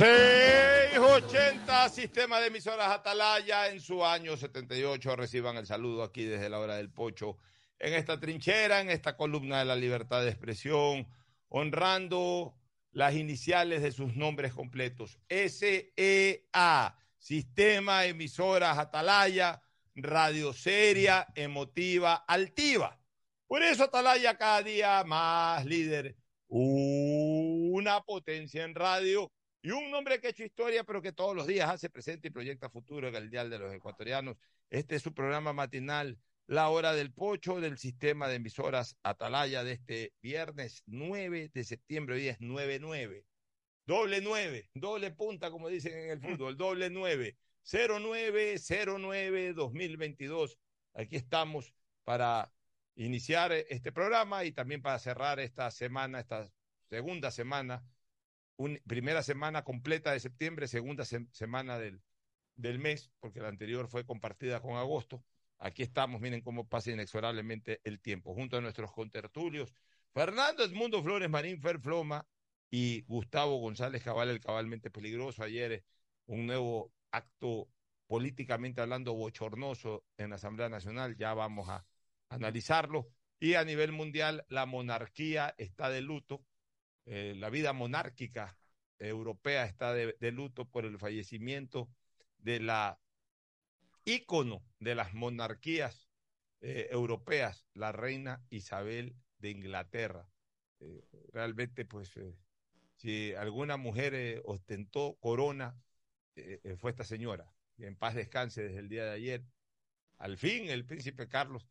680 Sistema de Emisoras Atalaya en su año 78. Reciban el saludo aquí desde la hora del pocho en esta trinchera, en esta columna de la libertad de expresión, honrando las iniciales de sus nombres completos. SEA, Sistema Emisoras Atalaya, radio seria, emotiva, altiva. Por eso Atalaya cada día más líder, una potencia en radio y un nombre que ha hecho historia, pero que todos los días hace presente y proyecta futuro en el Dial de los Ecuatorianos. Este es su programa matinal, La Hora del Pocho, del sistema de emisoras Atalaya de este viernes 9 de septiembre. Hoy es 9-9. Doble 9, doble punta, como dicen en el fútbol, doble 9. 0909-2022. Aquí estamos para iniciar este programa y también para cerrar esta semana, esta segunda semana primera semana completa de septiembre, segunda semana del, del mes, porque la anterior fue compartida con agosto. Aquí estamos, miren cómo pasa inexorablemente el tiempo, junto a nuestros contertulios, Fernando Edmundo Flores Marín Ferfloma y Gustavo González Cabal, el cabalmente peligroso. Ayer eh, un nuevo acto políticamente hablando bochornoso en la Asamblea Nacional, ya vamos a analizarlo. Y a nivel mundial, la monarquía está de luto. Eh, la vida monárquica europea está de, luto por el fallecimiento de la ícono de las monarquías eh, europeas, la reina Isabel de Inglaterra. Eh, realmente, pues, si alguna mujer ostentó corona, fue esta señora. En paz descanse desde el día de ayer. Al fin, el príncipe Carlos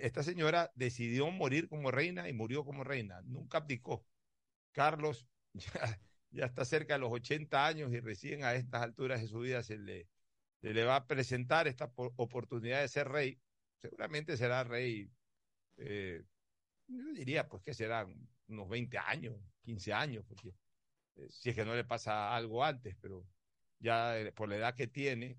esta señora decidió morir como reina y murió como reina, nunca abdicó. Carlos ya, está cerca de los 80 años y recién a estas alturas de su vida se le, le va a presentar esta oportunidad de ser rey. Seguramente será rey, eh, yo diría pues que serán unos 20 años, 15 años, porque eh, si es que no le pasa algo antes, pero ya por la edad que tiene,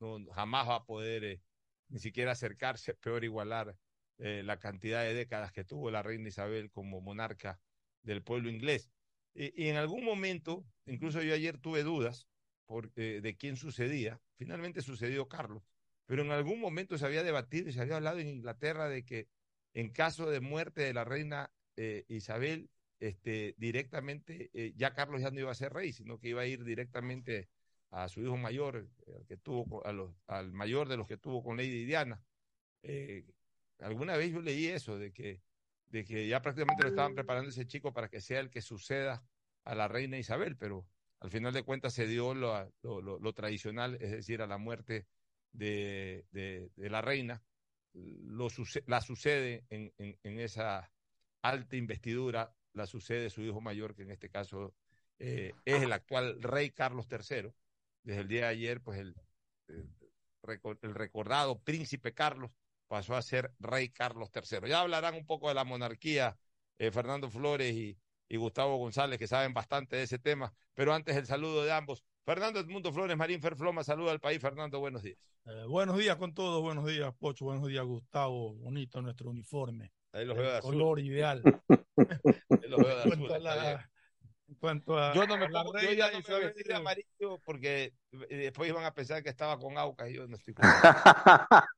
no, jamás va a poder ni siquiera acercarse, peor igualar eh, la cantidad de décadas que tuvo la reina Isabel como monarca del pueblo inglés. Y, en algún momento, incluso yo ayer tuve dudas por, eh, de quién sucedía, finalmente sucedió Carlos, pero en algún momento se había debatido y se había hablado en Inglaterra de que en caso de muerte de la reina eh, Isabel, este, directamente, ya Carlos ya no iba a ser rey, sino que iba a ir directamente a su hijo mayor, que tuvo, al mayor de los que tuvo con Lady Diana. Eh, alguna vez yo leí eso, de que, de que ya prácticamente lo estaban preparando ese chico para que sea el que suceda a la reina Isabel, pero al final de cuentas se dio lo, lo, tradicional, es decir, a la muerte de, de, la reina, lo la sucede en, en, esa alta investidura, la sucede su hijo mayor, que en este caso eh, es el actual rey Carlos III desde el día de ayer, pues el, el, recordado príncipe Carlos pasó a ser rey Carlos III. Ya hablarán un poco de la monarquía eh, Fernando Flores y, Gustavo González, que saben bastante de ese tema, pero antes el saludo de ambos. Fernando Edmundo Flores, Marín Ferfloma, saluda al país. Fernando, buenos días. Eh, buenos días con todos, buenos días, Pocho, buenos días, Gustavo. Bonito nuestro uniforme. Ahí los veo de Color ideal. Ahí los veo de azul. En cuanto a. Yo no me pongo, yo ya no me vestir de amarillo porque eh, después iban a pensar que estaba con Aucas y yo no estoy con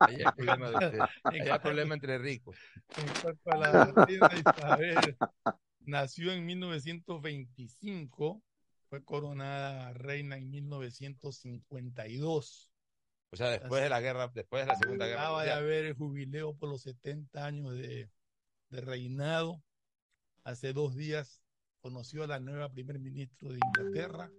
Ahí hay problema, de, problema entre ricos. En cuanto a la reina Isabel, nació en 1925, fue coronada reina en 1952. O sea, después de la guerra, después de la Segunda Guerra. Acaba de haber el jubileo por los 70 años de, de reinado. Hace dos días conoció a la nueva primer ministro de Inglaterra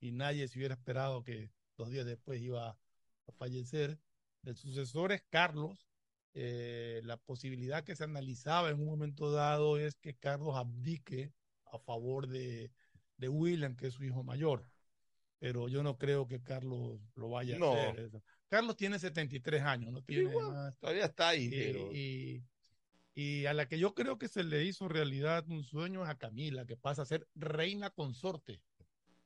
y nadie se hubiera esperado que dos días después iba a fallecer. El sucesor es Carlos. Eh, la posibilidad que se analizaba en un momento dado es que Carlos abdique a favor de, de William, que es su hijo mayor. Pero yo no creo que Carlos lo vaya a hacer. Carlos tiene 73 años, no tiene Todavía está ahí. y, y a la que yo creo que se le hizo realidad un sueño es a Camila, que pasa a ser reina consorte.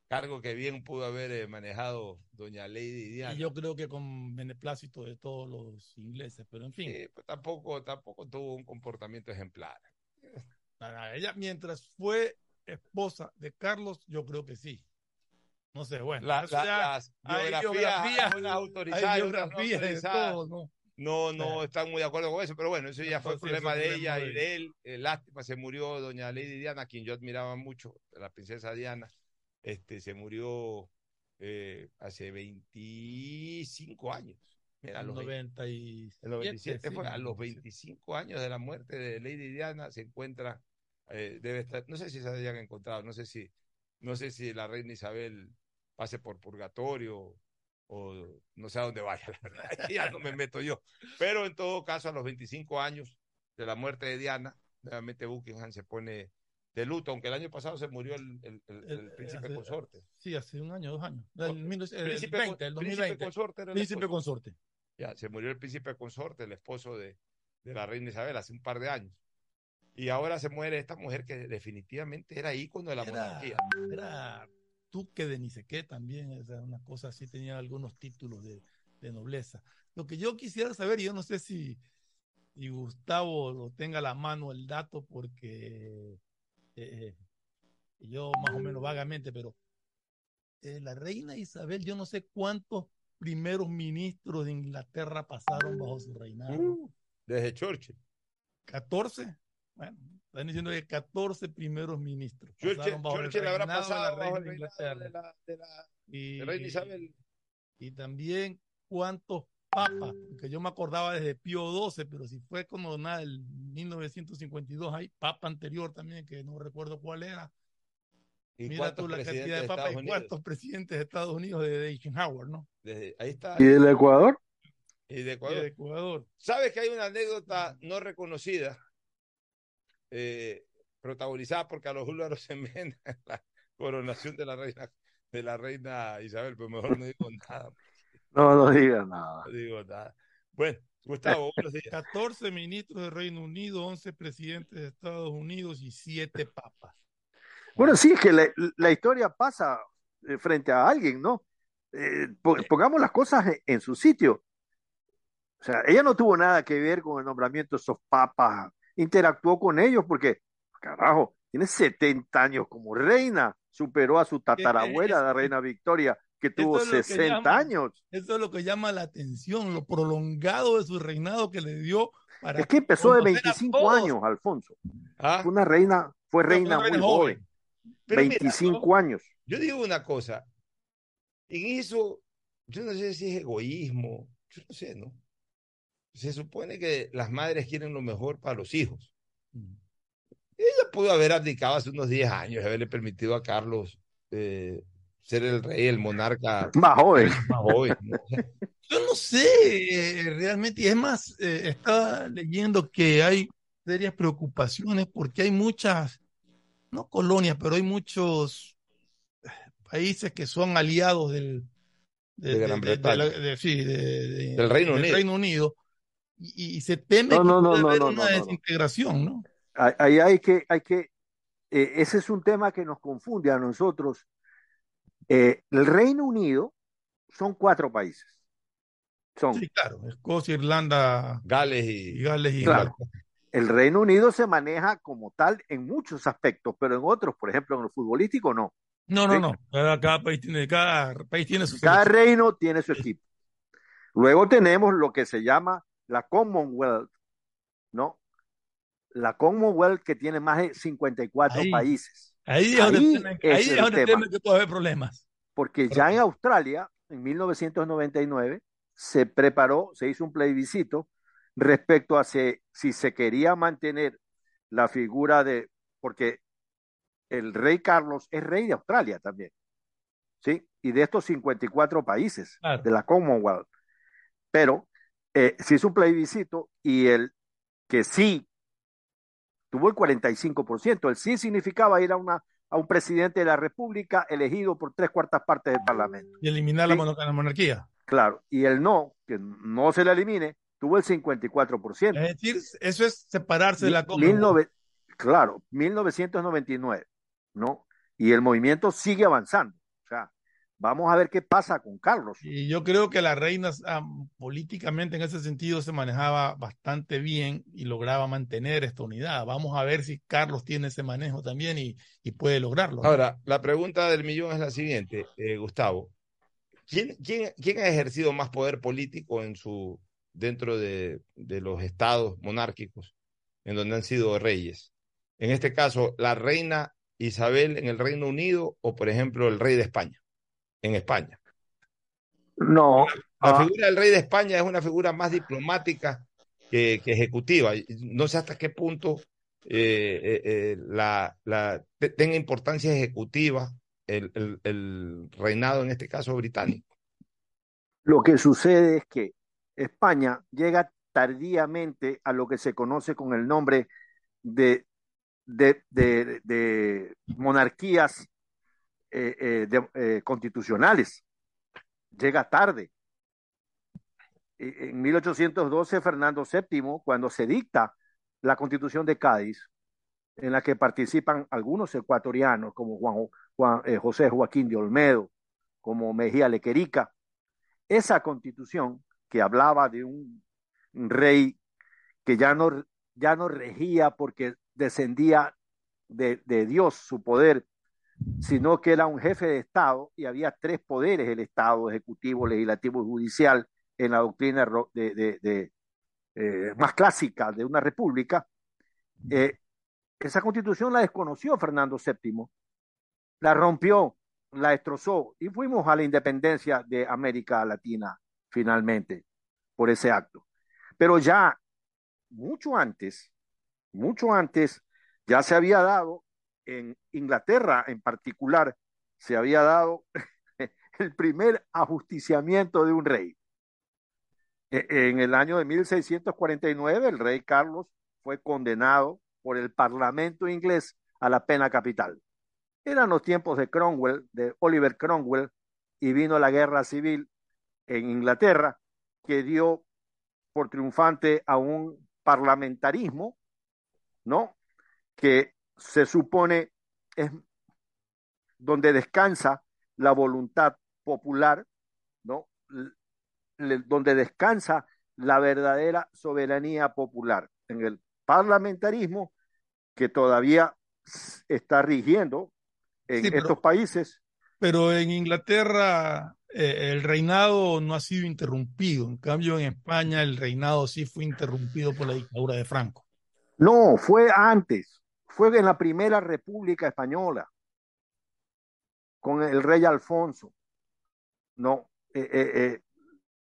Cargo que bien pudo haber eh, manejado doña Lady Diana. Y yo creo que con beneplácito de todos los ingleses, pero en fin. pues tampoco, tampoco tuvo un comportamiento ejemplar. Ella, mientras fue esposa de Carlos, yo creo que sí. No sé, bueno. La, ya, las biografías, biografías, unas autorizadas, hay otras no biografías de autorizadas. todo, ¿no? No, no Bueno. están muy de acuerdo con eso, pero bueno, eso ya fue Entonces, problema de ella y de él. Eh, lástima, se murió doña Lady Diana, a quien yo admiraba mucho, la princesa Diana. Este, se murió eh, hace 25 años. Mira, a los 20 90 y el 97 sí, fue a los 97. 25 años de la muerte de Lady Diana se encuentra eh, debe estar no sé si se hayan encontrado no sé si no sé si la reina Isabel pase por purgatorio o no sé a dónde vaya la verdad ya no me meto yo pero en todo caso a los 25 años de la muerte de Diana nuevamente Buckingham se pone de luto aunque el año pasado se murió el, el- el- el El- príncipe hace- consorte Sí, hace un año, dos años. Con- El, 19 el príncipe, 20, el príncipe 2020. consorte era el Príncipe consorte. Ya, se murió el príncipe consorte, el esposo de, de la reina Isabel, hace un par de años. Y ahora se muere esta mujer que definitivamente era ícono de la Era, monarquía. era duque de ni sé qué también, o sea, una cosa así, tenía algunos títulos de, de nobleza. Lo que yo quisiera saber, y yo no sé si, si Gustavo lo tenga a la mano el dato, porque eh, yo más o menos vagamente, pero eh, la reina Isabel, yo no sé cuántos primeros ministros de Inglaterra pasaron bajo su reinado. Uh, desde Churchill. 14. Bueno, están diciendo que 14 primeros ministros. Churchill, Churchill habrá reinado de la pasado bajo reina el de reinado Inglaterra. de la, de la- Y, de reina Isabel. y también cuántos papas, porque yo me acordaba desde Pío XII, pero si fue como nada, el 1952 hay papa anterior también, que no recuerdo cuál era. ¿Y Mira tú la cantidad de papas y cuántos presidentes de Estados Unidos de Eisenhower, ¿no? Desde- ahí está. ¿Y del Ecuador? Y de Y Ecuador. de Ecuador. ¿Sabes que hay una anécdota no reconocida, eh, protagonizada por Carlos Julio Arosemena en la coronación de la reina, de la reina Isabel? Pero mejor no digo nada. No, no digas nada. No digo nada. Bueno, Gustavo, buenos días. 14 ministros de Reino Unido, 11 presidentes de Estados Unidos y 7 papas. Bueno, sí, es que la, la historia pasa eh, frente a alguien, ¿no? Eh, po- pongamos las cosas en, en su sitio. O sea, ella no tuvo nada que ver con el nombramiento de esos papas, interactuó con ellos porque, carajo, tiene 70 años como reina, superó a su tatarabuela, la reina Victoria, que tuvo es lo que 60 llaman- años. Eso es lo que llama la atención, lo prolongado de su reinado que le dio para Es que empezó de conocer a 25 todos. años, Alfonso. ¿Ah? Fue una reina, fue reina muy joven, joven. Pero mira, 25 años. Yo digo una cosa, en eso, yo no sé si es egoísmo, yo no sé, ¿no? Se supone que las madres quieren lo mejor para los hijos. Ella pudo haber abdicado hace unos 10 años, y haberle permitido a Carlos eh, ser el rey, el monarca Más joven. más joven. ¿no? O sea, Yo no sé eh, realmente, y es más, eh, estaba leyendo que hay serias preocupaciones porque hay muchas, no colonias, pero hay muchos eh, países que son aliados del, De Gran Bretaña. la- de- sí, de- de- Del Reino Unido. Unido. Y, y se teme No, que no, no, puede no, haber no, una desintegración, ¿no? Ahí hay que, hay que, eh, ese es un tema que nos confunde a nosotros. Eh, el Reino Unido son cuatro países. Son, Sí, claro, Escocia, Irlanda Gales y y Gales y Claro. el Reino Unido se maneja como tal en muchos aspectos, pero en otros, por ejemplo, en el futbolístico, no. No, no, Sí. no. Cada, cada país tiene, cada país tiene su Cada selección. reino tiene su equipo. Luego tenemos lo que se llama la Commonwealth, ¿no? La Commonwealth que tiene más de 54 Ahí. países. Ahí es donde, tienen- es ahí es el donde tema. temen que puede haber problemas. Porque ya en Australia, en 1999, se preparó, se hizo un plebiscito respecto a si, si se quería mantener la figura de, porque el rey Carlos es rey de Australia también, ¿sí? Y de estos 54 países Claro. de la Commonwealth. Pero eh, se hizo un plebiscito y el que sí tuvo el 45%, el sí significaba ir a, una, a un presidente de la República elegido por tres cuartas partes del Parlamento. Y eliminar la, Sí. la monarquía. Claro, y el no, que no se le elimine, tuvo el 54%. Es decir, eso es separarse de la nove- claro, 1999, ¿no? Y el movimiento sigue avanzando. O sea, Vamos a ver qué pasa con Carlos. Y yo creo que la reina ah, políticamente en ese sentido se manejaba bastante bien y lograba mantener esta unidad. Vamos a ver si Carlos tiene ese manejo también y, y puede lograrlo. ¿no? Ahora, la pregunta del millón es la siguiente, eh, Gustavo. ¿Quién, quién, ¿Quién ha ejercido más poder político en su, dentro de, de los estados monárquicos en donde han sido reyes? En este caso, la reina Isabel en el Reino Unido o, por ejemplo, el rey de España en España. No. La ah, figura del rey de España es una figura más diplomática que, que ejecutiva. No sé hasta qué punto eh, eh, eh, la, la, tenga importancia ejecutiva el, el, el, reinado, en este caso británico. Lo que sucede es que España llega tardíamente a lo que se conoce con el nombre de, de, de, de monarquías eh, eh, de, eh, constitucionales. Llega tarde. En 1812, Fernando VII, cuando se dicta la constitución de Cádiz, en la que participan algunos ecuatorianos como Juan, José Joaquín de Olmedo, como Mejía Lequerica, esa constitución que hablaba de un rey que ya no, ya no regía porque descendía de, de Dios su poder, sino que era un jefe de Estado y había tres poderes, el Estado, ejecutivo, legislativo y judicial, en la doctrina eh, más clásica de una república. Eh, esa constitución la desconoció Fernando VII, la rompió, la destrozó y fuimos a la independencia de América Latina finalmente por ese acto. Pero ya mucho antes, mucho antes, ya se había dado en Inglaterra en particular, se había dado el primer ajusticiamiento de un rey. E, en el año de 1649, el rey Carlos fue condenado por el Parlamento inglés a la pena capital. Eran los tiempos de Cromwell, de Oliver Cromwell, y vino la guerra civil en Inglaterra, que dio por triunfante a un parlamentarismo, ¿no? Que se supone es donde descansa la voluntad popular, ¿no? donde descansa la verdadera soberanía popular. En el parlamentarismo que todavía está rigiendo en sí, pero, estos países. Pero en Inglaterra eh, el reinado no ha sido interrumpido. En cambio, en España el reinado sí fue interrumpido por la dictadura de Franco. No, fue antes fue en la primera República Española, con el rey Alfonso. No, eh, eh, eh,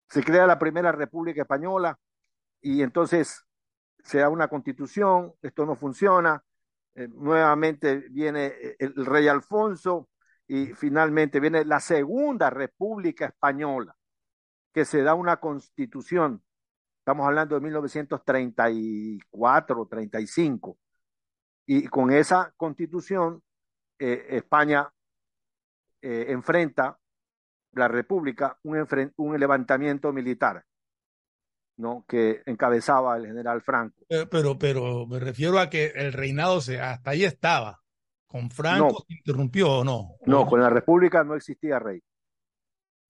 se crea la primera República Española y entonces se da una constitución, esto no funciona, nuevamente viene el rey Alfonso y finalmente viene la segunda República Española, que se da una constitución, estamos hablando de 1934, 35, y con esa constitución, eh, España eh, enfrenta la República un, un, levantamiento militar, ¿no? Que encabezaba el general Franco. Pero, pero, pero, me refiero a que el reinado se, hasta ahí estaba. ¿Con Franco no, se interrumpió o no? No, con la República no existía rey.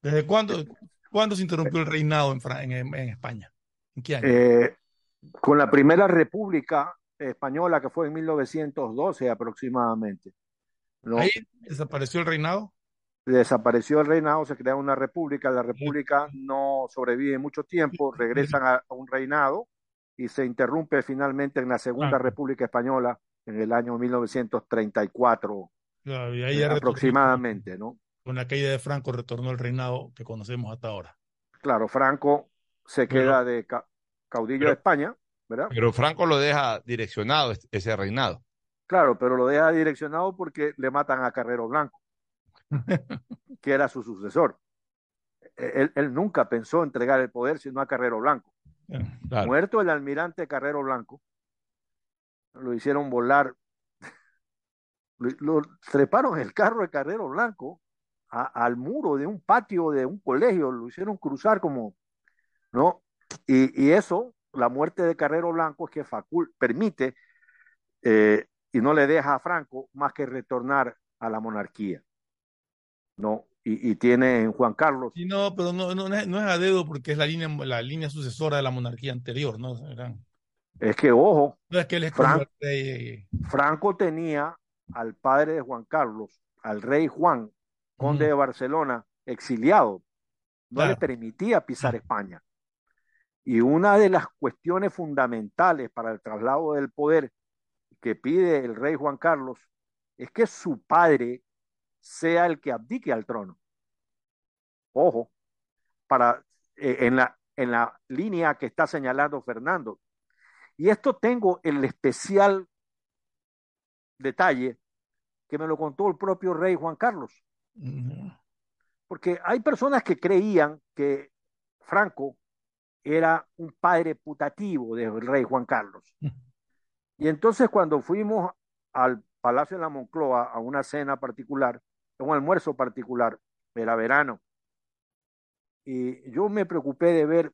¿Desde cuándo, cuándo se interrumpió el reinado en, en, en España? ¿En qué año? Eh, con la Primera República española que fue en 1912 aproximadamente. ¿no? ¿Ahí desapareció el reinado? Desapareció el reinado, se crea una república, la república no sobrevive mucho tiempo, regresan a, a un reinado y se interrumpe finalmente en la Segunda ah. República Española en el año 1934 claro, y ahí eh, aproximadamente, ¿no? Con la caída de Franco retornó el reinado que conocemos hasta ahora. Claro, Franco se queda de ca caudillo pero, de España ¿verdad? Pero Franco lo deja direccionado ese reinado. Claro, pero lo deja direccionado porque le matan a Carrero Blanco, que era su sucesor. Él, él, nunca pensó entregar el poder sino a Carrero Blanco. Claro. Muerto el almirante Carrero Blanco, lo hicieron volar, lo, lo treparon el carro de Carrero Blanco a, al muro de un patio de un colegio, lo hicieron cruzar como, ¿no? Y, y eso la muerte de Carrero Blanco es que facul permite eh, y no le deja a Franco más que retornar a la monarquía. ¿no? y, y tiene en Juan Carlos. Sí, no, pero no, no, no es a dedo porque es la línea, la línea sucesora de la monarquía anterior, ¿no? Es que, ojo, no es que él es Fran- rey. Franco tenía al padre de Juan Carlos, al rey Juan, conde de Barcelona, exiliado. No Claro. le permitía pisar España. Y una de las cuestiones fundamentales para el traslado del poder que pide el rey Juan Carlos es que su padre sea el que abdique al trono. Ojo, para, eh, en, la, en la línea que está señalando Fernando. Y esto tengo el especial detalle que me lo contó el propio rey Juan Carlos. Porque hay personas que creían que Franco era un padre putativo del rey Juan Carlos. Y entonces cuando fuimos al Palacio de la Moncloa a una cena particular, un almuerzo particular, era verano, y yo me preocupé de ver,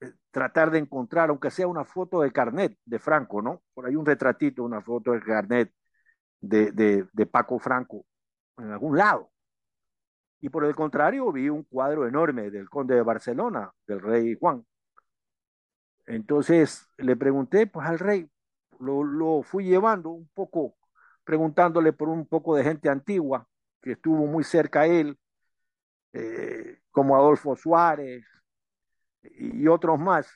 eh, tratar de encontrar, aunque sea una foto de carnet de Franco, ¿no? Por ahí un retratito, una foto de carnet de, de, de Paco Franco en algún lado. Y por el contrario, vi un cuadro enorme del conde de Barcelona, del rey Juan. Entonces le pregunté pues al rey, lo, lo fui llevando un poco, preguntándole por un poco de gente antigua que estuvo muy cerca a él, eh, como Adolfo Suárez y, otros más.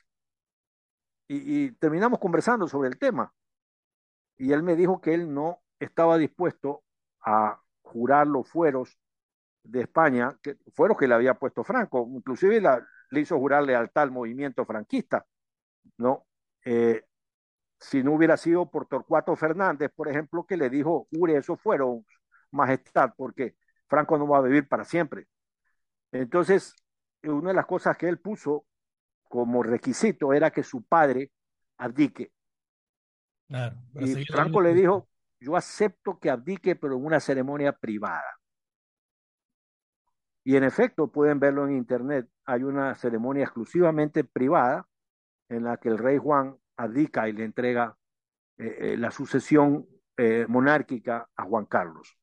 Y terminamos conversando sobre el tema. Y él me dijo que él no estaba dispuesto a jurar los fueros de España, que fueros que le había puesto Franco, inclusive la, le hizo jurar lealtad al movimiento franquista, ¿no? Eh, si no hubiera sido por Torcuato Fernández, por ejemplo, que le dijo, jure esos fueros, majestad, porque Franco no va a vivir para siempre. Entonces, una de las cosas que él puso como requisito era que su padre abdique. Claro, Y Franco le dijo, yo acepto que abdique, pero en una ceremonia privada. Y en efecto, pueden verlo en internet, hay una ceremonia exclusivamente privada en la que el rey Juan abdica y le entrega eh, eh, la sucesión eh, monárquica a Juan Carlos.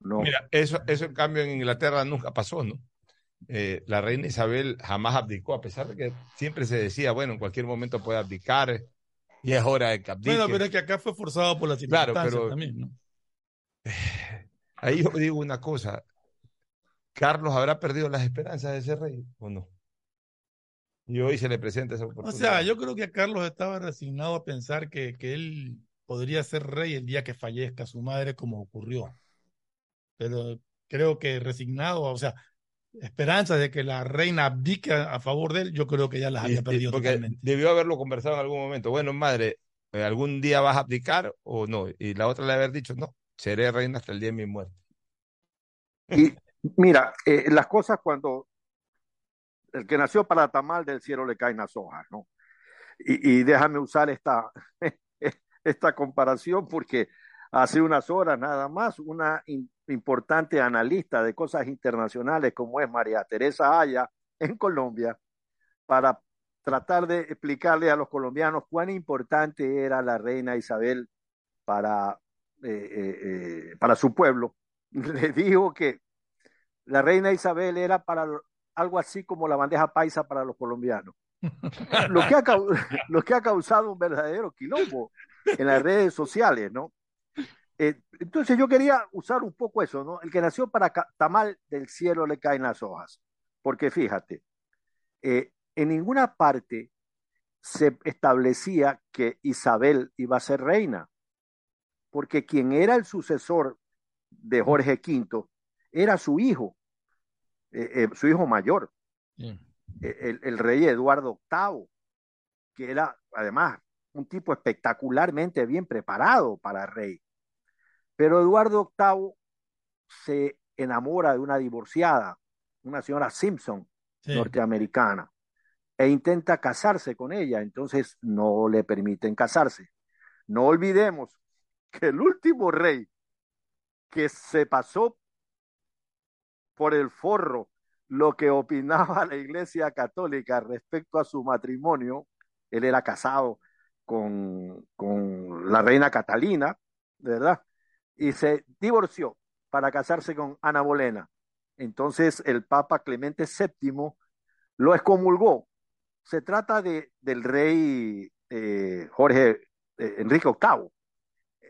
No, Mira, eso, eso en cambio en Inglaterra nunca pasó, ¿no? Eh, la reina Isabel jamás abdicó, a pesar de que siempre se decía, bueno, en cualquier momento puede abdicar y es hora de que abdique. Bueno, pero es que acá fue forzado por las Claro, circunstancias pero- también, ¿no? Ahí yo digo una cosa, ¿Carlos habrá perdido las esperanzas de ser rey o no? Y hoy se le presenta esa O oportunidad. sea, yo creo que Carlos estaba resignado a pensar que, que él podría ser rey el día que fallezca su madre, como ocurrió. Pero creo que resignado, o sea, esperanzas de que la reina abdique a, favor de él, yo creo que ya las había perdido porque totalmente. debió haberlo conversado en algún momento. Bueno, madre, eh, ¿algún día vas a abdicar o no? Y la otra le haber dicho, no, seré reina hasta el día de mi muerte. Y mira, eh, las cosas cuando el que nació para tamal del cielo le caen las hojas, ¿no? Y, déjame usar esta, esta comparación porque hace unas horas nada más una importante analista de cosas internacionales como es María Teresa Haya en Colombia para tratar de explicarle a los colombianos cuán importante era la reina Isabel para, eh, eh, eh, para su pueblo. Le dijo que la reina Isabel era para algo así como la bandeja paisa para los colombianos. Lo que ha, cau- lo que ha causado un verdadero quilombo en las redes sociales, ¿no? Eh, entonces yo quería usar un poco eso, ¿no? El que nació para tamal del cielo le caen las hojas. Porque fíjate, eh, en ninguna parte se establecía que Isabel iba a ser reina, porque quien era el sucesor de Jorge V era su hijo, eh, eh, su hijo mayor, Sí. eh, el, el rey Eduardo VIII, que era además un tipo espectacularmente bien preparado para rey. Pero Eduardo VIII se enamora de una divorciada, una señora Simpson, Sí. norteamericana, e intenta casarse con ella, entonces no le permiten casarse. No olvidemos que el último rey que se pasó por el forro lo que opinaba la Iglesia Católica respecto a su matrimonio, él era casado con, con la reina Catalina, ¿verdad? Y se divorció para casarse con Ana Bolena. Entonces el Papa Clemente VII lo excomulgó. Se trata de, del rey eh, Jorge eh, Enrique VIII.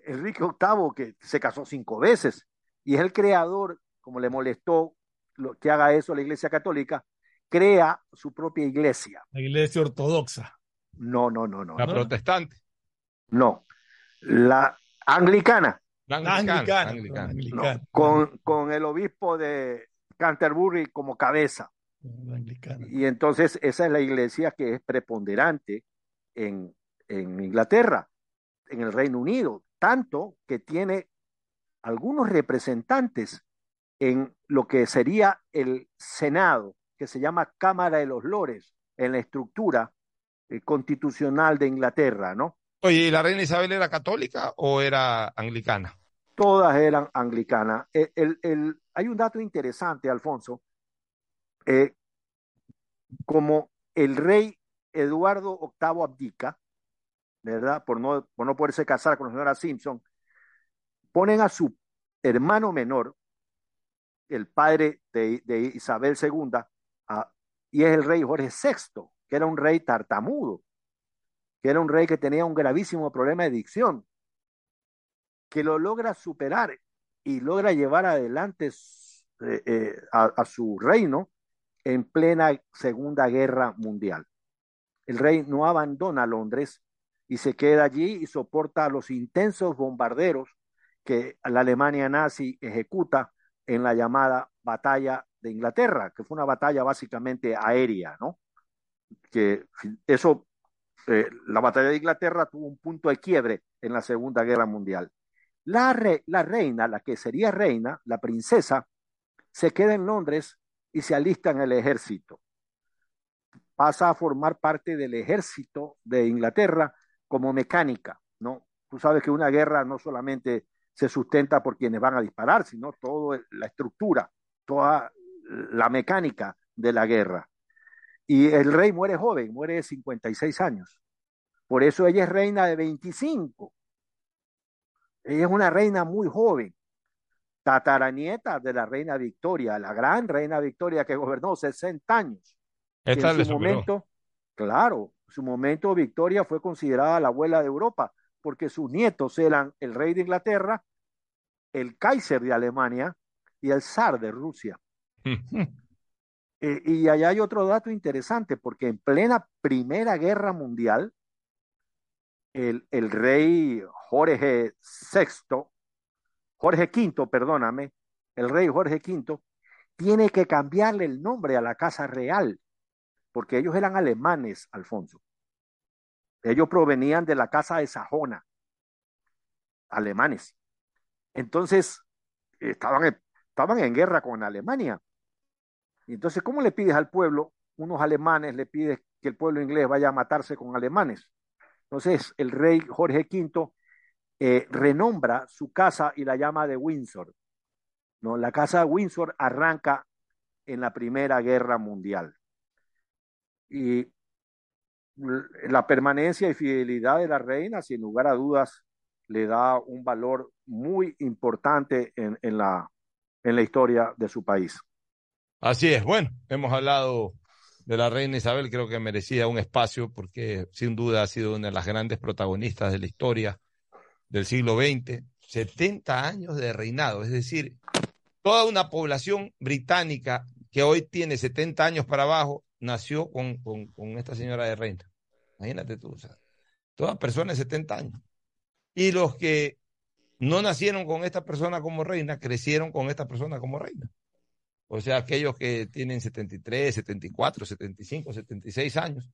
Enrique VIII que se casó cinco veces y es el creador, como le molestó lo, que haga eso la Iglesia Católica, crea su propia iglesia. La iglesia ortodoxa. No, no, no, no. La no. protestante. No. La anglicana. La La anglicana. anglicana. anglicana. la no, anglicana. con, con el obispo de Canterbury como cabeza. La anglicana. Y entonces esa es la iglesia que es preponderante en, en Inglaterra, en el Reino Unido, tanto que tiene algunos representantes en lo que sería el Senado, que se llama Cámara de los Lores, en la estructura eh, constitucional de Inglaterra, ¿no? Oye, ¿y la reina Isabel era católica o era anglicana? Todas eran anglicanas. El, el- el- hay un dato interesante, Alfonso. Eh, como el rey Eduardo VIII abdica, ¿verdad? Por no, por no poderse casar con la señora Simpson, ponen a su hermano menor, el padre de, Isabel II, a- y es el rey Jorge VI, que era un rey tartamudo, que era un rey que tenía un gravísimo problema de dicción, que lo logra superar y logra llevar adelante eh, eh, a, a su reino en plena Segunda Guerra Mundial. El rey no abandona Londres y se queda allí y soporta los intensos bombarderos que la Alemania nazi ejecuta en la llamada batalla de Inglaterra, que fue una batalla básicamente aérea, ¿no? Que eso, eh, la batalla de Inglaterra tuvo un punto de quiebre en la Segunda Guerra Mundial. La, re, la reina, la que sería reina, la princesa, se queda en Londres y se alista en el ejército. Pasa a formar parte del ejército de Inglaterra como mecánica, ¿no? Tú sabes que una guerra no solamente se sustenta por quienes van a disparar, sino toda la estructura, toda la mecánica de la guerra. Y el rey muere joven, muere de 56 años. Por eso ella es reina de 25. Ella es una reina muy joven, tataranieta de la reina Victoria, la gran reina Victoria que gobernó 60 años. Esta en su superó. momento, claro, su momento Victoria fue considerada la abuela de Europa, porque sus nietos eran el rey de Inglaterra, el Kaiser de Alemania y el zar de Rusia. Eh, y allá hay otro dato interesante, porque en plena Primera Guerra Mundial, el, el rey Jorge VI, Jorge V, perdóname, el rey Jorge V, tiene que cambiarle el nombre a la Casa Real, porque ellos eran alemanes, Alfonso. Ellos provenían de la Casa de Sajona, alemanes. Entonces, estaban, estaban en guerra con Alemania. Entonces, ¿cómo le pides al pueblo, unos alemanes, le pides que el pueblo inglés vaya a matarse con alemanes? Entonces, el rey Jorge V eh, renombra su casa y la llama de Windsor. ¿no? La casa de Windsor arranca en la Primera Guerra Mundial. Y la permanencia y fidelidad de la reina, sin lugar a dudas, le da un valor muy importante en, en la, en la historia de su país. Así es. Bueno, hemos hablado de la reina Isabel, creo que merecía un espacio porque sin duda ha sido una de las grandes protagonistas de la historia del siglo XX. 70 años de reinado, es decir, toda una población británica que hoy tiene 70 años para abajo nació con, con, con esta señora de reina. Imagínate tú, o sea, toda persona de 70 años. Y los que no nacieron con esta persona como reina, crecieron con esta persona como reina. O sea, aquellos que tienen 73, 74, 75, 76 años,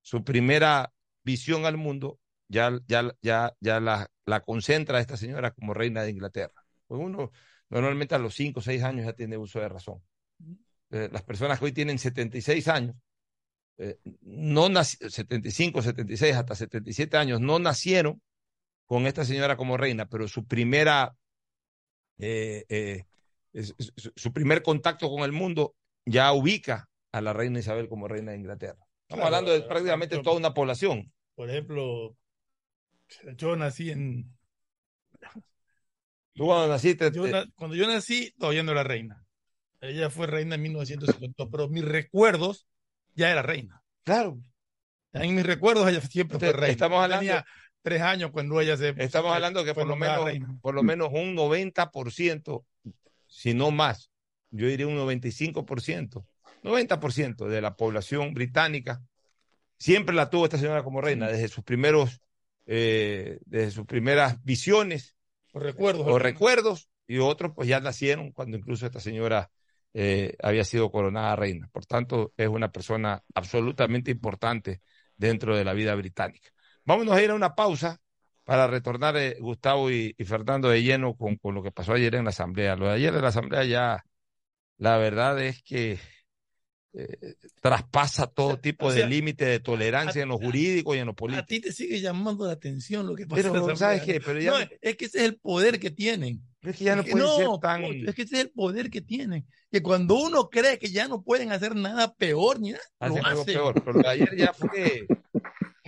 su primera visión al mundo ya, ya, ya, ya la, la concentra esta señora como reina de Inglaterra. Pues uno normalmente a los 5 o 6 años ya tiene uso de razón. Eh, las personas que hoy tienen 76 años, eh, no nac- 75, 76, hasta 77 años, no nacieron con esta señora como reina, pero su primera eh, eh, su- su primer contacto con el mundo ya ubica a la reina Isabel como reina de Inglaterra. Estamos Claro, hablando de prácticamente toda una población. Por ejemplo, yo nací en. Tú cuando naciste, yo na- cuando yo nací, todavía no era reina. Ella fue reina en 1952, pero mis recuerdos ya era reina. Claro. En mis recuerdos ella siempre fue reina. Estamos hablando, Tenía tres años cuando ella se. estamos hablando que por lo, menos, por lo menos un 90%, si no más, yo diría un 95%, 90% de la población británica siempre la tuvo esta señora como reina, desde sus primeros, eh, desde sus primeras visiones o recuerdos, o recuerdos, y otros pues ya nacieron cuando incluso esta señora eh, había sido coronada reina. Por tanto, es una persona absolutamente importante dentro de la vida británica. Vámonos a ir a una pausa para retornar, eh, Gustavo y, Fernando, de lleno con, con, lo que pasó ayer en la Asamblea. Lo de ayer en la Asamblea ya, la verdad es que eh, traspasa todo tipo de límite de tolerancia en lo jurídico y en lo político. A ti te sigue llamando la atención lo que pasa. Pero, ¿sabes qué? Pero ya... es que ese es el poder que tienen. Es que ya no pueden ser tan. Es que ese es el poder que tienen. Que cuando uno cree que ya no pueden hacer nada peor, ni nada, Hacen algo peor. Pero ayer ya fue,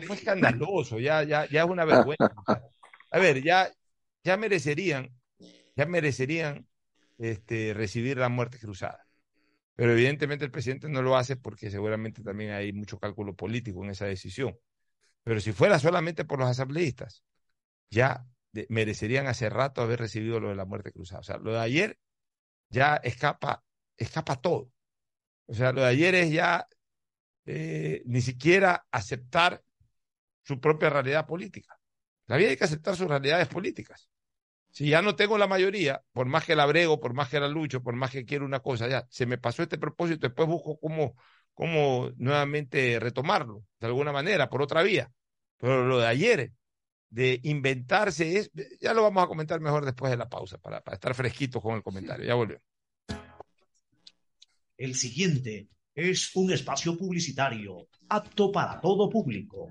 fue escandaloso, ya, ya, ya es una vergüenza. A ver, ya, ya merecerían, ya merecerían este, recibir la muerte cruzada. Pero evidentemente el presidente no lo hace porque seguramente también hay mucho cálculo político en esa decisión. Pero si fuera solamente por los asambleístas, ya merecerían hace rato haber recibido lo de la muerte cruzada. O sea, lo de ayer ya escapa, escapa todo. O sea, lo de ayer es ya eh, ni siquiera aceptar su propia realidad política. La vida hay que aceptar sus realidades políticas. Si ya no tengo la mayoría, por más que la brego, por más que la lucho, por más que quiero una cosa, ya se me pasó este propósito, después busco cómo, cómo nuevamente retomarlo, de alguna manera, por otra vía. Pero lo de ayer de inventarse es, ya lo vamos a comentar mejor después de la pausa, para, para estar fresquitos con el comentario. Ya volvemos. El siguiente es un espacio publicitario apto para todo público.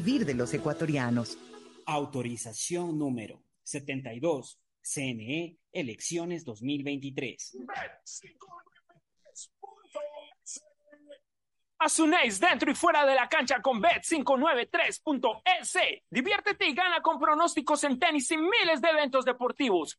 vivir de los ecuatorianos. Autorización número 72, CNE, elecciones 2023. Asunéis dentro y fuera de la cancha con Bet593.es. Diviértete y gana con pronósticos en tenis y miles de eventos deportivos.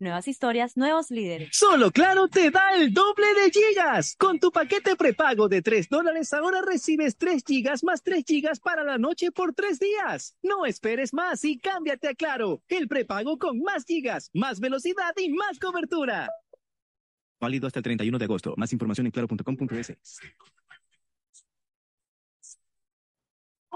Nuevas historias, nuevos líderes. Solo Claro te da el doble de gigas. Con tu paquete prepago de 3 dólares ahora recibes 3 gigas más 3 gigas para la noche por 3 días. No esperes más y cámbiate a Claro. El prepago con más gigas, más velocidad y más cobertura. Válido hasta el 31 de agosto. Más información en claro.com.es.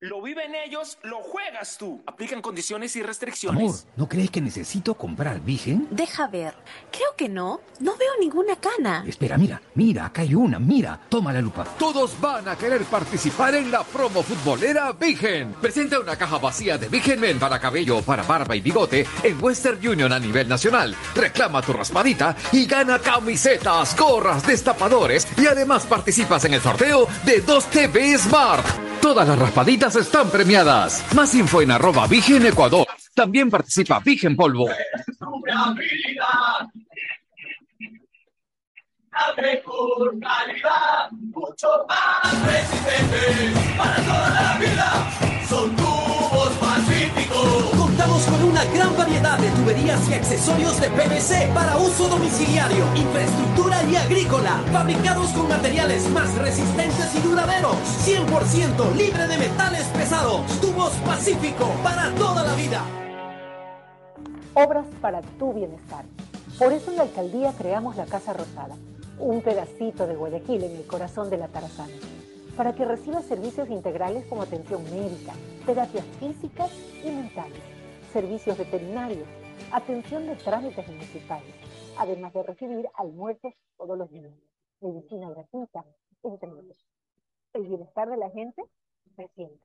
lo viven ellos, lo juegas tú. Aplican condiciones y restricciones. Amor, ¿no crees que necesito comprar Vigen? Deja ver. Creo que no. No veo ninguna cana. Espera, mira, mira, acá hay una, mira. Toma la lupa. Todos van a querer participar en la promo futbolera Vigen. Presenta una caja vacía de Vigen Men para cabello, para barba y bigote en Western Union a nivel nacional. Reclama tu raspadita y gana camisetas, gorras, destapadores y además participas en el sorteo de 2 TV Smart. Todas las raspaditas están premiadas. Más info en arroba Vigen Ecuador. También participa Vigen Polvo. La mejor calidad, mucho más resistente para toda la vida. Son tubos pacíficos. Contamos con una gran variedad de tuberías y accesorios de PVC para uso domiciliario, infraestructura y agrícola, fabricados con materiales más resistentes y duraderos, 100% libre de metales pesados. Tubos Pacífico para toda la vida. Obras para tu bienestar. Por eso en la alcaldía creamos la Casa Rosada un pedacito de Guayaquil en el corazón de la Tarazana, para que reciba servicios integrales como atención médica, terapias físicas y mentales, servicios veterinarios, atención de trámites municipales, además de recibir almuerzos todos los días, medicina gratuita, entre otros. El bienestar de la gente se siente.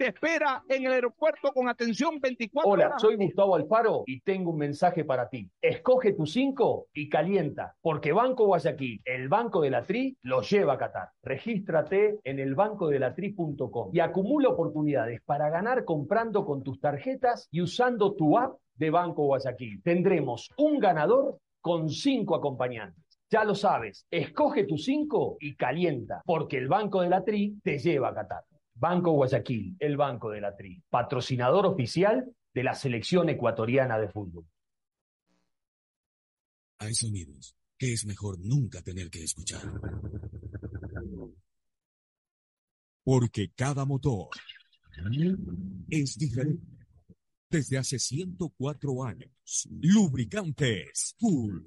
te espera en el aeropuerto con atención 24 Hola, horas. soy Gustavo Alfaro y tengo un mensaje para ti. Escoge tu 5 y calienta, porque Banco Guayaquil, el Banco de la Tri, lo lleva a Qatar. Regístrate en elbancodelatri.com y acumula oportunidades para ganar comprando con tus tarjetas y usando tu app de Banco Guayaquil. Tendremos un ganador con cinco acompañantes. Ya lo sabes, escoge tu 5 y calienta, porque el Banco de la Tri te lleva a Qatar. Banco Guayaquil, el Banco de la Tri, patrocinador oficial de la selección ecuatoriana de fútbol. Hay sonidos que es mejor nunca tener que escuchar. Porque cada motor es diferente. Desde hace 104 años, lubricantes Full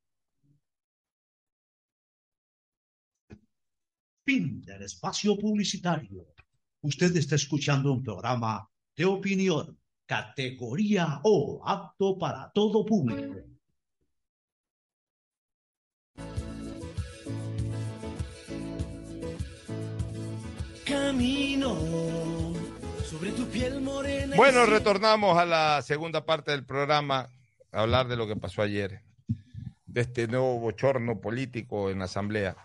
Fin del espacio publicitario. Usted está escuchando un programa de opinión, categoría O, apto para todo público. Camino sobre tu piel morena. Bueno, retornamos a la segunda parte del programa a hablar de lo que pasó ayer, de este nuevo bochorno político en la Asamblea.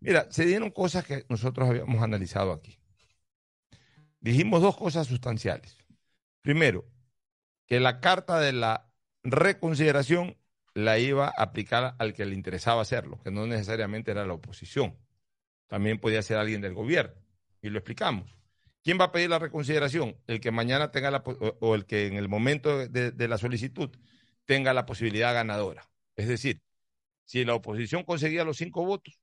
Mira, se dieron cosas que nosotros habíamos analizado aquí. Dijimos dos cosas sustanciales. Primero, que la carta de la reconsideración la iba a aplicar al que le interesaba hacerlo, que no necesariamente era la oposición. También podía ser alguien del gobierno. Y lo explicamos. ¿Quién va a pedir la reconsideración? El que mañana tenga la, o el que en el momento de, de la solicitud tenga la posibilidad ganadora. Es decir, si la oposición conseguía los cinco votos,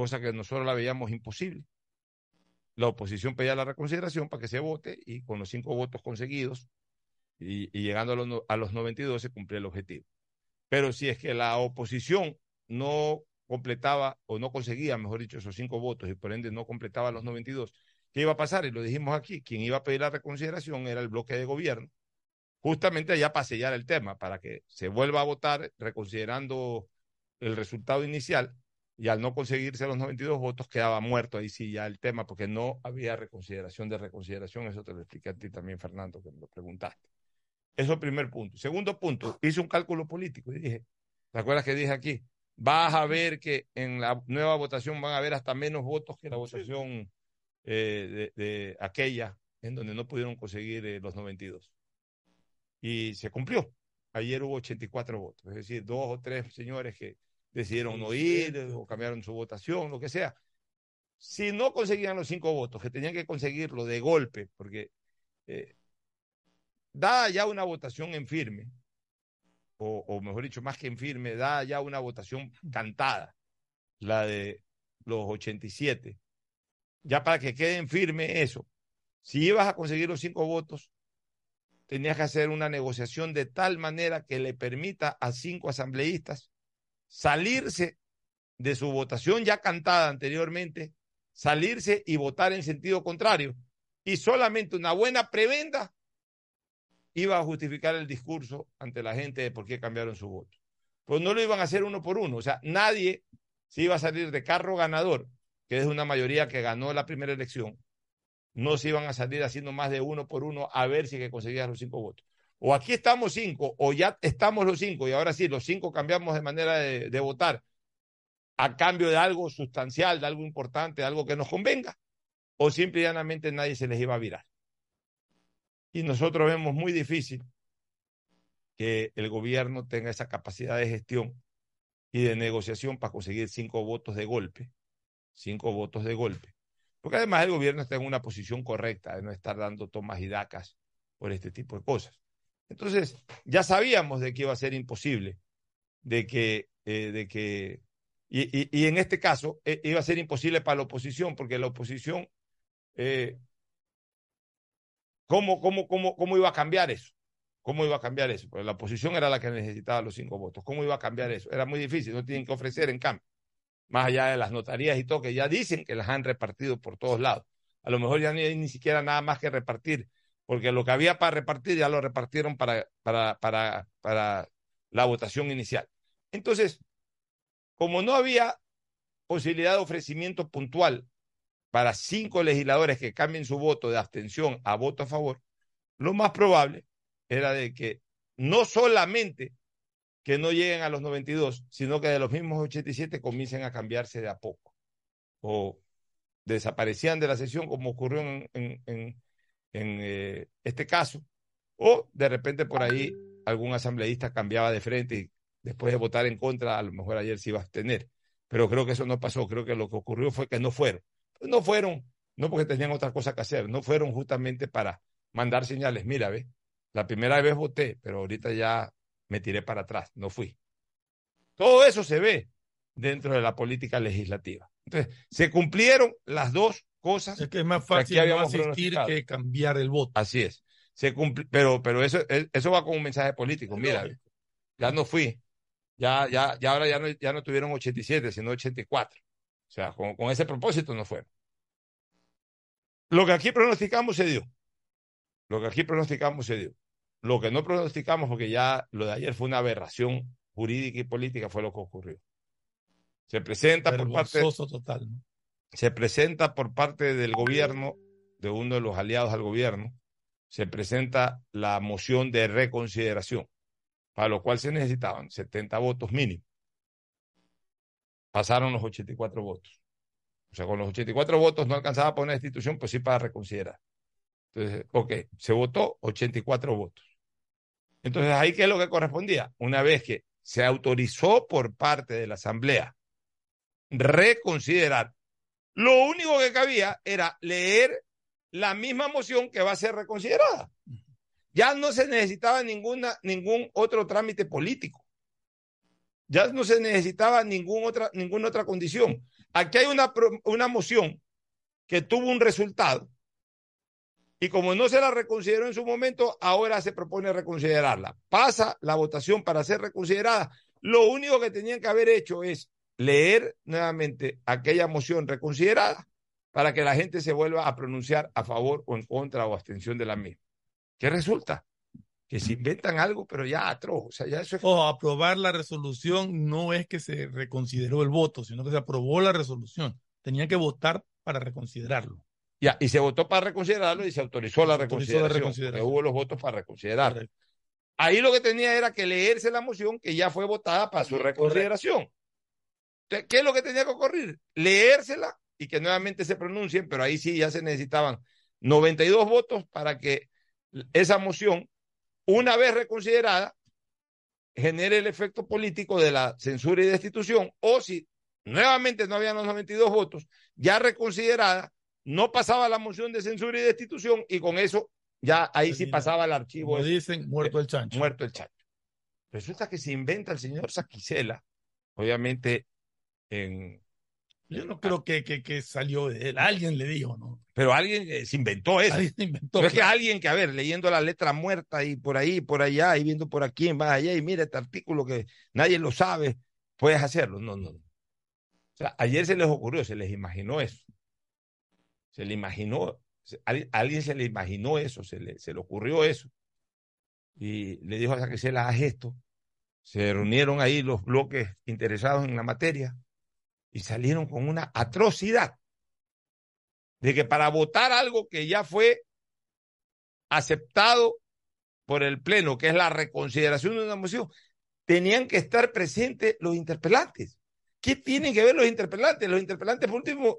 cosa que nosotros la veíamos imposible, la oposición pedía la reconsideración para que se vote y con los cinco votos conseguidos y, llegando a los, a los 92 se cumplía el objetivo. Pero si es que la oposición no completaba o no conseguía, mejor dicho, esos cinco votos y por ende no completaba los 92, ¿qué iba a pasar? Y lo dijimos aquí, quien iba a pedir la reconsideración era el bloque de gobierno, justamente allá para sellar el tema, para que se vuelva a votar reconsiderando el resultado inicial y al no conseguirse los 92 votos quedaba muerto ahí sí ya el tema porque no había reconsideración de reconsideración, eso te lo expliqué a ti también Fernando que me lo preguntaste. Eso es el primer punto. Segundo punto, hice un cálculo político y dije, ¿te acuerdas que dije aquí? Vas a ver que en la nueva votación van a haber hasta menos votos que la votación eh, de, de aquella en donde no pudieron conseguir eh, los 92. Y se cumplió. Ayer hubo 84 votos, es decir, dos o tres señores que decidieron no ir o cambiaron su votación, lo que sea. Si no conseguían los cinco votos, que tenían que conseguirlo de golpe, porque eh, da ya una votación en firme, o, o mejor dicho, más que en firme, da ya una votación cantada, la de los 87. Ya para que quede en firme eso, si ibas a conseguir los cinco votos, tenías que hacer una negociación de tal manera que le permita a cinco asambleístas salirse de su votación ya cantada anteriormente, salirse y votar en sentido contrario. Y solamente una buena prebenda iba a justificar el discurso ante la gente de por qué cambiaron su voto. Pues no lo iban a hacer uno por uno. O sea, nadie se iba a salir de carro ganador, que es una mayoría que ganó la primera elección. No se iban a salir haciendo más de uno por uno a ver si que conseguías los cinco votos. O aquí estamos cinco, o ya estamos los cinco, y ahora sí, los cinco cambiamos de manera de, votar a cambio de algo sustancial, de algo importante, de algo que nos convenga, o simple y llanamente nadie se les iba a virar. Y nosotros vemos muy difícil que el gobierno tenga esa capacidad de gestión y de negociación para conseguir cinco votos de golpe, cinco votos de golpe. Porque además el gobierno está en una posición correcta de no estar dando tomas y dacas por este tipo de cosas. Entonces, ya sabíamos de que iba a ser imposible, de que, eh, de que y, en este caso eh, iba a ser imposible para la oposición, porque la oposición, eh, ¿cómo, cómo, cómo, ¿cómo iba a cambiar eso? ¿Cómo iba a cambiar eso? Porque la oposición era la que necesitaba los cinco votos. ¿Cómo iba a cambiar eso? Era muy difícil, no tienen que ofrecer en cambio. Más allá de las notarías y todo, que ya dicen que las han repartido por todos lados. A lo mejor ya ni ni siquiera nada más que repartir, porque lo que había para repartir ya lo repartieron para, para, para, para la votación inicial. Entonces, como no había posibilidad de ofrecimiento puntual para cinco legisladores que cambien su voto de abstención a voto a favor, lo más probable era de que no solamente que no lleguen a los 92, sino que de los mismos 87 comiencen a cambiarse de a poco. O desaparecían de la sesión como ocurrió en, en, eh, este caso, o de repente por ahí algún asambleísta cambiaba de frente y después de votar en contra, a lo mejor ayer se iba a abstener. Pero creo que eso no pasó, creo que lo que ocurrió fue que no fueron. Pues no fueron, no porque tenían otra cosa que hacer, no fueron justamente para mandar señales. Mira, ve, la primera vez voté, pero ahorita ya me tiré para atrás, no fui. Todo eso se ve dentro de la política legislativa. Entonces, se cumplieron las dos cosas. Es que es más fácil no asistir que cambiar el voto. Así es. Se cumple, pero, pero eso, eso va con un mensaje político. Mira, ya no fui. Ya, ya, ya ahora ya no, ya no tuvieron 87, sino 84. O sea, con, con ese propósito no fueron. Lo que aquí pronosticamos se dio. Lo que aquí pronosticamos se dio. Lo que no pronosticamos, porque ya lo de ayer fue una aberración jurídica y política, fue lo que ocurrió. Se presenta por parte, total. ¿no? Se presenta por parte del gobierno, de uno de los aliados al gobierno, se presenta la moción de reconsideración, para lo cual se necesitaban 70 votos mínimo. Pasaron los 84 votos. O sea, con los 84 votos no alcanzaba para una institución, pues sí para reconsiderar. Entonces, ok, se votó 84 votos. Entonces, ahí qué es lo que correspondía. Una vez que se autorizó por parte de la Asamblea reconsiderar, lo único que cabía era leer la misma moción que va a ser reconsiderada. Ya no se necesitaba ninguna, ningún otro trámite político. Ya no se necesitaba ningún otra, ninguna otra condición. Aquí hay una, una moción que tuvo un resultado y como no se la reconsideró en su momento, ahora se propone reconsiderarla. Pasa la votación para ser reconsiderada. Lo único que tenían que haber hecho es leer nuevamente aquella moción reconsiderada para que la gente se vuelva a pronunciar a favor o en contra o abstención de la misma. ¿Qué resulta? Que se inventan algo, pero ya atroz. O sea, ya eso es. O aprobar la resolución no es que se reconsideró el voto, sino que se aprobó la resolución. Tenía que votar para reconsiderarlo. Ya, y se votó para reconsiderarlo y se autorizó la Se autorizó la reconsideración. reconsideración. porque hubo los votos para reconsiderarlo. Ahí lo que tenía era que leerse la moción que ya fue votada para su reconsideración. ¿Qué es lo que tenía que ocurrir? Leérsela y que nuevamente se pronuncien, pero ahí sí ya se necesitaban 92 votos para que esa moción, una vez reconsiderada, genere el efecto político de la censura y destitución, o si nuevamente no habían los 92 votos, ya reconsiderada, no pasaba la moción de censura y destitución y con eso ya ahí sí pasaba el archivo. Como dicen, muerto el chancho. Muerto el chancho. Resulta que se inventa el señor Saquicela, obviamente en... Yo no creo que, que, que salió de él. Alguien le dijo, ¿no? Pero alguien eh, se inventó eso. Alguien inventó. No es que alguien que, a ver, leyendo la letra muerta y por ahí, por allá, y viendo por aquí, más allá, y mira este artículo que nadie lo sabe, puedes hacerlo. No, no. O sea, ayer se les ocurrió, se les imaginó eso. Se le imaginó, se- a alguien se le imaginó eso, se le, se le ocurrió eso. Y le dijo a Saquicela, haz esto. Se reunieron ahí los bloques interesados en la materia y salieron con una atrocidad de que para votar algo que ya fue aceptado por el Pleno, que es la reconsideración de una moción, tenían que estar presentes los interpelantes. ¿Qué tienen que ver los interpelantes? Los interpelantes, por último,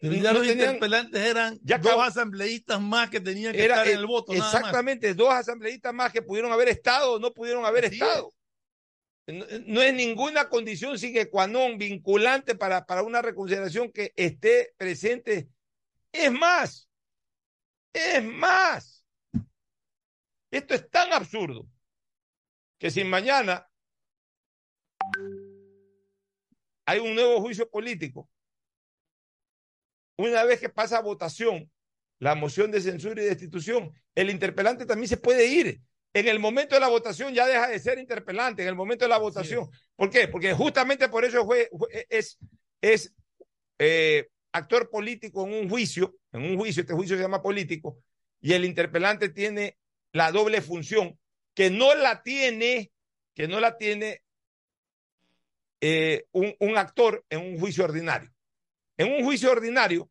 Pero ya no los tenían- interpelantes eran Ya dos asambleístas más que tenían que era estar en el voto. nada más. exactamente dos asambleístas más que pudieron haber estado o no pudieron haber Así estado. No, es ninguna condición sine qua non vinculante para, para una reconsideración que esté presente. Es más, es más. Esto es tan absurdo que si mañana hay un nuevo juicio político, una vez que pasa a votación la moción de censura y destitución, el interpelante también se puede ir. En el momento de la votación ya deja de ser interpelante, en el momento de la votación. ¿Por qué? Porque justamente por eso fue, fue- es, es eh, actor político en un juicio, en un juicio, este juicio se llama político, y el interpelante tiene la doble función, que no la tiene, que no la tiene eh, un, un actor en un juicio ordinario. En un juicio ordinario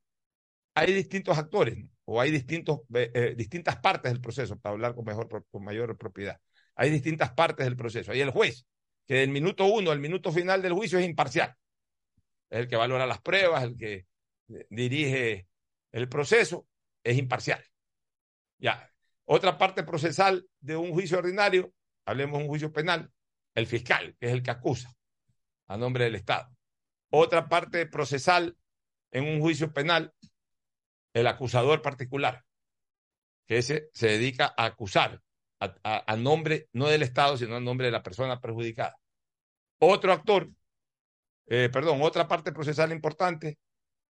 hay distintos actores ¿no? O hay distintos, eh, eh, distintas partes del proceso, para hablar con, mejor, con mayor propiedad. Hay distintas partes del proceso. Hay el juez, que del minuto uno al minuto final del juicio es imparcial. Es el que valora las pruebas, el que dirige el proceso, es imparcial. Ya. Otra parte procesal de un juicio ordinario, hablemos de un juicio penal, el fiscal, que es el que acusa a nombre del Estado. Otra parte procesal en un juicio penal, el acusador particular, que ese se dedica a acusar a, nombre no del Estado, sino a nombre de la persona perjudicada. Otro actor, eh, perdón, otra parte procesal importante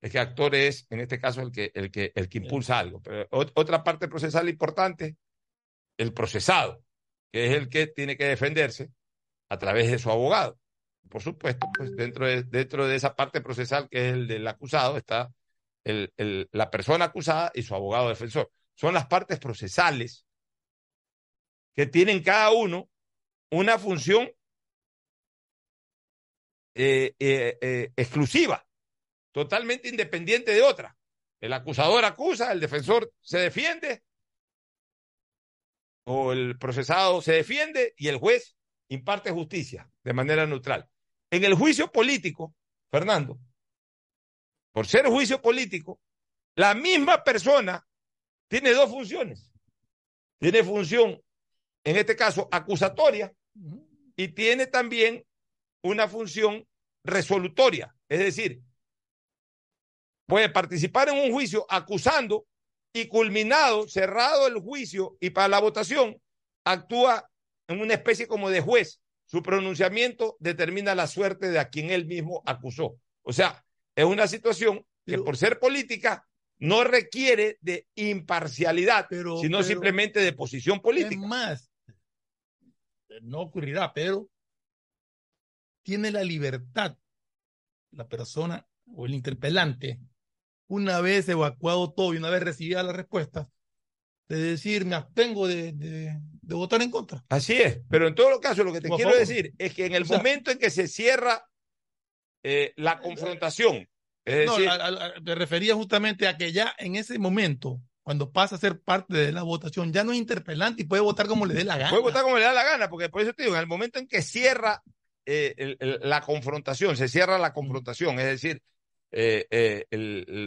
es que actor es, en este caso, el que, el que, el que impulsa algo. Otra parte procesal importante, el procesado, que es el que tiene que defenderse a través de su abogado. Por supuesto, pues dentro de, dentro de esa parte procesal que es el del acusado está la persona acusada y su abogado defensor. Son las partes procesales que tienen cada uno una función eh, eh, eh, exclusiva, totalmente independiente de otra. El acusador acusa, el defensor se defiende, o el procesado se defiende y el juez imparte justicia de manera neutral. En el juicio político, Fernando, por ser juicio político, la misma persona tiene dos funciones. Tiene función en este caso acusatoria, y tiene también una función resolutoria, es decir, puede participar en un juicio acusando y culminado, cerrado el juicio y para la votación, actúa en una especie como de juez. Su pronunciamiento determina la suerte de a quien él mismo acusó. O sea, es una situación que por ser política no requiere de imparcialidad, sino simplemente de posición política. más, no ocurrirá, pero tiene la libertad la persona o el interpelante, una vez evacuado todo y una vez recibida la respuesta, de decir, me abstengo de, de, votar en contra. Así es, pero en todo los casos lo que te quiero decir es que en el momento en que se cierra eh, la confrontación, es decir, no, me refería justamente a que ya en ese momento cuando pasa a ser parte de la votación, ya no es interpelante y puede votar como le dé la gana. Puede votar como le da la gana, porque por eso te digo, en el momento en que cierra eh, la confrontación, se cierra la confrontación, es decir, eh, eh,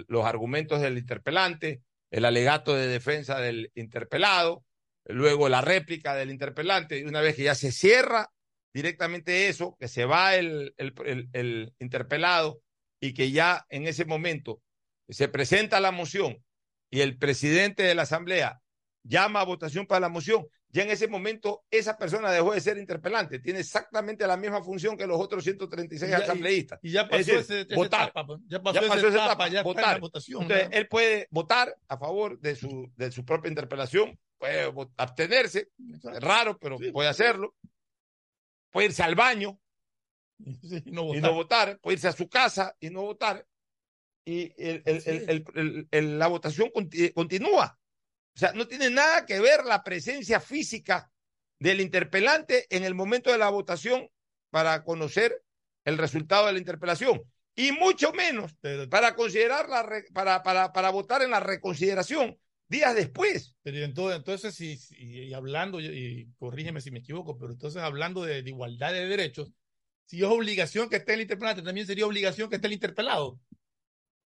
los argumentos del interpelante, el alegato de defensa del interpelado, luego la réplica del interpelante, y una vez que ya se cierra directamente eso, que se va el, el interpelado y que ya en ese momento se presenta la moción y el presidente de la Asamblea llama a votación para la moción, ya en ese momento esa persona dejó de ser interpelante, tiene exactamente la misma función que los otros 136 asambleístas. Y ya pasó, ese, votar. Etapa, ya pasó, esa etapa, ya votar. votación. Entonces, él puede votar a favor de su, de su propia interpelación, puede abstenerse, es raro, pero puede hacerlo. Puede irse al baño y no votar, puede irse a su casa y no votar. Y el, la votación eh, continúa. O sea, no tiene nada que ver la presencia física del interpelante en el momento de la votación para conocer el resultado de la interpelación. Y mucho menos para considerar la para, para, para votar en la reconsideración días después. Pero entonces, entonces y, hablando, y corrígeme si me equivoco, pero entonces hablando de, de, igualdad de derechos, si es obligación que esté el interpelante, también sería obligación que esté el interpelado.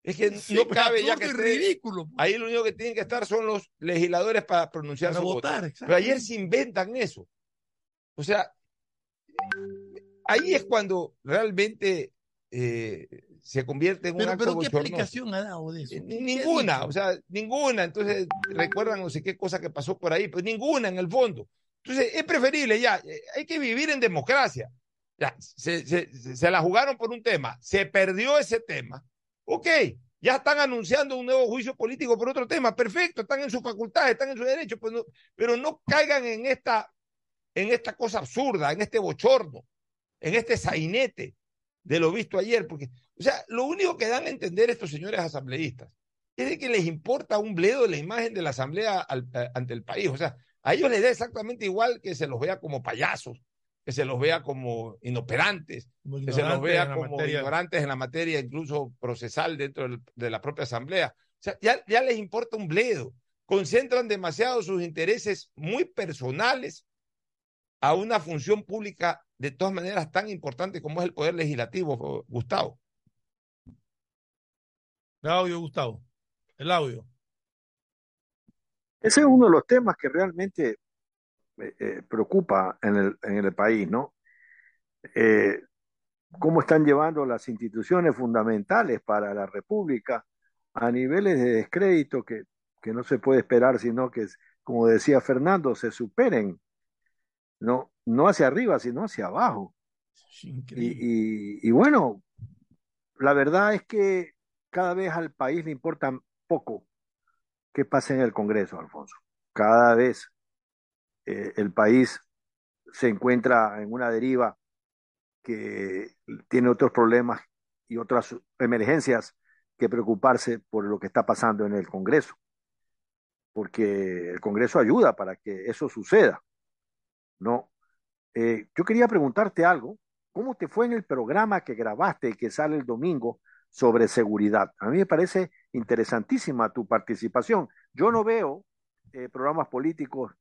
Es que no cabe ya que esté, ridículo. Pues. Ahí lo único que tienen que estar son los legisladores para pronunciar su votar, Pero ayer se inventan eso. O sea, ahí es cuando realmente eh, se convierte en un acto Pero ¿qué explicación ha dado de eso? Ninguna, o sea, ninguna. Entonces, recuerdan no sé qué cosa que pasó por ahí, pues ninguna en el fondo. Entonces, es preferible ya, eh, hay que vivir en democracia. Ya, se, se, se la jugaron por un tema, se perdió ese tema, Ok, ya están anunciando un nuevo juicio político por otro tema, perfecto, están en su facultad, están en su derecho, pues pero no caigan en esta, en esta cosa absurda, en este bochorno, en este sainete de lo visto ayer, porque, o sea, lo único que dan a entender estos señores asambleístas es de que les importa un bledo la imagen de la asamblea ante el país, o sea, a ellos les da exactamente igual que se los vea como payasos, que se los vea como inoperantes, que se los vea como ignorantes en la materia incluso procesal dentro de la propia asamblea. O sea, ya, ya les importa un bledo. Concentran demasiado sus intereses muy personales a una función pública de todas maneras tan importante como es el poder legislativo, Gustavo. El audio, Gustavo. El audio. Ese es uno de los temas que realmente eh, eh, preocupa en el, en el país, ¿no? Eh, cómo están llevando las instituciones fundamentales para la República a niveles de descrédito que, que no se puede esperar, sino que, como decía Fernando, se superen, no, no hacia arriba, sino hacia abajo. Y, y, y bueno, la verdad es que cada vez al país le importa poco qué pasa en el Congreso, Alfonso. Cada vez eh, el país se encuentra en una deriva que tiene otros problemas y otras emergencias que preocuparse por lo que está pasando en el Congreso, porque el Congreso ayuda para que eso suceda. No, eh, yo quería preguntarte algo. ¿Cómo te fue en el programa que grabaste y que sale el domingo sobre seguridad? A mí me parece interesantísima tu participación. Yo no veo eh, programas políticos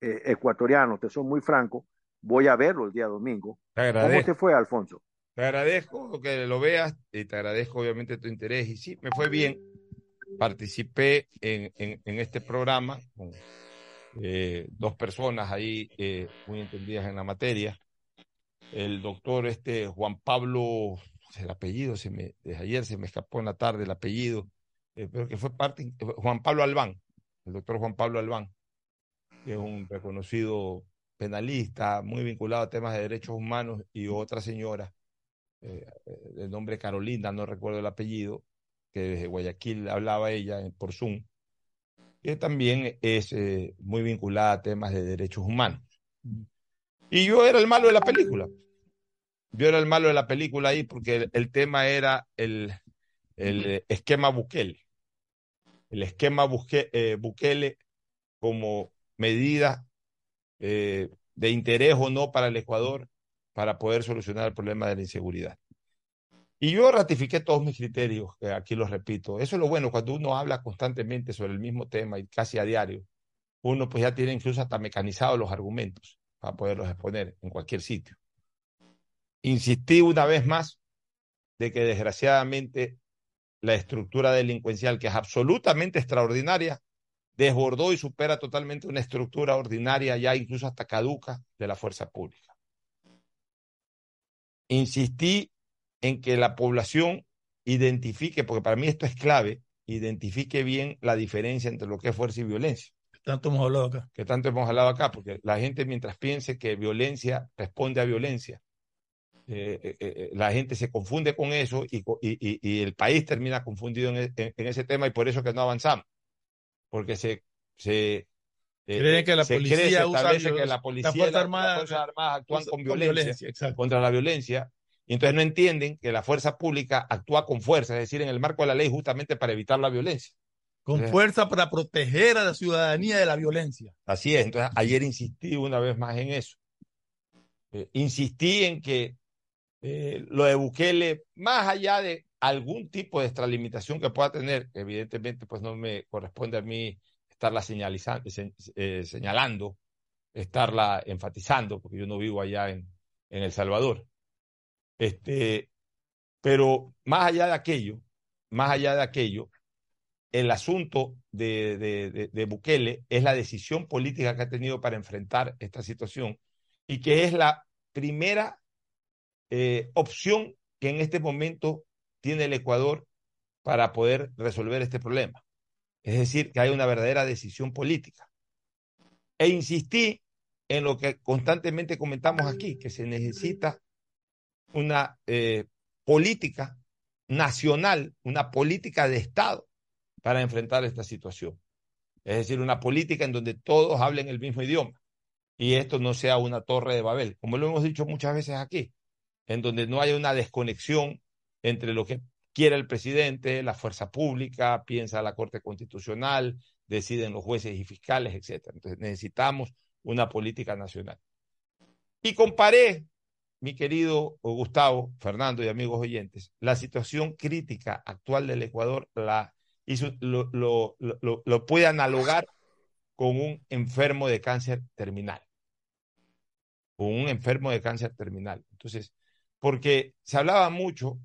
eh, ecuatorianos, te soy muy franco. Voy a verlo el día domingo. Te ¿Cómo te fue, Alfonso? Te agradezco que lo veas y te agradezco obviamente tu interés. Y sí, me fue bien. Participé en, en, en este programa con eh, dos personas ahí eh, muy entendidas en la materia. El doctor este Juan Pablo, el apellido, se me, desde ayer se me escapó en la tarde el apellido, eh, pero que fue parte, Juan Pablo Albán, el doctor Juan Pablo Albán, que es un reconocido penalista, muy vinculado a temas de derechos humanos, y otra señora, de nombre Carolina, no recuerdo el apellido, que desde Guayaquil hablaba ella por Zoom, que también es eh, muy vinculada a temas de derechos humanos. Y yo era el malo de la película. Yo era el malo de la película ahí porque el, el tema era el, el, esquema Bukele. El esquema Buque, eh, Bukele como medida eh, de interés o no para el Ecuador para poder solucionar el problema de la inseguridad. Y yo ratifiqué todos mis criterios, que aquí los repito. Eso es lo bueno, cuando uno habla constantemente sobre el mismo tema y casi a diario, uno pues ya tiene incluso hasta mecanizados los argumentos para poderlos exponer en cualquier sitio. Insistí una vez más de que desgraciadamente la estructura delincuencial, que es absolutamente extraordinaria, desbordó y supera totalmente una estructura ordinaria, ya incluso hasta caduca, de la fuerza pública. Insistí en que la población identifique, porque para mí esto es clave, identifique bien la diferencia entre lo que es fuerza y violencia. Que tanto hemos hablado acá. Que tanto hemos hablado acá, porque la gente mientras piense que violencia responde a violencia, eh, eh, eh, la gente se confunde con eso y, y, y el país termina confundido en, en, en, ese tema y por eso que no avanzamos. Porque se... se Creen que la se policía cree, se usa establece que la policía la Fuerza Armada- las Fuerzas Armadas actúan con con violencia, contra la violencia, y entonces no entienden que la fuerza pública actúa con fuerza, es decir, en el marco de la ley justamente para evitar la violencia. Con Entonces, fuerza para proteger a la ciudadanía de la violencia. Así es, entonces ayer insistí una vez más en eso. Eh, insistí en que eh, lo de Bukele, más allá de algún tipo de extralimitación que pueda tener, que evidentemente pues no me corresponde a mí estarla señalizando, se- eh, señalando, estarla enfatizando, porque yo no vivo allá en, en El Salvador. Este, pero más allá de aquello, más allá de aquello, el asunto de, de, de, Bukele es la decisión política que ha tenido para enfrentar esta situación y que es la primera eh, opción que en este momento tiene el Ecuador para poder resolver este problema. Es decir, que hay una verdadera decisión política. E insistí en lo que constantemente comentamos aquí, que se necesita una eh, política nacional, una política de Estado para enfrentar esta situación. Es decir, una política en donde todos hablen el mismo idioma y esto no sea una torre de Babel, como lo hemos dicho muchas veces aquí, en donde no haya una desconexión entre lo que quiere el presidente, la fuerza pública, piensa la Corte Constitucional, deciden los jueces y fiscales, etc. Entonces necesitamos una política nacional. Y comparé, mi querido Gustavo, Fernando y amigos oyentes, la situación crítica actual del Ecuador la lo, puede analogar con un enfermo de cáncer terminal. con un enfermo de cáncer terminal. Entonces, porque se hablaba mucho,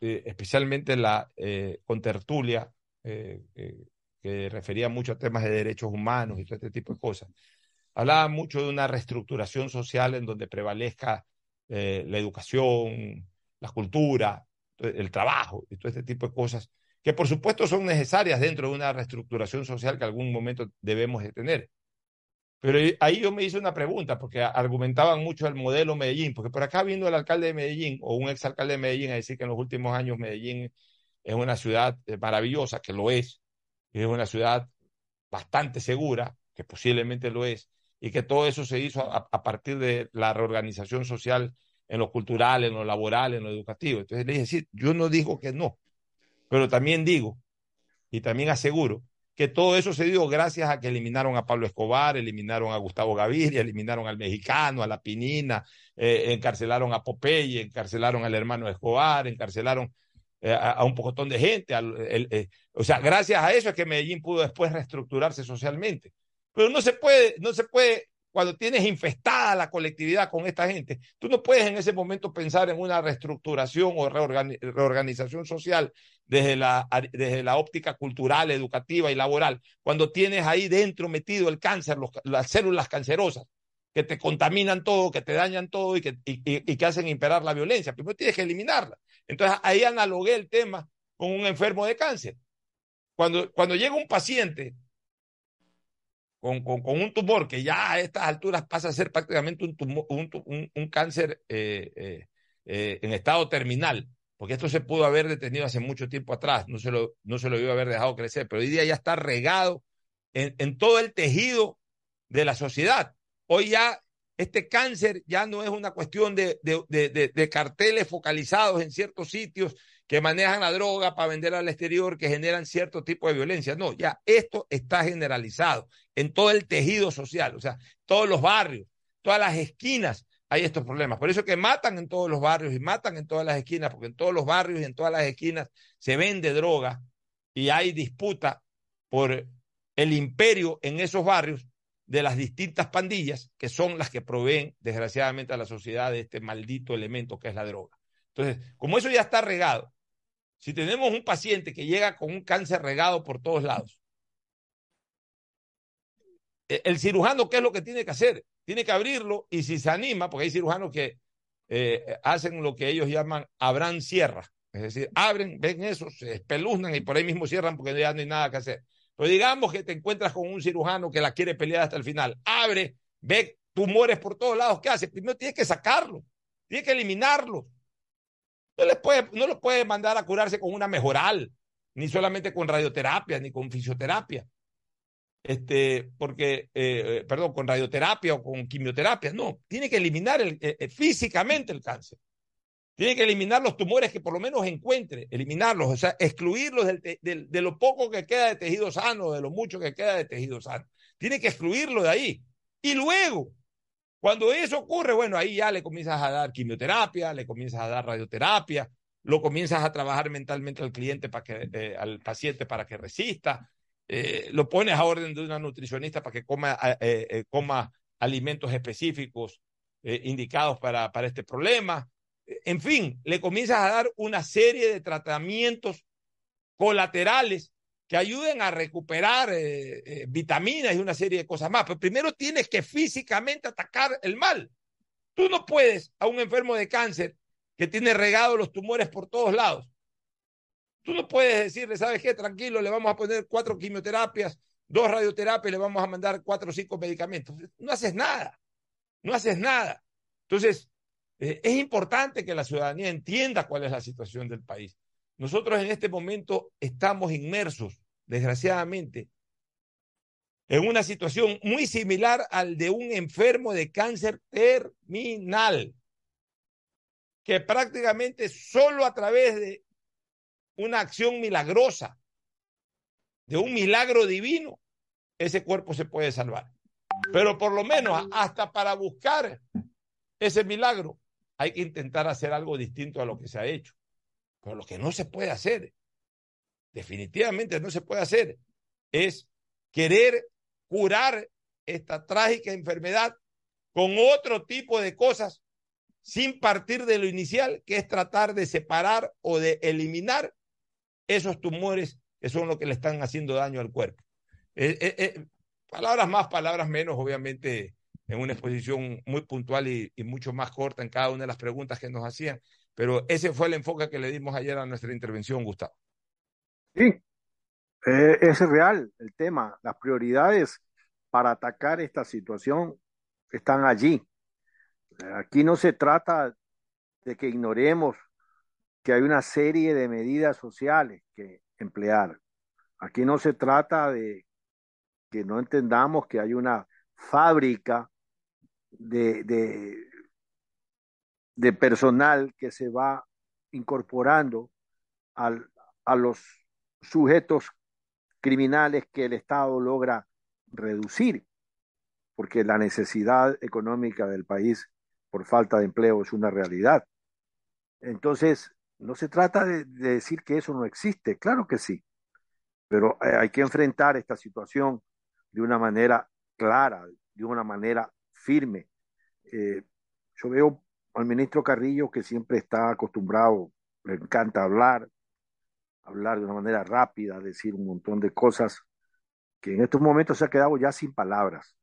eh, especialmente en la eh, contertulia, eh, eh, que refería mucho a temas de derechos humanos y todo este tipo de cosas. Hablaba mucho de una reestructuración social en donde prevalezca eh, la educación, la cultura, el trabajo y todo este tipo de cosas, que por supuesto son necesarias dentro de una reestructuración social que algún momento debemos de tener. Pero ahí yo me hice una pregunta, porque argumentaban mucho el modelo Medellín, porque por acá viendo el alcalde de Medellín o un exalcalde de Medellín a decir que en los últimos años Medellín es una ciudad eh, maravillosa, que lo es, es una ciudad bastante segura, que posiblemente lo es, y que todo eso se hizo a, partir de la reorganización social en lo cultural, en lo laboral, en lo educativo. Entonces le dije, sí, yo no digo que no, pero también digo y también aseguro que todo eso se dio gracias a que eliminaron a Pablo Escobar, eliminaron a Gustavo Gaviria, eliminaron al mexicano, a la Pinina, eh, encarcelaron a Popeye, encarcelaron al hermano Escobar, encarcelaron eh, a, un pocotón de gente. Al, eh, o sea, gracias a eso es que Medellín pudo después reestructurarse socialmente. Pero no se puede, no se puede, cuando tienes infestada la colectividad con esta gente, tú no puedes en ese momento pensar en una reestructuración o reorgan, reorganización social desde la, desde la óptica cultural, educativa y laboral, cuando tienes ahí dentro metido el cáncer, las células cancerosas que te contaminan todo, que te dañan todo y que, y que hacen imperar la violencia. Primero tienes que eliminarla. Entonces ahí analogué el tema con un enfermo de cáncer. Cuando, cuando llega un paciente con, con, un tumor que ya a estas alturas pasa a ser prácticamente un, tumor, un, un, un cáncer eh, eh, eh, en estado terminal, porque esto se pudo haber detenido hace mucho tiempo atrás, no se lo, no se lo iba a haber dejado crecer, pero hoy día ya está regado en, en todo el tejido de la sociedad. Hoy ya este cáncer ya no es una cuestión de, de, de, carteles focalizados en ciertos sitios que manejan la droga para vender al exterior, que generan cierto tipo de violencia. No, ya esto está generalizado en todo el tejido social, o sea, todos los barrios, todas las esquinas hay estos problemas. Por eso que matan en todos los barrios y matan en todas las esquinas, porque en todos los barrios y en todas las esquinas se vende droga y hay disputa por el imperio en esos barrios de las distintas pandillas que son las que proveen, desgraciadamente, a la sociedad de este maldito elemento que es la droga. Entonces, como eso ya está regado, si tenemos un paciente que llega con un cáncer regado por todos lados, el cirujano, ¿qué es lo que tiene que hacer? Tiene que abrirlo y si se anima, porque hay cirujanos que eh, hacen lo que ellos llaman abran sierra, es decir, abren, ven eso, se espeluznan y por ahí mismo cierran porque ya no hay nada que hacer. Pero digamos que te encuentras con un cirujano que la quiere pelear hasta el final. Abre, ve tumores por todos lados. ¿Qué hace? Primero tiene que sacarlo, tiene que eliminarlo. No, les puede, no los puede mandar a curarse con una mejoral, ni solamente con radioterapia, ni con fisioterapia. Este, porque, eh, perdón, con radioterapia o con quimioterapia. No, tiene que eliminar el, eh, físicamente el cáncer. Tiene que eliminar los tumores que por lo menos encuentre, eliminarlos, o sea, excluirlos del, de lo poco que queda de tejido sano, de lo mucho que queda de tejido sano. Tiene que excluirlo de ahí. Y luego, cuando eso ocurre, bueno, ahí ya le comienzas a dar quimioterapia, le comienzas a dar radioterapia, lo comienzas a trabajar mentalmente al cliente para que, eh, al paciente para que resista, eh, lo pones a orden de una nutricionista para que coma, eh, coma alimentos específicos indicados para, para este problema. En fin, le comienzas a dar una serie de tratamientos colaterales que ayuden a recuperar vitaminas y una serie de cosas más. Pero primero tienes que físicamente atacar el mal. Tú no puedes a un enfermo de cáncer que tiene regado los tumores por todos lados Tú no puedes decirle, ¿sabes qué? Tranquilo, le vamos a poner cuatro quimioterapias, dos radioterapias, le vamos a mandar cuatro o cinco medicamentos. No haces nada, no haces nada. Entonces, eh, es importante que la ciudadanía entienda cuál es la situación del país. Nosotros en este momento estamos inmersos, desgraciadamente, en una situación muy similar al de un enfermo de cáncer terminal, que prácticamente solo a través de una acción milagrosa, de un milagro divino, ese cuerpo se puede salvar. Pero por lo menos hasta para buscar ese milagro hay que intentar hacer algo distinto a lo que se ha hecho. Pero lo que no se puede hacer, definitivamente no se puede hacer, es querer curar esta trágica enfermedad con otro tipo de cosas sin partir de lo inicial, que es tratar de separar o de eliminar esos tumores que son los que le están haciendo daño al cuerpo. Eh, eh, eh, palabras más, palabras menos, obviamente, en una exposición muy puntual y, y, mucho más corta en cada una de las preguntas que nos hacían, pero ese fue el enfoque que le dimos ayer a nuestra intervención, Gustavo. Sí, es real el tema. Las prioridades para atacar esta situación están allí. Aquí no se trata de que ignoremos que hay una serie de medidas sociales que emplear. Aquí no se trata de que no entendamos que hay una fábrica de, de, de personal que se va incorporando al, a los sujetos criminales que el Estado logra reducir, porque la necesidad económica del país por falta de empleo es una realidad. Entonces, no se trata de, de decir que eso no existe, claro que sí, pero hay que enfrentar esta situación de una manera clara, de una manera firme. Eh, yo veo al ministro Carrillo que siempre está acostumbrado, le encanta hablar, hablar de una manera rápida, decir un montón de cosas, que en estos momentos se ha quedado ya sin palabras,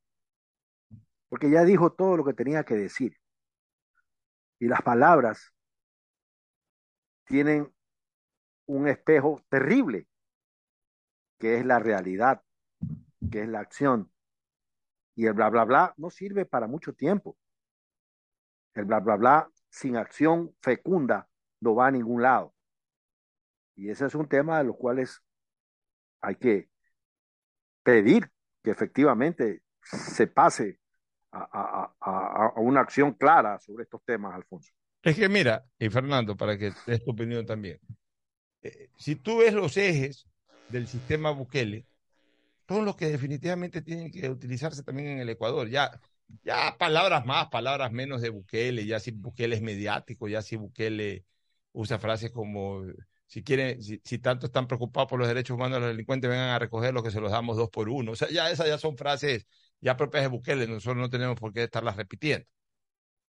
porque ya dijo todo lo que tenía que decir. Y las palabras tienen un espejo terrible, que es la realidad, que es la acción. Y el bla, bla, bla no sirve para mucho tiempo. El bla, bla, bla sin acción fecunda no va a ningún lado. Y ese es un tema de los cuales hay que pedir que efectivamente se pase a, a, a, una acción clara sobre estos temas, Alfonso. Es que mira, y Fernando, para que des tu opinión también, eh, si tú ves los ejes del sistema Bukele, son los que definitivamente tienen que utilizarse también en el Ecuador. Ya, ya palabras más, palabras menos de Bukele, ya si Bukele es mediático, ya si Bukele usa frases como si quieren, si, tanto están preocupados por los derechos humanos de los delincuentes, vengan a recoger lo que se los damos dos por uno. O sea, ya esas ya son frases ya propias de Bukele, nosotros no tenemos por qué estarlas repitiendo.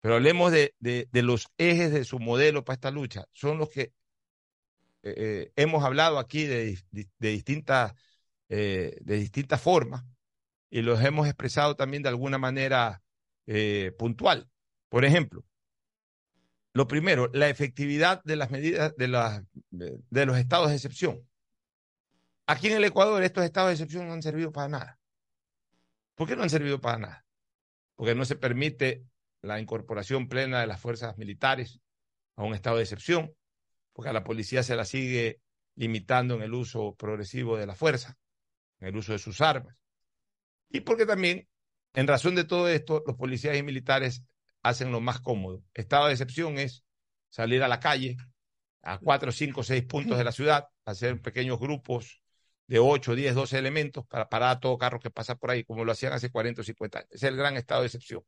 Pero hablemos de, de, los ejes de su modelo para esta lucha. Son los que eh, eh, hemos hablado aquí de, de distintas, eh, de distintas formas y los hemos expresado también de alguna manera puntual. Por ejemplo, lo primero, la efectividad de las medidas de, las, de los estados de excepción. Aquí en el Ecuador estos estados de excepción no han servido para nada. ¿Por qué no han servido para nada? Porque no se permite la incorporación plena de las fuerzas militares a un estado de excepción, porque a la policía se la sigue limitando en el uso progresivo de la fuerza, en el uso de sus armas. Y porque también, en razón de todo esto, los policías y militares hacen lo más cómodo. Estado de excepción es salir a la calle, a cuatro, cinco, seis puntos de la ciudad, hacer pequeños grupos de 8, 10, 12 elementos para parar a todo carro que pasa por ahí, como lo hacían hace 40 o 50 años. Es el gran estado de excepción.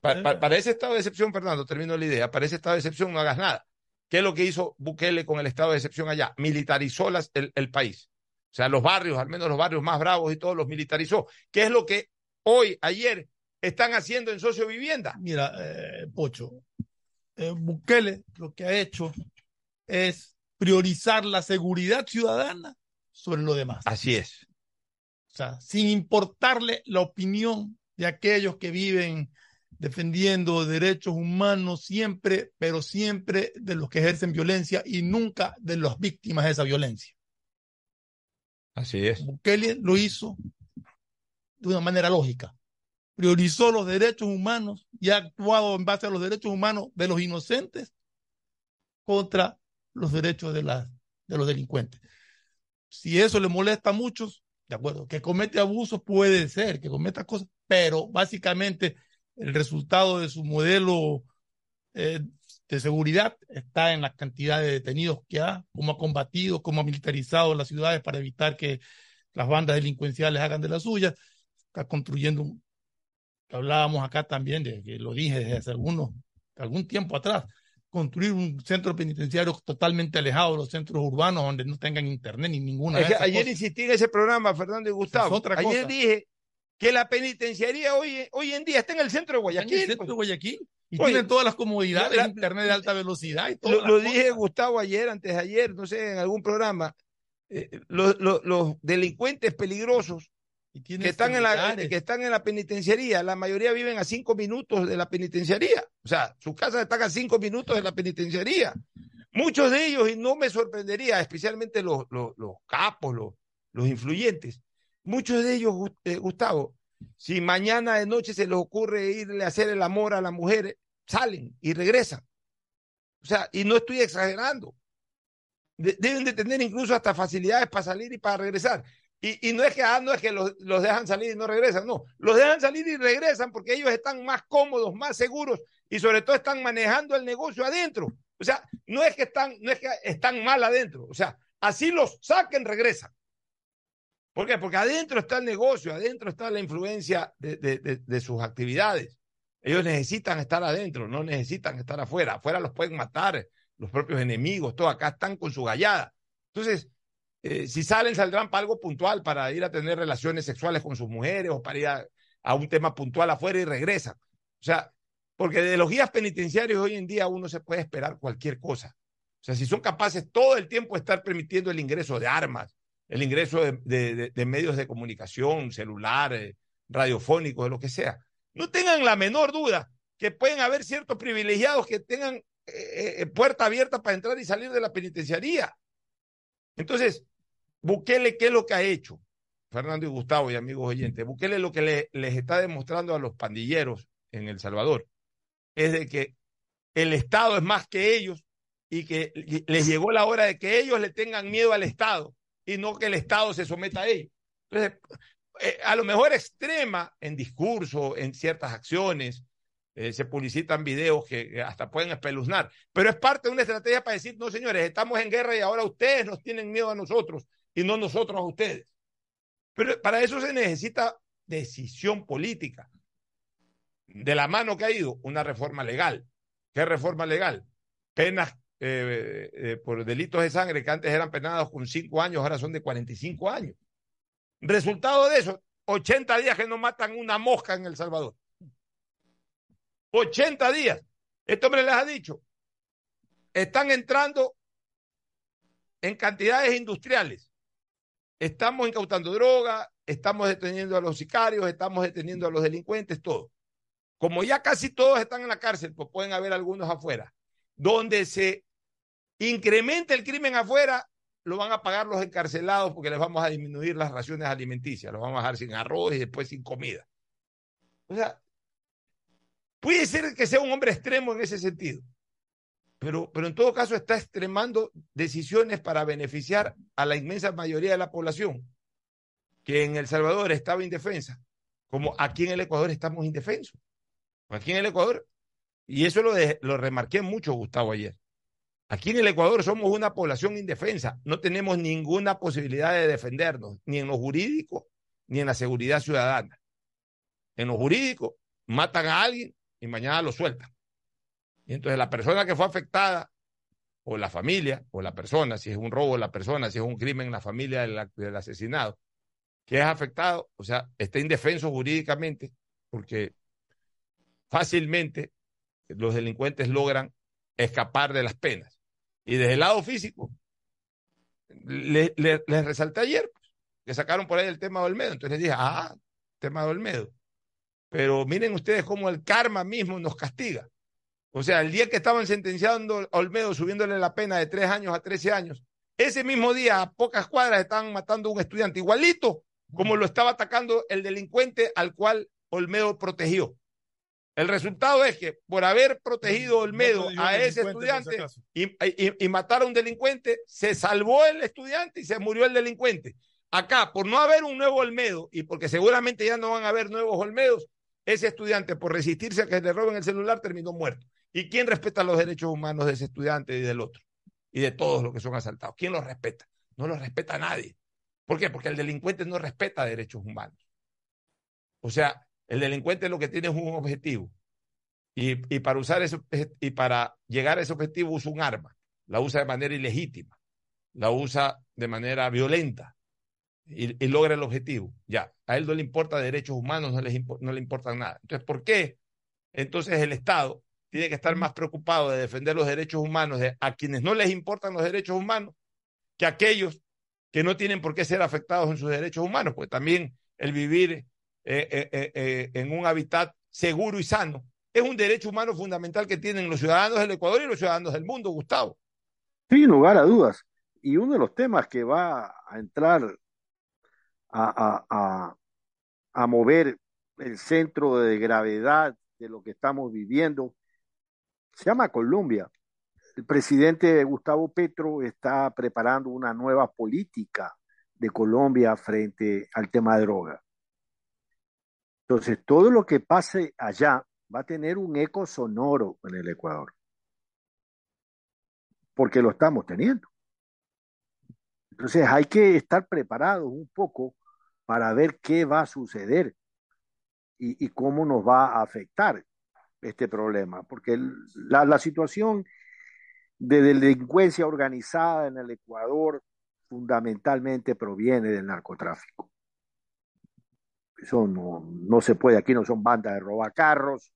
Para, ese estado de excepción, Fernando, termino la idea, para ese estado de excepción no hagas nada. ¿Qué es lo que hizo Bukele con el estado de excepción allá? Militarizó las, el, el, país. O sea, los barrios, al menos los barrios más bravos y todos los militarizó. ¿Qué es lo que hoy, ayer, están haciendo en sociovivienda? Mira, eh, Pocho, eh, Bukele lo que ha hecho es priorizar la seguridad ciudadana sobre lo demás. Así es. O sea, sin importarle la opinión de aquellos que viven defendiendo derechos humanos siempre, pero siempre de los que ejercen violencia y nunca de las víctimas de esa violencia. Así es. Bukele lo hizo de una manera lógica. Priorizó los derechos humanos y ha actuado en base a los derechos humanos de los inocentes contra los derechos de, la, de los delincuentes. Si eso le molesta a muchos, de acuerdo, que comete abusos puede ser, que cometa cosas, pero básicamente el resultado de su modelo eh, de seguridad está en la cantidad de detenidos que ha, cómo ha combatido, cómo ha militarizado las ciudades para evitar que las bandas delincuenciales hagan de las suyas, está construyendo, un, hablábamos acá también, de que lo dije desde hace algunos, algún tiempo atrás, construir un centro penitenciario totalmente alejado de los centros urbanos donde no tengan internet ni ninguna. Es que ayer cosas. insistí en ese programa, Fernando y Gustavo. Es otra ayer cosa. dije que la penitenciaría hoy, hoy en día está en el centro de Guayaquil. En el centro pues. de Guayaquil. Y Oye, tienen todas las comodidades, la- internet de alta velocidad y todo. Lo, lo dije Gustavo ayer, antes de ayer, no sé, en algún programa. eh, los, los- los delincuentes peligrosos que están, en la, que están en la penitenciaría, la mayoría viven a cinco minutos de la penitenciaría. O sea, sus casas están a cinco minutos de la penitenciaría. Muchos de ellos, y no me sorprendería, especialmente los, los, los capos, los, los influyentes, muchos de ellos, eh, Gustavo, si mañana de noche se les ocurre irle a hacer el amor a las mujeres, salen y regresan. O sea, y no estoy exagerando. De- deben de tener incluso hasta facilidades para salir y para regresar. Y, no es que, ah, no es que los, los dejan salir y no regresan, no, los dejan salir y regresan porque ellos están más cómodos, más seguros y sobre todo están manejando el negocio adentro. O sea, no es que están, no es que están mal adentro, o sea, así los saquen, regresan. ¿Por qué? Porque adentro está el negocio, adentro está la influencia de- de sus actividades. Ellos necesitan estar adentro, no necesitan estar afuera. Afuera los pueden matar, los propios enemigos, todo acá están con su gallada. Entonces, eh, si salen, saldrán para algo puntual, para ir a tener relaciones sexuales con sus mujeres o para ir a, un tema puntual afuera y regresan. O sea, porque de los guías penitenciarios hoy en día uno se puede esperar cualquier cosa. O sea, si son capaces todo el tiempo de estar permitiendo el ingreso de armas, el ingreso de, medios de comunicación, celulares, radiofónicos, lo que sea, no tengan la menor duda que pueden haber ciertos privilegiados que tengan eh, eh, puerta abierta para entrar y salir de la penitenciaría. Entonces, Bukele, ¿qué es lo que ha hecho? Fernando y Gustavo y amigos oyentes, Bukele lo que le- les está demostrando a los pandilleros en El Salvador es de que el Estado es más que ellos y que les llegó la hora de que ellos le tengan miedo al Estado y no que el Estado se someta a ellos. Entonces, eh, a lo mejor extrema en discurso, en ciertas acciones, eh, se publicitan videos que hasta pueden espeluznar, pero es parte de una estrategia para decir, no señores, estamos en guerra y ahora ustedes nos tienen miedo a nosotros y no nosotros a ustedes. Pero para eso se necesita decisión política. De la mano que ha ido una reforma legal. ¿Qué reforma legal? Penas eh, eh, por delitos de sangre que antes eran penados con cinco años, ahora son de 45 años. Resultado de eso, 80 días que no matan una mosca en El Salvador. 80 días. Este hombre les ha dicho, están entrando en cantidades industriales. Estamos incautando droga, estamos deteniendo a los sicarios, estamos deteniendo a los delincuentes, todo. Como ya casi todos están en la cárcel, pues pueden haber algunos afuera. Donde se incrementa el crimen afuera, lo van a pagar los encarcelados porque les vamos a disminuir las raciones alimenticias, los vamos a dejar sin arroz y después sin comida. O sea, puede ser que sea un hombre extremo en ese sentido, pero, pero en todo caso está extremando decisiones para beneficiar a la inmensa mayoría de la población que en El Salvador estaba indefensa, como aquí en el Ecuador estamos indefensos. Aquí en el Ecuador, y eso lo, de- lo remarqué mucho, Gustavo, ayer. Aquí en el Ecuador somos una población indefensa, no tenemos ninguna posibilidad de defendernos, ni en lo jurídico, ni en la seguridad ciudadana. En lo jurídico, matan a alguien y mañana lo sueltan. Y entonces la persona que fue afectada, o la familia, o la persona, si es un robo la persona, si es un crimen la familia del, asesinado, que es afectado, o sea, está indefenso jurídicamente, porque fácilmente los delincuentes logran escapar de las penas. Y desde el lado físico, le- le- les resalté ayer pues, que sacaron por ahí el tema de Olmedo. Entonces les dije, ah, tema de Olmedo. Pero miren ustedes cómo el karma mismo nos castiga. O sea, el día que estaban sentenciando a Olmedo, subiéndole la pena de tres años a 13 años, ese mismo día, a pocas cuadras, estaban matando a un estudiante, igualito como lo estaba atacando el delincuente al cual Olmedo protegió. El resultado es que por haber protegido Olmedo a ese estudiante y- y matar a un delincuente, se salvó el estudiante y se murió el delincuente. Acá, por no haber un nuevo Olmedo y porque seguramente ya no van a haber nuevos Olmedos, ese estudiante, por resistirse a que le roben el celular, terminó muerto. ¿Y quién respeta los derechos humanos de ese estudiante y del otro? Y de todos los que son asaltados. ¿Quién los respeta? No los respeta nadie. ¿Por qué? Porque el delincuente no respeta derechos humanos. O sea, el delincuente lo que tiene es un objetivo. Y, y para usar ese, y para llegar a ese objetivo usa un arma. La usa de manera ilegítima. La usa de manera violenta. y, logra el objetivo. Ya, a él no le importa derechos humanos, no, no le importan nada. Entonces, ¿por qué? Entonces el Estado tiene que estar más preocupado de defender los derechos humanos de a quienes no les importan los derechos humanos que aquellos que no tienen por qué ser afectados en sus derechos humanos, pues también el vivir eh, eh, eh, en un hábitat seguro y sano es un derecho humano fundamental que tienen los ciudadanos del Ecuador y los ciudadanos del mundo, Gustavo. Sin lugar a dudas. Y uno de los temas que va a entrar a mover el centro de gravedad de lo que estamos viviendo se llama Colombia. El presidente Gustavo Petro está preparando una nueva política de Colombia frente al tema de droga. Entonces, todo lo que pase allá va a tener un eco sonoro en el Ecuador, porque lo estamos teniendo. Entonces, hay que estar preparados un poco para ver qué va a suceder y, y cómo nos va a afectar este problema, porque la situación de delincuencia organizada en el Ecuador fundamentalmente proviene del narcotráfico. Eso no, no se puede, aquí no son bandas de robacarros,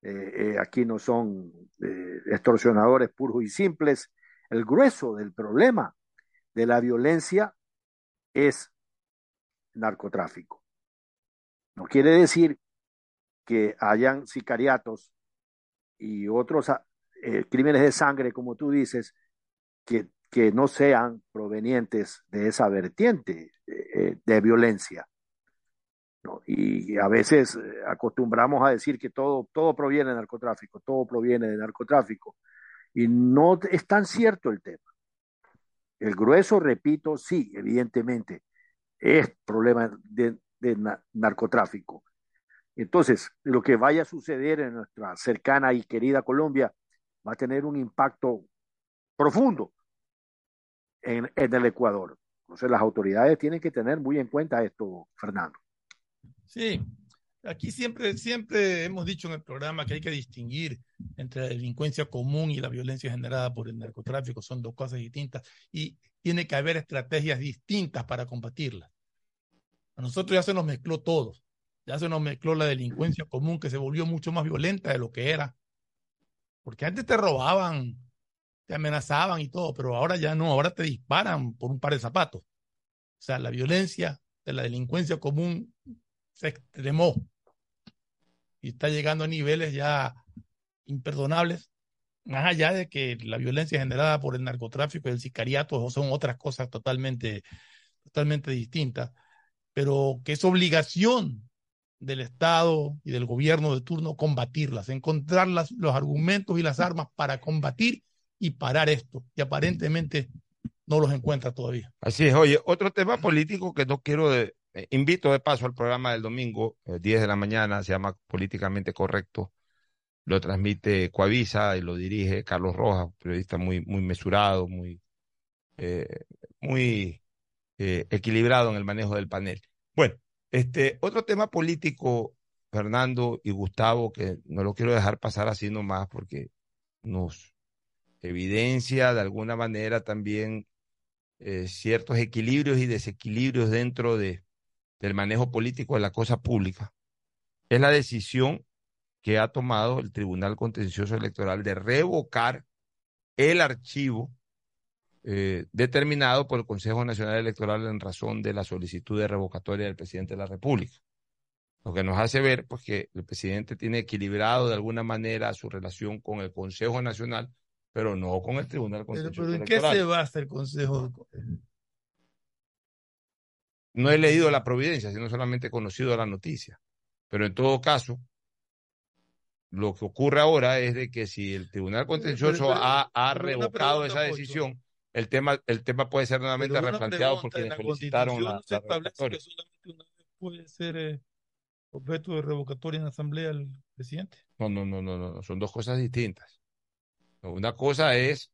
eh, eh, aquí no son eh, extorsionadores puros y simples. El grueso del problema de la violencia es narcotráfico. No quiere decir que hayan sicariatos y otros ah, eh, crímenes de sangre, como tú dices, que, que no sean provenientes de esa vertiente eh, de violencia. Y a veces eh, acostumbramos a decir que todo, todo proviene de narcotráfico, todo proviene de narcotráfico. Y no es tan cierto el tema. El grueso, repito, sí, evidentemente, es problema de, de na- narcotráfico. Entonces, lo que vaya a suceder en nuestra cercana y querida Colombia va a tener un impacto profundo en, en el Ecuador. Entonces, las autoridades tienen que tener muy en cuenta esto, Fernando. Sí, aquí siempre, siempre hemos dicho en el programa que hay que distinguir entre la delincuencia común y la violencia generada por el narcotráfico. Son dos cosas distintas y tiene que haber estrategias distintas para combatirlas. A nosotros ya se nos mezcló todo. Ya se nos mezcló la delincuencia común que se volvió mucho más violenta de lo que era. Porque antes te robaban, te amenazaban y todo, pero ahora ya no, ahora te disparan por un par de zapatos. O sea, la violencia de la delincuencia común se extremó y está llegando a niveles ya imperdonables, más allá de que la violencia generada por el narcotráfico y el sicariato son otras cosas totalmente, totalmente distintas, pero que es obligación del Estado y del gobierno de turno combatirlas, encontrar las, los argumentos y las armas para combatir y parar esto. Y aparentemente no los encuentra todavía. Así es, oye, otro tema político que no quiero, eh, invito de paso al programa del domingo, eh, 10 de la mañana, se llama Políticamente Correcto, lo transmite Coavisa y lo dirige Carlos Rojas, periodista muy, muy mesurado, muy, eh, muy eh, equilibrado en el manejo del panel. Bueno, este, otro tema político, Fernando y Gustavo, que no lo quiero dejar pasar así nomás porque nos evidencia de alguna manera también eh, ciertos equilibrios y desequilibrios dentro de, del manejo político de la cosa pública, es la decisión que ha tomado el Tribunal Contencioso Electoral de revocar el archivo eh, determinado por el Consejo Nacional Electoral en razón de la solicitud de revocatoria del presidente de la República. Lo que nos hace ver pues, que el presidente tiene equilibrado de alguna manera su relación con el Consejo Nacional, pero no con el Tribunal Pero, Contencioso pero ¿en qué se basa el Consejo? No he leído la providencia, sino solamente he conocido la noticia. Pero en todo caso, lo que ocurre ahora es de que si el Tribunal Contencioso pero- ha, revocado esa decisión, el tema, el tema puede ser nuevamente replanteado por pregunta, en quienes Constitución la, se establece que solamente una vez puede ser eh, objeto de revocatoria en la Asamblea el presidente. No, no, no, no, no, son dos cosas distintas. Una cosa es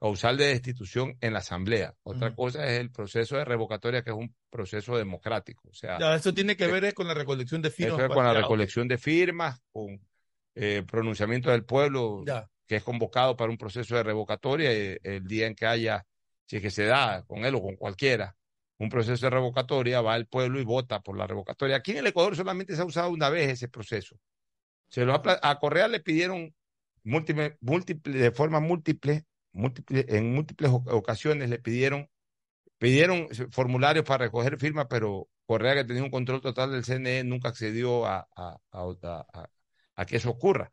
causal de destitución en la Asamblea, otra cosa es el proceso de revocatoria, que es un proceso democrático. O sea, Ya, eso tiene que ver es con la recolección de firmas. Eso es con la recolección de firmas, con eh, pronunciamiento del pueblo, Ya. Que es convocado para un proceso de revocatoria eh, el día en que haya, si es que se da con él o con cualquiera, un proceso de revocatoria, va el pueblo y vota por la revocatoria. Aquí en el Ecuador solamente se ha usado una vez ese proceso. Se lo ha a Correa le pidieron múltiple, de forma múltiple, en múltiples oc- ocasiones le pidieron, pidieron formularios para recoger firmas, pero Correa, que tenía un control total del CNE, nunca accedió a- a- a que eso ocurra.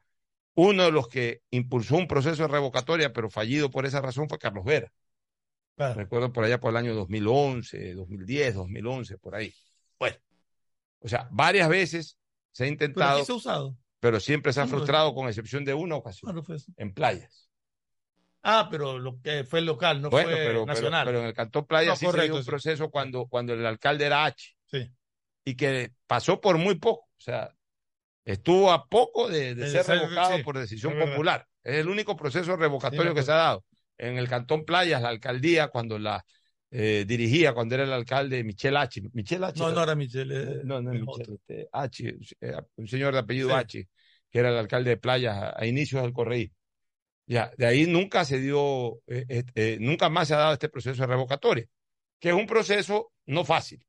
Uno de los que impulsó un proceso de revocatoria, pero fallido por esa razón, fue Carlos Vera. Recuerdo por allá por el año 2011, 2010, 2011, por ahí. Bueno, o sea, varias veces se ha Pero intentado, aquí se ha usado. pero siempre se ha ¿Cuándo? frustrado con excepción de una ocasión, ¿Cuándo fue eso? en playas. Ah, pero lo que fue local, no bueno, fue pero, pero, nacional. pero en el Cantón Playa No, sí se dio un sí. proceso cuando, cuando el alcalde era H. Sí. Y que pasó por muy poco. O sea, estuvo a poco de, ser revocado sí, por decisión es popular. Es el único proceso revocatorio Sí, que se ha dado. En el Cantón Playas, la alcaldía, cuando la eh, dirigía, cuando era el alcalde Michel H. Michel H. No, no era Michelle. eh, No, no es Michel, este, H, eh, un señor de apellido Sí. H, que era el alcalde de Playas a, a inicios del correí. Ya, de ahí nunca se dio, eh, nunca más se ha dado este proceso de revocatoria, que es un proceso no fácil,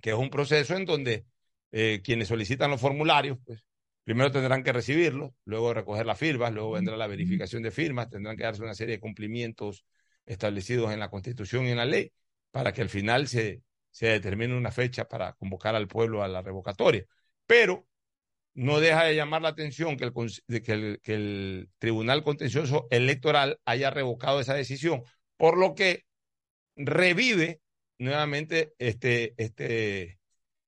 que es un proceso en donde eh, quienes solicitan los formularios, pues primero tendrán que recibirlos, luego recoger las firmas, luego vendrá la verificación de firmas, tendrán que darse una serie de cumplimientos establecidos en la Constitución y en la ley para que al final se, se determine una fecha para convocar al pueblo a la revocatoria. Pero no deja de llamar la atención el, que el, que el Tribunal Contencioso Electoral haya revocado esa decisión, por lo que revive nuevamente este, este,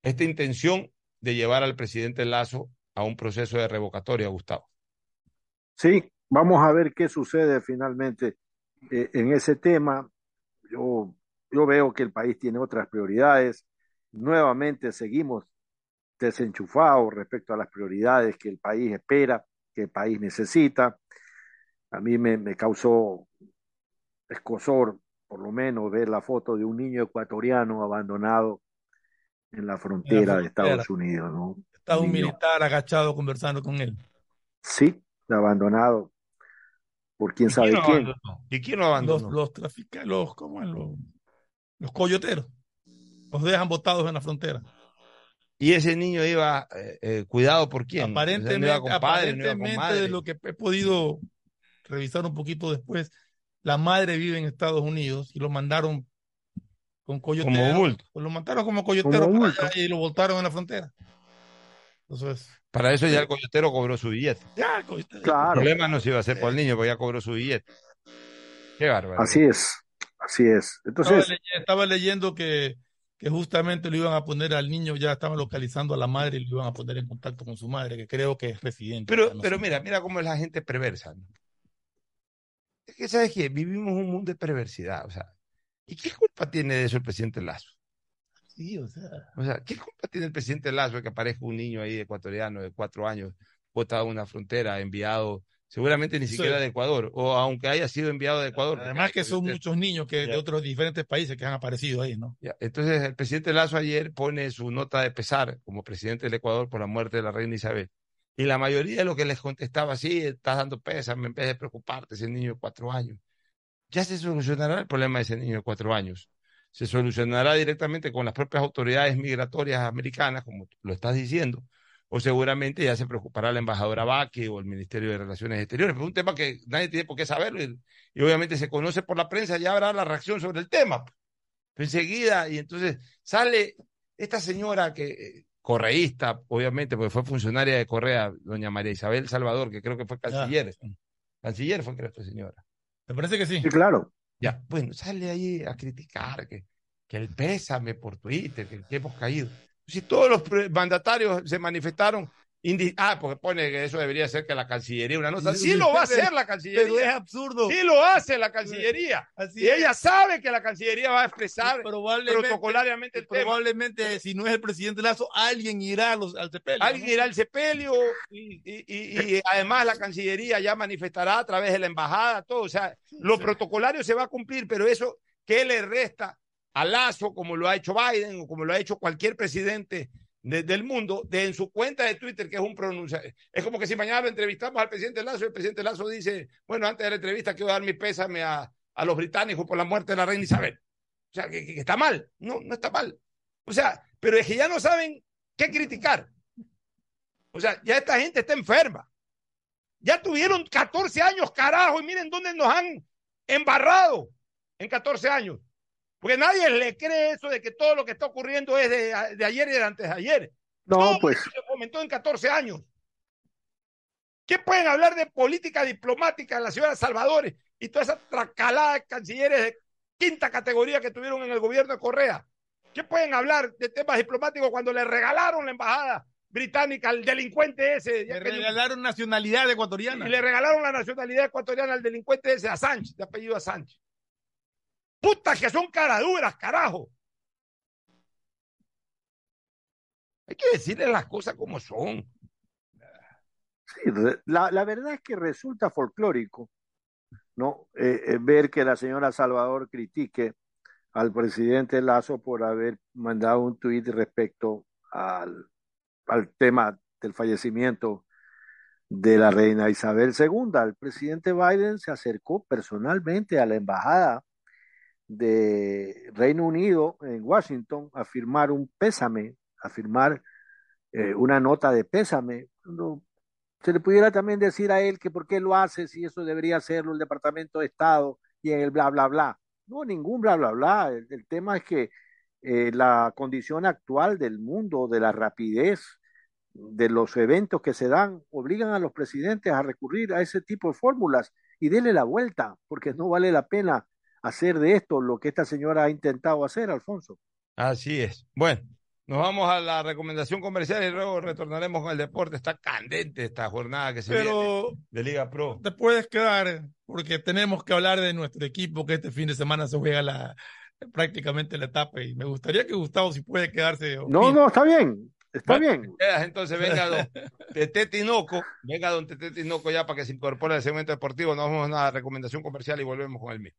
esta intención de llevar al presidente Lazo a un proceso de revocatoria, Gustavo. Sí, vamos a ver qué sucede finalmente eh, en ese tema. Yo, yo veo que el país tiene otras prioridades. Nuevamente seguimos desenchufados respecto a las prioridades que el país espera, que el país necesita. A mí me, me causó escosor, por lo menos, ver la foto de un niño ecuatoriano abandonado en la frontera de frontera. Estados Unidos, ¿no? Estaba un Niño. militar agachado conversando con él. Sí, abandonado por quién sabe quién. abandonó? ¿Y quién lo abandonó? Los, los traficantes, los, ¿cómo es? Los, los coyoteros. Los dejan botados en la frontera. Y ese niño iba eh, eh, cuidado por quién. O sea, no Aparentemente, iba con padre, no iba con aparentemente madre. de lo que he podido revisar un poquito después, la madre vive en Estados Unidos y lo mandaron con coyotero. Como bulto. Pues lo mandaron como coyotero Como y lo voltaron en la frontera. Entonces, Para eso ya el coyotero cobró su billete. ya, el coyotero. El Claro, problema no se iba a hacer por el niño, porque ya cobró su billete. Qué bárbaro. así es, así es. Estaba, Entonces, estaba leyendo que, que justamente lo iban a poner al niño, ya estaban localizando a la madre y lo iban a poner en contacto con su madre, que creo que es residente. Pero, no pero sé. mira, mira cómo es la gente perversa. ¿no? Es que, ¿sabes qué? Vivimos un mundo de perversidad. O sea, ¿y qué culpa tiene de eso el presidente Lazo? Sí, o sea, O sea, ¿qué culpa tiene el presidente Lazo de que aparezca un niño ahí ecuatoriano de cuatro años, botado en una frontera, enviado, seguramente ni Sí. siquiera de Ecuador, o aunque haya sido enviado de Ecuador? además que son muchos niños que de otros diferentes países que han aparecido ahí, ¿no? Entonces, el presidente Lazo ayer pone su nota de pesar como presidente del Ecuador por la muerte de la reina Isabel. Y la mayoría de lo que les contestaba, sí, estás dando pésame en vez de preocuparte, ese niño de cuatro años. Ya se solucionará el problema de ese niño de cuatro años. Se solucionará directamente con las propias autoridades migratorias americanas, como lo estás diciendo, o seguramente ya se preocupará la embajadora Baque o el Ministerio de Relaciones Exteriores. Pero es un tema que nadie tiene por qué saberlo y, y obviamente se conoce por la prensa, ya habrá la reacción sobre el tema. Pero enseguida, y entonces sale esta señora que, eh, correísta, obviamente, porque fue funcionaria de Correa, doña María Isabel Salvador, que creo que fue canciller. Canciller fue, creo, esta señora. Me parece que sí. sí, claro. Ya, bueno, sale ahí a criticar que, que el pésame por Twitter, que, que hemos caído. Si todos los mandatarios se manifestaron, indi- ah, porque pone que eso debería ser que la Cancillería una nota. Sí lo va a hacer la Cancillería. Pero es absurdo. Sí lo hace la Cancillería. Así Y ella sabe que la Cancillería va a expresar Probablemente- protocolariamente el tema. Probablemente, si no es el presidente Lazo, alguien irá a los, al sepelio. Alguien ¿no? irá al sepelio y, y- y- y además la Cancillería ya manifestará a través de la embajada, todo. O sea, lo protocolario se va a cumplir, pero eso, ¿qué le resta a Lazo, como lo ha hecho Biden o como lo ha hecho cualquier presidente de- del mundo, de en su cuenta de Twitter, que es un pronuncia? Es como que si mañana lo entrevistamos al presidente Lazo, el presidente Lazo dice, bueno, antes de la entrevista quiero dar mi pésame a, a los británicos por la muerte de la reina Isabel. O sea, que, que está mal. No, no está mal. O sea, pero es que ya no saben qué criticar. O sea, ya esta gente está enferma. Ya tuvieron 14 años, carajo, y miren dónde nos han embarrado en 14 años. Porque nadie le cree eso de que todo lo que está ocurriendo es de, de ayer y de antes de ayer. No, Todo pues. se fomentó en 14 años. ¿Qué pueden hablar de política diplomática en la ciudad de Salvador y toda esa tracalada de cancilleres de quinta categoría que tuvieron en el gobierno de Correa? ¿Qué pueden hablar de temas diplomáticos cuando le regalaron la embajada británica al delincuente ese? Le regalaron nacionalidad ecuatoriana. Y le regalaron la nacionalidad ecuatoriana al delincuente ese, a Sánchez, de apellido a Sánchez. Putas que son caraduras, carajo. Hay que decirle las cosas como son. La verdad es que resulta folclórico, ¿no? Eh, eh, ver que la señora Salvador critique al presidente Lazo por haber mandado un tuit respecto al, al tema del fallecimiento de la reina Isabel II. El presidente Biden se acercó personalmente a la embajada de Reino Unido en Washington a firmar un pésame, a firmar eh, una nota de pésame. Se le pudiera también decir a él que por qué lo hace si eso debería hacerlo el Departamento de Estado y en el bla, bla, bla. No, ningún bla, bla, bla. El, tema es que eh, la condición actual del mundo, de la rapidez de los eventos que se dan, obligan a los presidentes a recurrir a ese tipo de fórmulas y denle la vuelta, porque no vale la pena hacer de esto lo que esta señora ha intentado hacer, Alfonso. Así es. Bueno, nos vamos a la recomendación comercial y luego retornaremos con el deporte. Está candente esta jornada que se Pero viene de Liga Pro. te puedes quedar porque tenemos que hablar de nuestro equipo que este fin de semana se juega la, prácticamente la etapa y me gustaría que Gustavo si puede quedarse. No, no, está bien, está Bueno, bien. quedas, entonces venga don Tete Tinoco, venga don Tete Tinoco ya para que se incorpore al segmento deportivo. Nos vamos a una recomendación comercial y volvemos con el mismo.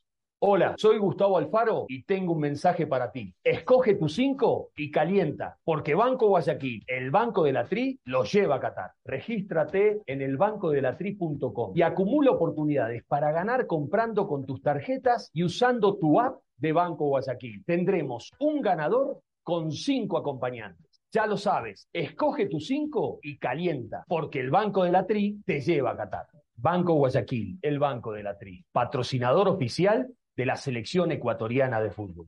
Hola, soy Gustavo Alfaro y tengo un mensaje para ti. Escoge tu 5 y calienta, porque Banco Guayaquil, el Banco de la Tri, lo lleva a Qatar. Regístrate en elbancodelatri.com y acumula oportunidades para ganar comprando con tus tarjetas y usando tu app de Banco Guayaquil. Tendremos un ganador con cinco acompañantes. Ya lo sabes, escoge tu 5 y calienta, porque el Banco de la Tri te lleva a Qatar. Banco Guayaquil, el Banco de la Tri, patrocinador oficial de la selección ecuatoriana de fútbol.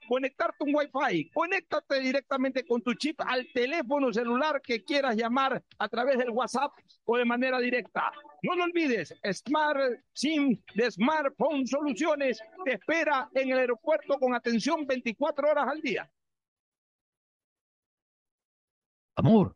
conectarte un Wi-Fi. Conéctate directamente con tu chip al teléfono celular que quieras llamar a través del WhatsApp o de manera directa. No lo olvides, Smart SIM de Smartphone Soluciones te espera en el aeropuerto con atención 24 horas al día. Amor,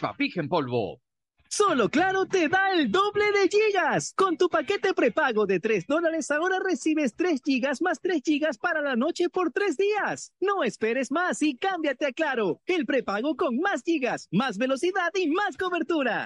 Vigen Polvo. Solo Claro te da el doble de gigas. Con tu paquete prepago de 3 dólares ahora recibes 3 gigas más 3 gigas para la noche por 3 días. No esperes más y cámbiate a Claro. El prepago con más gigas, más velocidad y más cobertura.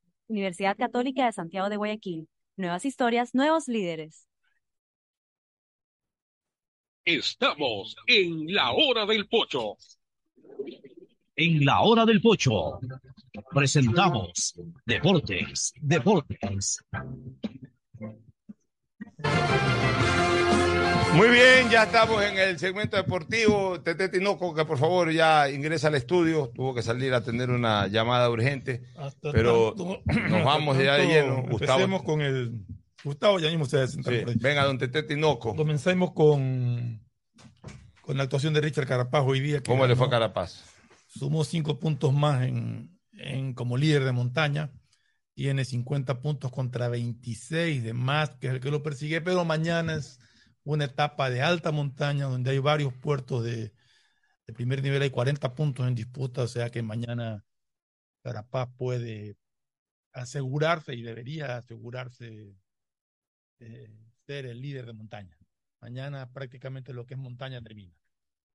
Universidad Católica de Santiago de Guayaquil. Nuevas historias, nuevos líderes. Estamos en la hora del pocho. En la hora del pocho presentamos Deportes, Deportes. Muy bien, ya estamos en el segmento deportivo. Tete Tinoco, que por favor ya ingresa al estudio. Tuvo que salir a atender una llamada urgente. Hasta pero tanto- nos vamos ya de lleno. Gustavo. Con el. Gustavo, ya mismo sentar Sí. Venga, don Tete Tinoco. Comencemos con, con la actuación de Richard Carapaz hoy día. ¿Cómo le fue a Carapaz? Sumó cinco puntos más en, en- como líder de montaña. Tiene 50 puntos contra 26 de más, que es el que lo persigue. Pero mañana es una etapa de alta montaña donde hay varios puertos de, de primer nivel. Hay 40 puntos en disputa, o sea que mañana Carapaz puede asegurarse y debería asegurarse eh, ser el líder de montaña. Mañana prácticamente lo que es montaña termina.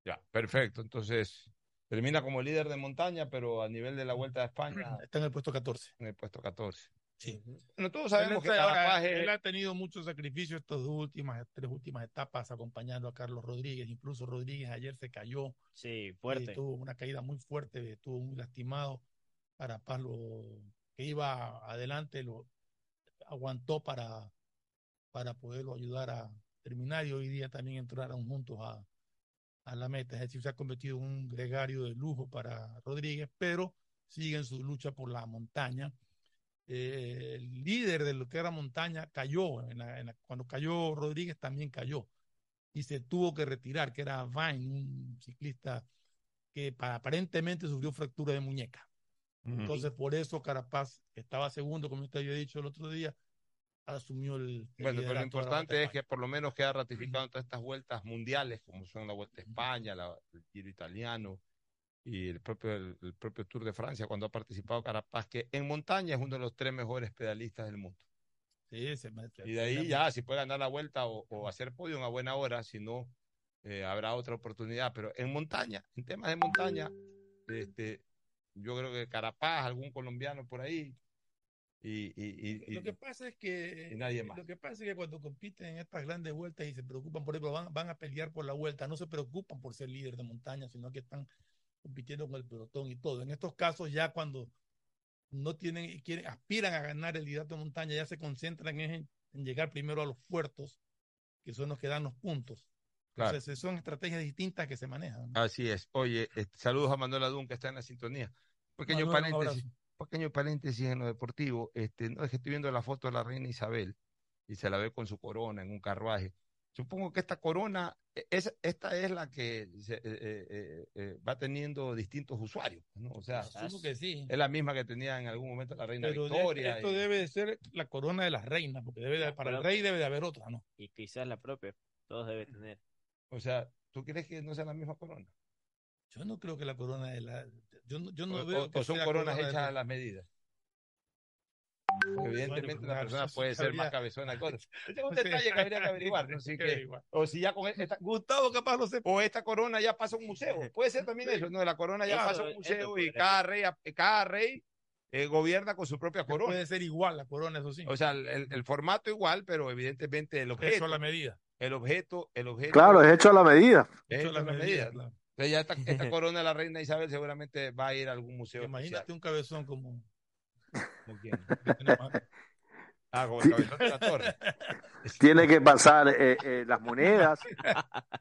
Ya, perfecto. Entonces, termina como líder de montaña, pero a nivel de la Vuelta de España, Está en el puesto 14. en el puesto 14. Sí. Bueno, todos Él, sabemos que está- ahora, es- él ha tenido muchos sacrificios estas dos últimas, tres últimas etapas acompañando a Carlos Rodríguez. Incluso Rodríguez ayer se cayó. Sí, fuerte. tuvo una caída muy fuerte, estuvo muy lastimado. Carapaz lo que iba adelante lo aguantó para, para poderlo ayudar a terminar y hoy día también entraron juntos a, a la meta. Es decir, se ha convertido en un gregario de lujo para Rodríguez, pero sigue en su lucha por la montaña. Eh, el líder de lo que era montaña cayó, en la- en la- cuando cayó Rodríguez también cayó y se tuvo que retirar, que era Vine, un ciclista que pa- aparentemente sufrió fractura de muñeca. Entonces, por eso Carapaz, estaba segundo, como usted había dicho el otro día, asumió el. Bueno, pero lo importante es que por lo menos queda ratificado en todas estas vueltas mundiales, como son la Vuelta a España, la, el Giro Italiano y el propio, el, el propio Tour de Francia, cuando ha participado Carapaz, que en montaña es uno de los tres mejores pedalistas del mundo. Sí, se me- Y de ahí ya, si puede ganar la vuelta o, o hacer podio a buena hora, si no, eh, habrá otra oportunidad. Pero en montaña, en temas de montaña, este, yo creo que Carapaz, algún colombiano por ahí, y, y, y- Lo que pasa es que nadie más. lo que pasa es que cuando compiten en estas grandes vueltas y se preocupan por ejemplo, van, van a pelear por la vuelta, no se preocupan por ser líder de montaña, sino que están compitiendo con el pelotón y todo. En estos casos ya cuando no tienen quieren aspiran a ganar el liderato de montaña, ya se concentran en, en llegar primero a los puertos, que son los que dan los puntos. Claro. Entonces, son estrategias distintas que se manejan. Así es. Oye, este, saludos a Manuel Adún que está en la sintonía. Pequeño Manuel, paréntesis, pequeño paréntesis en lo deportivo. Este, no es que estoy viendo la foto de la reina Isabel y se la ve con su corona en un carruaje. Supongo que esta corona, e- es, esta es la que se- eh, eh, eh, va teniendo distintos usuarios, ¿no? O sea, Supongo que sí. es la misma que tenía en algún momento la reina Pero de- Victoria. esto y- debe de ser la corona de las reinas, porque debe de- para el rey debe de haber otra, ¿no? Y quizás la propia. Todos deben tener. O sea, ¿tú crees que no sea la misma corona? Yo no creo que la corona de la. Yo no, yo no o, veo. o- que o son sea coronas corona de hechas a la- las medidas. Evidentemente Bueno, una persona puede ser habría- más cabezona que otra. Este es un Sí, detalle que habría que averiguar, o si ya con esta, Gustavo capaz lo sé. o esta corona ya pasa a un museo. Puede ser también eso, ¿no? La corona ya Claro, pasa a un museo y cada rey, cada rey eh, gobierna con su propia corona. Puede ser igual la corona, eso sí. O sea, el, el- el formato igual, pero evidentemente el objeto. Eso a la medida. El objeto, el objeto. Claro, es hecho a la medida. es Hecho hecho a la la medida, medida. claro. Ya esta, esta corona de la reina Isabel seguramente va a ir a algún museo. Imagínate un cabezón como. Ah, como el cabezón de la torre. Tiene que pasar eh, eh, las monedas.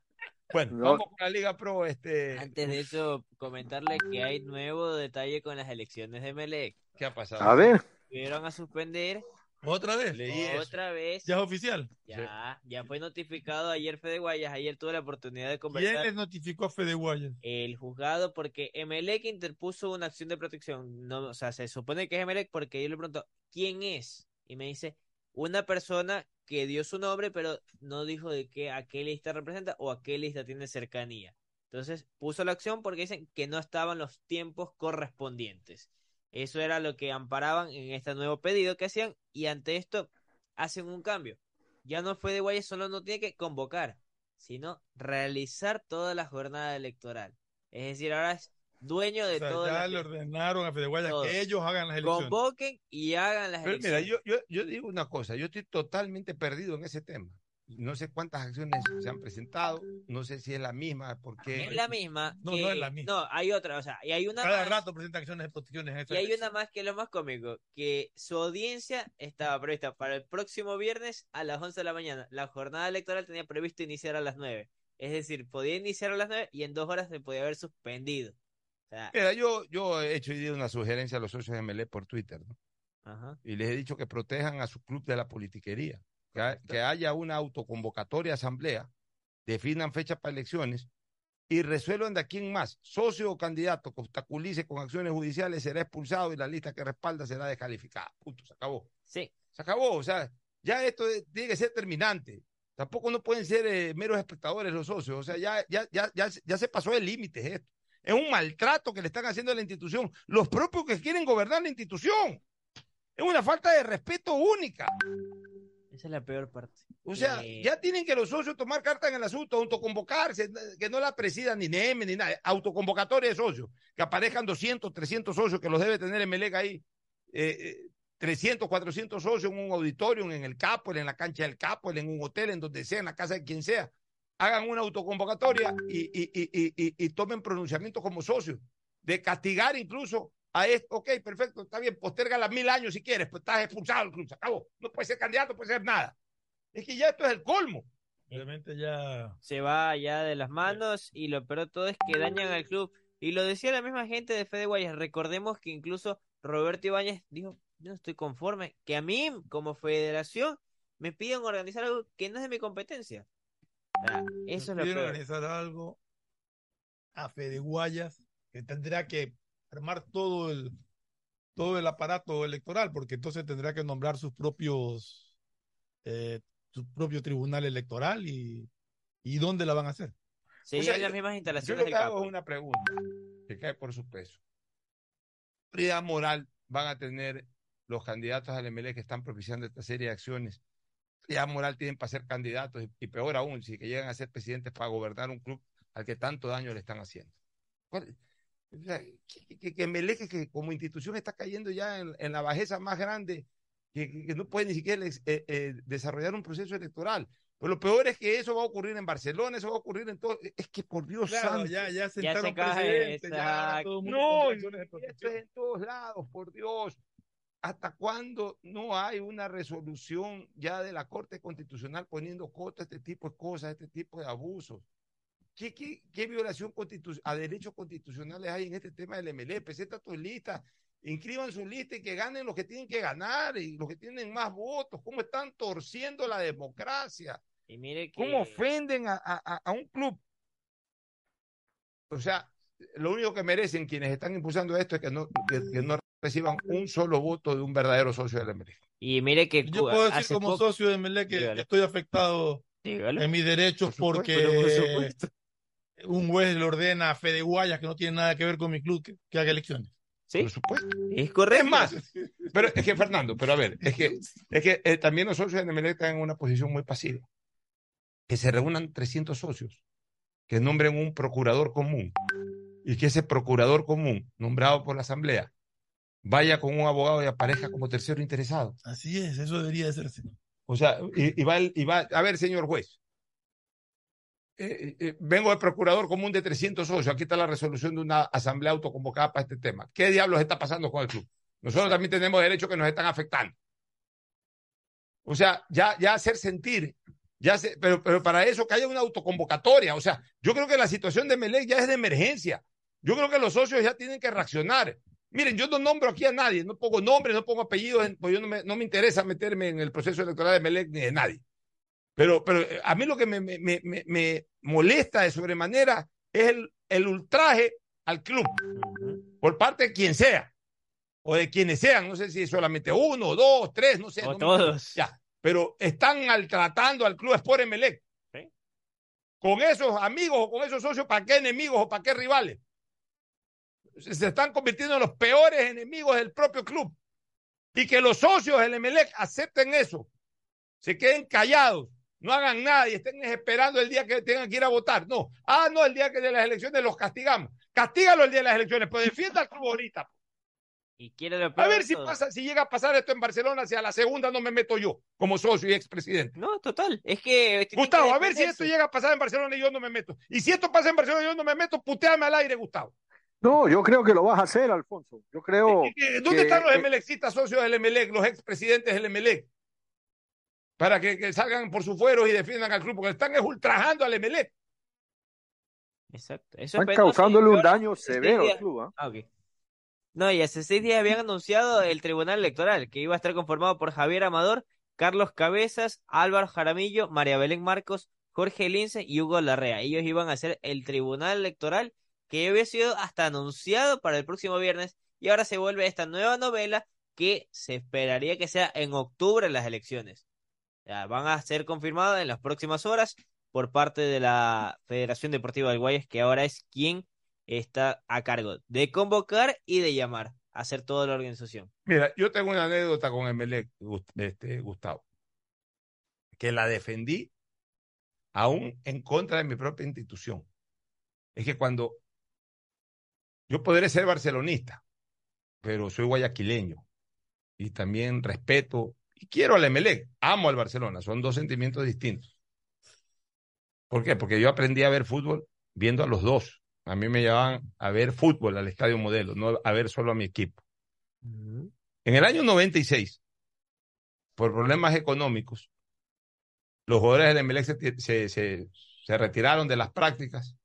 Bueno, No. vamos con la Liga Pro. Este, Antes de eso, comentarle que hay nuevo detalle con las elecciones de Melec. ¿Qué ha pasado? A ver. Tuvieron a suspender ¿Otra vez? Leí eso. otra vez. ¿Ya es oficial? Ya, ya fue notificado ayer Fede Guayas. Ayer tuve la oportunidad de ¿Quién conversar les notificó a Fede Guayas? el juzgado porque Emelec interpuso una acción de protección. No, o sea, se supone que es Emelec porque yo le pregunto, ¿quién es? Y me dice, una persona que dio su nombre, pero no dijo de qué, a qué lista representa o a qué lista tiene cercanía. Entonces puso la acción porque dicen que no estaban los tiempos correspondientes. Eso era lo que amparaban en este nuevo pedido que hacían y ante esto hacen un cambio. Ya no fue de Guayas, solo no tiene que convocar, sino realizar toda la jornada electoral. Es decir, ahora es dueño de O sea, todo. ya le ordenaron a Fede Guayas Todo. que ellos hagan las elecciones. Convoquen y hagan las Pero mira, elecciones. yo, yo, yo digo una cosa, yo estoy totalmente perdido en ese tema. No sé cuántas acciones se han presentado, no sé si es la misma, porque Es la misma. No, que- no es la misma. No, hay otra, o sea, y hay una Cada más, rato presentan acciones de protecciones. en esa y hay una más que es lo más cómico, que su audiencia estaba prevista para el próximo viernes a las 11 de la mañana. La jornada electoral tenía previsto iniciar a las 9. Es decir, podía iniciar a las 9 y en dos horas se podía haber suspendido. O sea, Mira, yo, yo he hecho hoy día una sugerencia a los socios de MLE por Twitter, ¿no? ajá. Y les he dicho que protejan a su club de la politiquería, que, ha- que haya una autoconvocatoria asamblea, definan fechas para elecciones y resuelvan de a quién más, socio o candidato que obstaculice con acciones judiciales será expulsado y la lista que respalda será descalificada. Punto, se acabó. Sí. Se acabó, o sea, ya esto es- tiene que ser terminante. Tampoco no pueden ser eh, meros espectadores los socios, o sea, ya, ya, ya, ya, ya se pasó el límite esto. Es un maltrato que le están haciendo a la institución, los propios que quieren gobernar la institución. Es una falta de respeto única. Esa es la peor parte. O sea, Que- ya tienen que los socios tomar carta en el asunto, autoconvocarse, que no la presidan ni NEM ni nada, autoconvocatoria de socios, que aparezcan 200, 300 socios que los debe tener en Melega ahí, eh, eh, 300, 400 socios en un auditorio, en el Capo, en la cancha del Capo, en un hotel, en donde sea, en la casa de quien sea. Hagan una autoconvocatoria y, y, y- y tomen pronunciamientos como socios, de castigar incluso a esto. Ok, perfecto, está bien, posterga las mil años si quieres, pues estás expulsado del club, se acabó. No puede ser candidato, no puede ser nada. Es que ya esto es el colmo. Realmente ya. se va ya de las manos y lo peor de todo es que dañan al club. Y lo decía la misma gente de Fede Guayas. Recordemos que incluso Roberto Ibáñez dijo, yo no estoy conforme, que a mí como federación me piden organizar algo que no es de mi competencia. Eso es lo peor. organizar algo a Fede Guayas, que tendrá que armar todo el todo el aparato electoral, porque entonces tendrá que nombrar sus propios eh, su propio tribunal electoral y, y dónde la van a hacer. Serían O sea, las yo- mismas Yo instalaciones lo del que hago es una pregunta que cae por su peso. ¿Qué autoridad moral van a tener los candidatos al MLE que están propiciando esta serie de acciones? ¿Qué autoridad moral tienen para ser candidatos? Y, y peor aún, si que llegan a ser presidentes para gobernar un club al que tanto daño le están haciendo. ¿Cuál- o sea, que, que, que MLE que, como institución está cayendo ya en, en la bajeza más grande, que, que- no puede ni siquiera eh, eh, desarrollar un proceso electoral. Pero lo peor es que eso va a ocurrir en Barcelona, eso va a ocurrir en todo. Es que por Dios Claro, santo. ya, ya Ya sentaron se cae, precedentes, ya todo el mundo No, esto es en todos lados, por Dios. ¿Hasta cuándo no hay una resolución ya de la Corte Constitucional poniendo coto a este tipo de cosas, a este tipo de abusos? ¿Qué, qué, qué violación constitu- a derechos constitucionales hay en este tema del MLE? Presenta tu lista, inscriban su lista y que ganen los que tienen que ganar y los que tienen más votos. ¿Cómo están torciendo la democracia? Y mire que ¿Cómo ofenden a, a- a- a un club? O sea, lo único que merecen quienes están impulsando esto es que no, que, que no reciban un solo voto de un verdadero socio del MLE. y mire que Yo puedo decir como poco- socio de MLE que Dígale. estoy afectado Dígale. en mis derechos Por porque supuesto. Un juez le ordena a Fede Guayas, que no tiene nada que ver con mi club, que, que haga elecciones. Sí, Por supuesto. es correcto. Es más, pero es que Fernando, pero a ver, es que, es que eh, también los socios de MLE están en una posición muy pasiva. Que se reúnan 300 socios, que nombren un procurador común y que ese procurador común, nombrado por la Asamblea, vaya con un abogado y aparezca como tercero interesado. Así es, eso debería de hacerse. O sea, y, y va, el- y va, a ver, señor juez, eh, eh, vengo de procurador común de 300 socios, aquí está la resolución de una asamblea autoconvocada para este tema. ¿Qué diablos está pasando con el club? Nosotros también tenemos derechos que nos están afectando. O sea, ya, ya hacer sentir, ya se- pero, pero para eso que haya una autoconvocatoria. O sea, yo creo que la situación de Melec ya es de emergencia. Yo creo que los socios ya tienen que reaccionar. Miren, yo no nombro aquí a nadie, no pongo nombres, no pongo apellidos, pues yo no me, no me interesa meterme en el proceso electoral de Melec ni de nadie. Pero, pero eh, a mí lo que me, me, me, me- molesta de sobremanera es el, el ultraje al club por parte de quien sea o de quienes sean. No sé si solamente uno, dos, tres, no sé. O no me- todos. ya, pero están maltratando al club Sport Emelec. Con esos amigos o con esos socios, ¿para qué enemigos o para qué rivales? Se se están convirtiendo en los peores enemigos del propio club. Y que los socios del Emelec acepten eso, se queden callados, no hagan nada y estén esperando el día que tengan que ir a votar. No, ah, no, el día que de las elecciones los castigamos. Castígalo el día de las elecciones, pero defienda al club ahorita. Y quiere lo A ver si pasa, si llega a pasar esto en Barcelona, si a la segunda no me meto yo, como socio y expresidente. No, total. Es que. tiene Gustavo, que a ver si esto llega a pasar en Barcelona y yo no me meto. Y si esto pasa en Barcelona y yo no me meto, puteame al aire, Gustavo. No, yo creo que lo vas a hacer, Alfonso. Yo creo. Eh, ¿Dónde que- están los eh, Emelecitas socios del Emelec, los expresidentes del Emelec? Para que, que salgan por sus fueros y defiendan al club, porque están es ultrajando al Emelec. Exacto. Eso Están causándole un daño seis severo al club. ok. No, y hace seis días habían anunciado el Tribunal Electoral, que iba a estar conformado por Javier Amador, Carlos Cabezas, Álvaro Jaramillo, María Belén Marcos, Jorge Lince y Hugo Larrea. Ellos iban a ser el Tribunal Electoral, que había sido hasta anunciado para el próximo viernes, y ahora se vuelve esta nueva novela que se esperaría que sea en octubre las elecciones. Van a ser confirmadas en las próximas horas por parte de la Federación Deportiva del Guayas, que ahora es quien está a cargo de convocar y de llamar a hacer toda la organización. Mira, yo tengo una anécdota con Emelec, este, Gustavo, que la defendí aún en contra de mi propia institución. Es que cuando yo podré ser barcelonista, pero soy guayaquileño y también respeto quiero al Emelec, amo al Barcelona, son dos sentimientos distintos. ¿Por qué? Porque yo aprendí a ver fútbol viendo a los dos. A mí me llevaban a ver fútbol al estadio modelo, no a ver solo a mi equipo. En el año 96, por problemas económicos, los jugadores del Emelec se, se, se- se retiraron de las prácticas,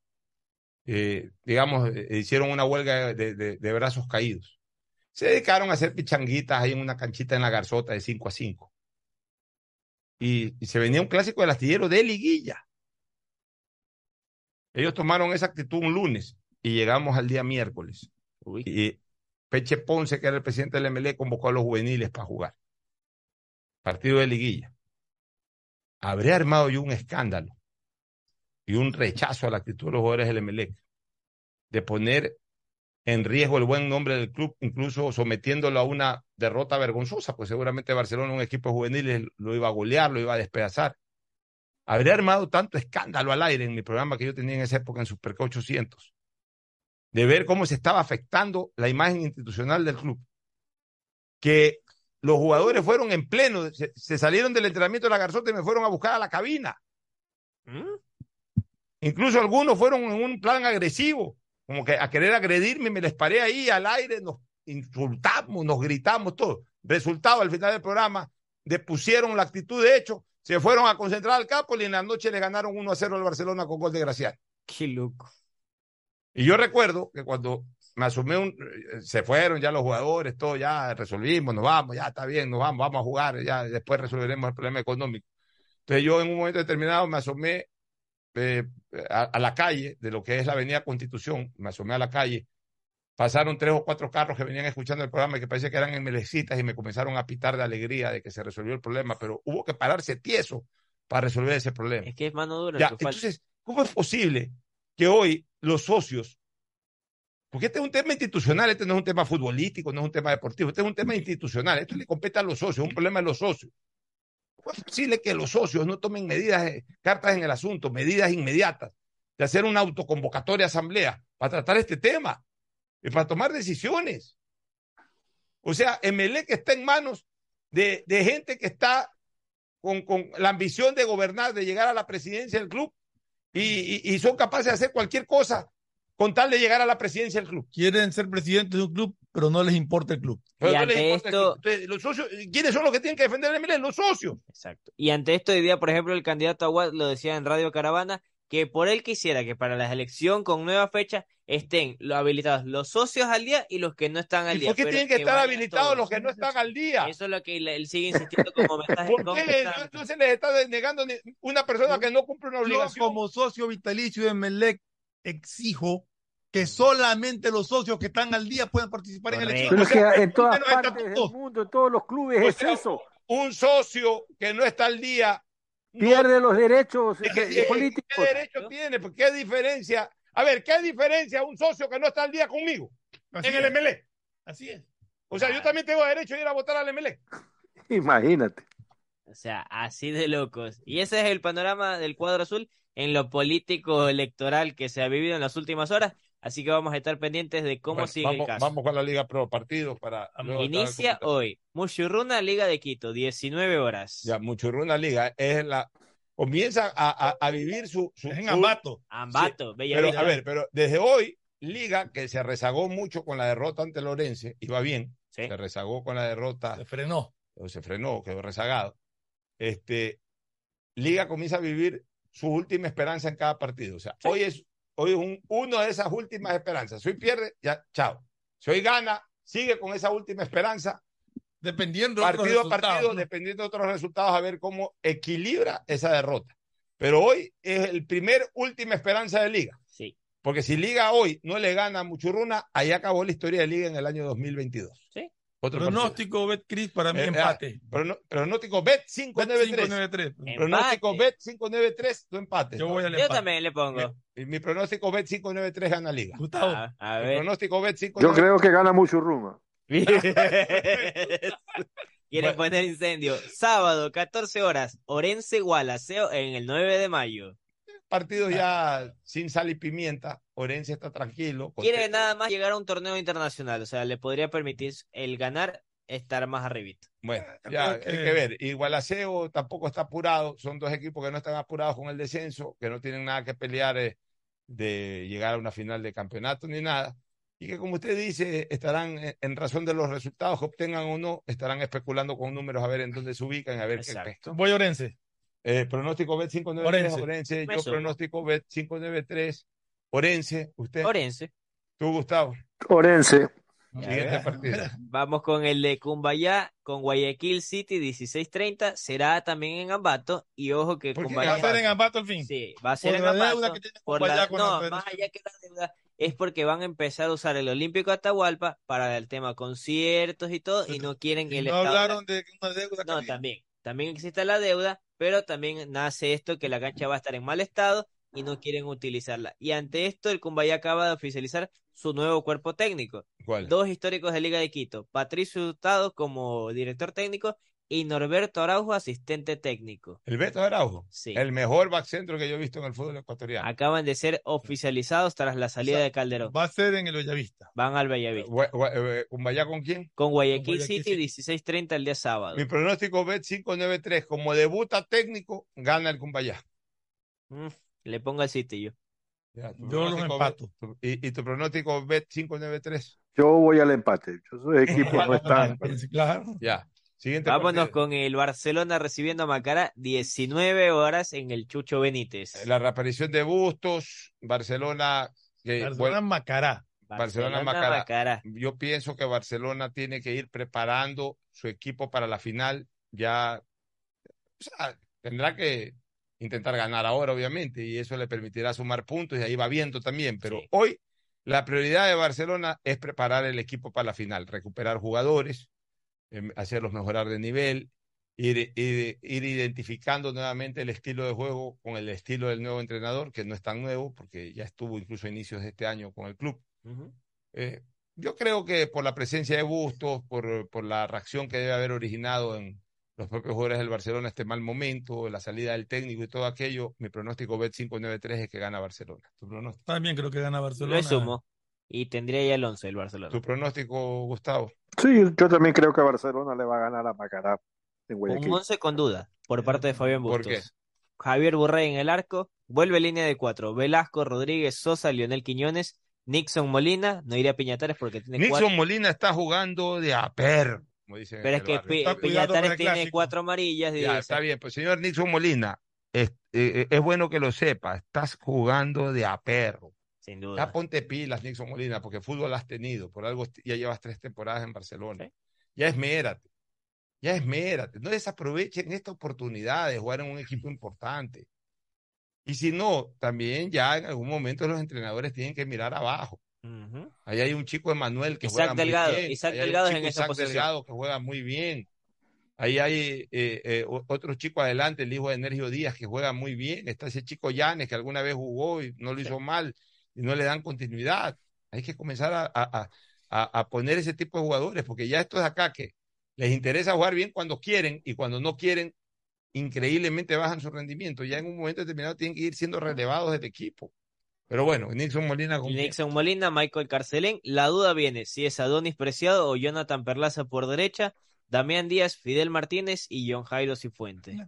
eh, digamos, eh, hicieron una huelga de, de- de brazos caídos. Se dedicaron a hacer pichanguitas ahí en una canchita en la garzota de 5 a 5. Y, y se venía un clásico del astillero de liguilla. Ellos tomaron esa actitud un lunes y llegamos al día miércoles. Y Peche Ponce, que era el presidente del MLE, convocó a los juveniles para jugar. Partido de liguilla. Habría armado yo un escándalo y un rechazo a la actitud de los jugadores del MLE de poner en riesgo el buen nombre del club, incluso sometiéndolo a una derrota vergonzosa, pues seguramente Barcelona, un equipo de juveniles, lo iba a golear, lo iba a despedazar. Habría armado tanto escándalo al aire en mi programa que yo tenía en esa época en Superca 800, de ver cómo se estaba afectando la imagen institucional del club. Que los jugadores fueron en pleno, se, se salieron del entrenamiento de la Garzota y me fueron a buscar a la cabina. Incluso algunos fueron en un plan agresivo, como que a querer agredirme, me les paré ahí al aire, nos insultamos, nos gritamos, todo. Resultado, al final del programa, depusieron la actitud de hecho, se fueron a concentrar al campo y en la noche le ganaron 1 a 0 al Barcelona con gol de Gracián. Qué loco. Y yo recuerdo que cuando me asumí un, se fueron ya los jugadores, todo ya resolvimos, nos vamos, ya está bien, nos vamos, vamos a jugar, ya después resolveremos el problema económico. Entonces yo en un momento determinado me asomé eh, a, a, la calle de lo que es la Avenida Constitución, me asomé a la calle, pasaron tres o cuatro carros que venían escuchando el programa y que parecía que eran en melecitas y me comenzaron a pitar de alegría de que se resolvió el problema, pero hubo que pararse tieso para resolver ese problema. Es que es mano dura. Ya, entonces, ¿cómo es posible que hoy los socios, porque este es un tema institucional, este no es un tema futbolístico, no es un tema deportivo, este es un tema institucional, esto le compete a los socios, es un problema de los socios. ¿Cómo es posible que los socios no tomen medidas, eh, cartas en el asunto, medidas inmediatas, de hacer una autoconvocatoria asamblea para tratar este tema y para tomar decisiones? O sea, Emelec está en manos de, gente que está con, con, la ambición de gobernar, de llegar a la presidencia del club y, y, y, son capaces de hacer cualquier cosa con tal de llegar a la presidencia del club. Quieren ser presidentes de un club, pero no les importa el club. Y no ante esto... Entonces, los socios, ¿quiénes son los que tienen que defender el MLE? Los socios. Exacto. Y ante esto hoy día, por ejemplo, el candidato Aguad lo decía en Radio Caravana, que por él quisiera que para la elección con nueva fecha estén los habilitados los socios al día y los que no están al ¿Y día. ¿Por qué tienen que, que estar habilitados todos? los que no están al día? Eso es lo que él sigue insistiendo como mensaje. ¿Por qué no, no, se les está denegando una persona que no cumple una obligación? Yo como socio vitalicio de Melec exijo que solamente los socios que están al día puedan participar Correcto. en elecciones. Pero que en todas partes del mundo, en todos los clubes o sea, es eso. Un socio que no está al día pierde no, los derechos ¿qué, eh, políticos. ¿Qué derecho tiene? ¿Por ¿Qué diferencia? A ver, ¿qué diferencia un socio que no está al día conmigo Así en es. el MLE? Así es. O sea, yo también tengo derecho a ir a votar al MLE. Imagínate. O sea, así de locos. Y ese es el panorama del cuadro azul en lo político electoral que se ha vivido en las últimas horas. Así que vamos a estar pendientes de cómo bueno, sigue vamos, el caso. Vamos con la Liga Pro Partidos para. Inicia hoy. Muchurruna Liga de Quito, 19 horas. Ya, Muchurruna Liga es la. Comienza a, a, a vivir su. su Es en su- Ambato. Ambato, Sí, Bella pero, a ver, pero desde hoy, Liga, que se rezagó mucho con la derrota ante Lorense, iba bien. Sí. Se rezagó con la derrota. Se frenó. o se frenó, quedó rezagado. Este, Liga comienza a vivir su última esperanza en cada partido. O sea, hoy es, hoy es un, uno de esas últimas esperanzas. Si hoy pierde, ya, chao. Si hoy gana, sigue con esa última esperanza, Dependiendo de otros partido a resultados, partido, ¿no? dependiendo de otros resultados, a ver cómo equilibra esa derrota. Pero hoy es el primer última esperanza de Liga. Sí. Porque si Liga hoy no le gana a Muchurruna, ahí acabó la historia de Liga en el año 2022. Sí. Otro partido. Pronóstico, Betcris, para mí Eh, empate. ah, prono- pronóstico Bet 593. 593. Pronóstico Empate. Bet 593, tu empate. Yo voy al Yo empate. también le pongo. Mi, mi pronóstico Bet 593 gana Liga. Gustavo. A, a Mi ver. pronóstico Bet Yo 593. creo que gana mucho Ruma. Quieren Bueno. poner incendio. Sábado, 14 horas. Orense Gualaceo en el 9 de mayo. Partido ya sin sal y pimienta. Orense está tranquilo. Quiere nada más llegar a un torneo internacional. O sea, le podría permitir el ganar, estar más arribita. Bueno, ya hay que ver. Y Gualaceo tampoco está apurado. Son dos equipos que no están apurados con el descenso, que no tienen nada que pelear eh, de llegar a una final de campeonato ni nada. Y que, como usted dice, estarán eh, en razón de los resultados que obtengan o no, estarán especulando con números a ver en dónde se ubican, a ver qué. Exacto. Voy a Orense. Eh, pronóstico Bet 593, Orense. Yo pronóstico Bet 593, Orense. Usted, Orense. tú, Gustavo. Orense. Siguiente partido. Vamos con el de Cumbayá, con Guayaquil City, 16:30. Será también en Ambato. Y ojo que ¿Por qué Cumbayá. Va a ser en Ambato al fin. Sí, va a ser Por en la Ambato. deuda que tiene por Cumbayá la- con la no, federación. más allá que la deuda, es porque van a empezar a usar el Olímpico Atahualpa para el tema conciertos y todo, y no quieren que el no Estado- hablaron de una deuda No, también. También existe la deuda, pero también nace esto que la cancha va a estar en mal estado y no quieren utilizarla. Y ante esto, el Cumbayá acaba de oficializar su nuevo cuerpo técnico. ¿Cuál? Dos históricos de Liga de Quito, Patricio Hurtado como director técnico y Norberto Araujo, asistente técnico. El Beto Araujo. Sí. El mejor back centro que yo he visto en el fútbol ecuatoriano. Acaban de ser oficializados tras la salida O sea, de Calderón. Va a ser en el Bellavista. Van al Bellavista. Eh, ¿Cumbayá con quién? Con Guayaquil Guayaquil City, City. 16:30 el día sábado. Mi pronóstico Bet 593. Como debuta técnico, gana el Cumbayá. Mm, le pongo el City yo. Ya, Yo los empato. Bet- tu- y, y tu pronóstico Bet 593. Yo voy al empate. Yo soy equipo no están. Claro. Ya. Siguiente Vámonos partido. con el Barcelona recibiendo a Macará 19 horas en el Chucho Benítez. La reaparición de Bustos, Barcelona. que Barcelona Macará. Barcelona, Macará. Yo pienso que Barcelona tiene que ir preparando su equipo para la final. Ya, o sea, tendrá que intentar ganar ahora, obviamente, y eso le permitirá sumar puntos y ahí va viendo también. Pero Sí. hoy la prioridad de Barcelona es preparar el equipo para la final, recuperar jugadores, em, hacerlos mejorar de nivel, ir, ir, ir identificando nuevamente el estilo de juego con el estilo del nuevo entrenador, que no es tan nuevo, porque ya estuvo incluso a inicios de este año con el club. Eh, yo creo que por la presencia de Bustos, por, por la reacción que debe haber originado en los propios jugadores del Barcelona este mal momento, la salida del técnico y todo aquello, mi pronóstico Bet 593 es que gana Barcelona. ¿Tu pronóstico? También creo que gana Barcelona. Lo sumo. Y tendría ya el 11 el Barcelona. ¿Tu pronóstico, Gustavo? Sí, yo también creo que Barcelona le va a ganar a Macará en Un Guayaquil. 11 con duda por parte de Fabián ¿Por Bustos. qué? Javier Burrey en el arco, vuelve línea de cuatro, Velasco, Rodríguez, Sosa, Lionel Quiñones, Nixon Molina, no iría a Piñatares porque tiene Nixon cuatro, Molina está jugando de a perro, como dicen en pero es que Piñatares tiene cuatro amarillas. y Ya, está bien, pues señor Nixon Molina, es, eh, es bueno que lo sepa, estás jugando de a Sin Ya duda. ponte pilas, Nixon Molina, porque fútbol has tenido, por algo ya llevas tres temporadas en Barcelona. Ya esmérate, ya esmérate, no desaprovechen esta oportunidad de jugar en un equipo importante. Y si no, también ya en algún momento los entrenadores tienen que mirar abajo. Ahí hay un chico Emanuel que Isaac juega Delgado, muy bien. Isaac Ahí hay un Delgado es chico en esa Isaac. Delgado que juega muy bien. Ahí hay eh, eh, otro chico adelante, el hijo de Nergio Díaz, que juega muy bien. Está ese chico Llanes, que alguna vez jugó y no lo hizo mal y no le dan continuidad. Hay que comenzar a, a- a- poner ese tipo de jugadores, porque ya estos de acá que les interesa jugar bien cuando quieren y cuando no quieren, increíblemente bajan su rendimiento. Ya en un momento determinado tienen que ir siendo relevados del equipo. Pero bueno, Nixon Molina con Nixon Molina, Michael Carcelén. La duda viene si es Adonis Preciado o Jonathan Perlaza por derecha, Damián Díaz, Fidel Martínez y John Jairo Cifuente.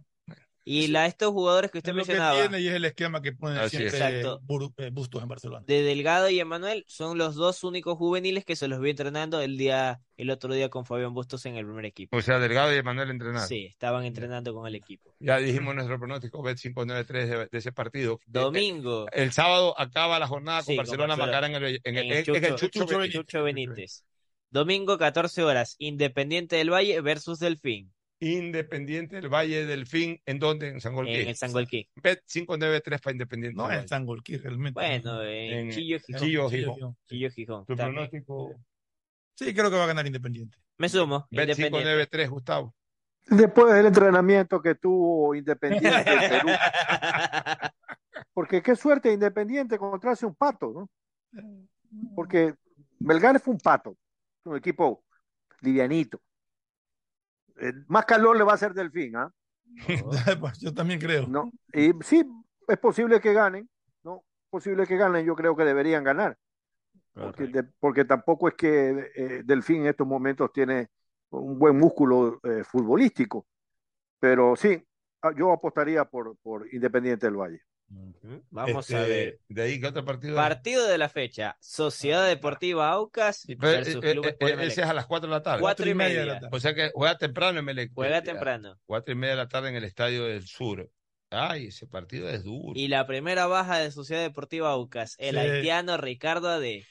Y la, estos jugadores que usted Es lo que mencionaba, tiene y es el esquema que pone siempre es. Exacto. Eh, Bustos en Barcelona. de Delgado y Emanuel, son los dos únicos juveniles que se los vi entrenando el día, el otro día con Fabián Bustos en el primer equipo. O sea, Delgado y Emanuel entrenar. Sí, estaban entrenando con el equipo. Ya dijimos nuestro pronóstico, bet 593 de, de ese partido. Domingo. El, el sábado acaba la jornada con Sí, Barcelona Barcelona. Macará en el, en el, En el en el Chucho- Chucho Chucho Benítez. Chucho Benítez. Domingo, 14 horas, Independiente del Valle versus Delfín, Independiente del Valle del Fin, ¿en dónde? En San Golquí. en el Sangolquí. Bet 593 para Independiente. No Valle. San Golquí realmente. Bueno, en, En Chillo Gijón. Chillo, Gijón. Chillo Gijón. Tu También. pronóstico. Sí, creo que va a ganar Independiente. Me sumo. Bet Independiente. 593, Gustavo. Después del entrenamiento que tuvo Independiente en Perú. Porque qué suerte Independiente encontrarse un pato, ¿no? Porque Melgar fue un pato, un equipo livianito. Eh, más calor le va a hacer Delfín, ¿ah? Pues Yo también creo. No, y sí, es posible que ganen, ¿no? Posible que ganen, yo creo que deberían ganar. Porque, de- porque tampoco es que eh, Delfín en estos momentos tiene un buen músculo eh, futbolístico. Pero sí, ah, yo apostaría por, por Independiente del Valle. Vamos Este, a ver. De ahí, ¿qué otro partido? Partido de la fecha. Sociedad Deportiva Aucas Pero, versus eh, Club eh, eh, ese es a las 4 de la tarde. Cuatro y de la media. tarde. O sea que juega temprano en Melec. Juega Ya, temprano. Cuatro y media de la tarde en el Estadio del Sur. Ay, ese partido es duro. Y la primera baja de Sociedad Deportiva Aucas, el Sí. haitiano Ricardo Ade.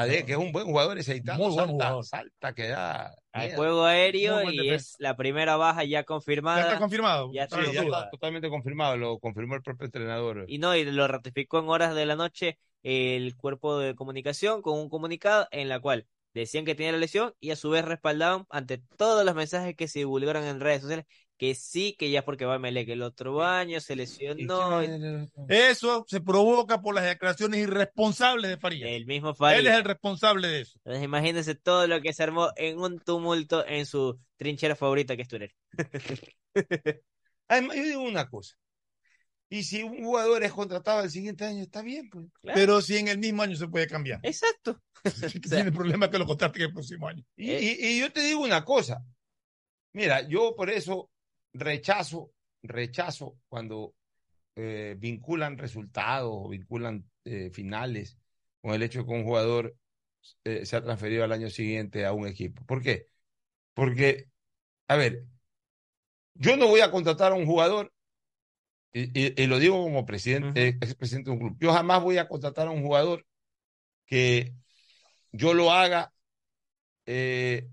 Ade, que es un buen jugador ese haitiano, Muy buen salta, jugador. salta que da juego aéreo y es la primera baja ya Ya confirmada. está confirmado. Ya Está Sí, ya está totalmente confirmado, lo confirmó el propio entrenador. Y no, y lo ratificó en horas de la noche el cuerpo de comunicación con un comunicado en la cual decían que tenía la lesión y a su vez respaldaban ante todos los mensajes que se divulgaron en redes sociales que sí, que ya porque va a Melec el otro año, se lesionó. Eso se provoca por las declaraciones irresponsables de Farías. El mismo Él Farid. es el responsable de eso. Entonces imagínense todo lo que se armó en un tumulto en su trinchera favorita que es Turel. Además, yo digo una cosa. Y si un jugador es contratado el siguiente año, está bien, pues. Claro. Pero si en el mismo año se puede cambiar. Exacto. Tiene el problema que lo contraten el próximo año. Y, Eh. y- y yo te digo una cosa. Mira, yo por eso rechazo, rechazo cuando eh, vinculan resultados o vinculan eh, finales con el hecho de que un jugador eh, se ha transferido al año siguiente a un equipo. ¿Por qué? Porque, a ver, yo no voy a contratar a un jugador, y, y- y lo digo como presidente, eh, expresidente de un club, yo jamás voy a contratar a un jugador que yo lo haga eh,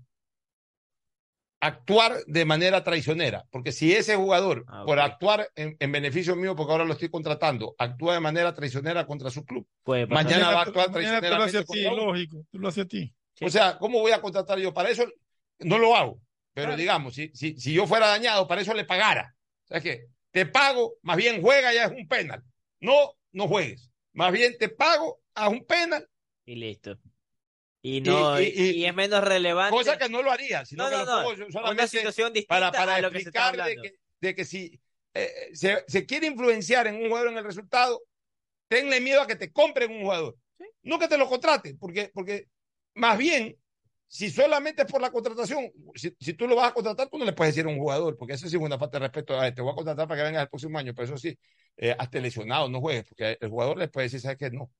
actuar de manera traicionera, porque si ese jugador, Ah, por actuar en, en beneficio mío, porque ahora lo estoy contratando, actúa de manera traicionera contra su club, mañana va a actuar Mañana te lo hace a ti, lógico. Tú lo haces a ti. Sí. O sea, ¿cómo voy a contratar yo? Para eso no lo hago, pero Claro. digamos, si, si, si yo fuera dañado, para eso le pagara. O sea, que te pago, más bien juega ya es un penal. No, no juegues. Más bien te pago, haz un penal, Y listo. Y no, y- y, y- y es menos relevante. cosa que no lo haría, sino no, que no, lo no. pongo Una situación distinta para, para a lo que se está explicar de que, de que si eh, se, se quiere influenciar en un jugador en el resultado, tenle miedo a que te compren un jugador. No que te lo contraten, porque, porque más bien, si solamente es por la contratación, si, si tú lo vas a contratar, tú no le puedes decir a un jugador, porque eso sí es una falta de respeto. a te voy a contratar para que vengas el próximo año, pero eso sí, eh, hasta lesionado, no juegues, porque el jugador le puede decir, ¿sabes qué? No.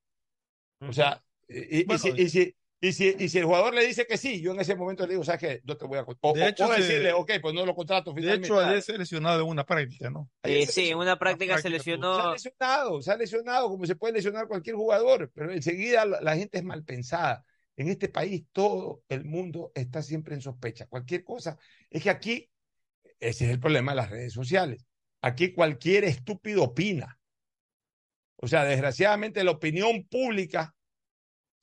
O sea, y, y- y si, y, si, y, si, y si el jugador le dice que sí, yo en ese momento le digo, ¿sabes qué? No te voy a contratar. O, De o puedo se- decirle, ok, pues no lo contrato De finalmente. hecho, ayer se lesionado en una práctica, ¿no? Eh, sí, en una práctica se Se lesionó. ha lesionado, se ha lesionado, como se puede lesionar cualquier jugador, pero enseguida la, la gente es mal pensada. En este país todo el mundo está siempre en sospecha. Cualquier cosa. Es que aquí, ese es el problema de las redes sociales. Aquí cualquier estúpido opina. O sea, desgraciadamente la opinión pública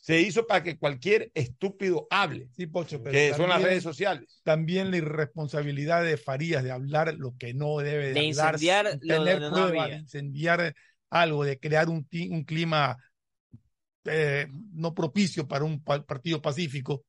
se hizo para que cualquier estúpido hable, Sí, Pocho, pero que son las redes sociales. También la irresponsabilidad de Farías de hablar lo que no debe de, De hablar, incendiar lo tener no de incendiar algo, de crear un, un clima eh, no propicio para un pa- partido pacífico.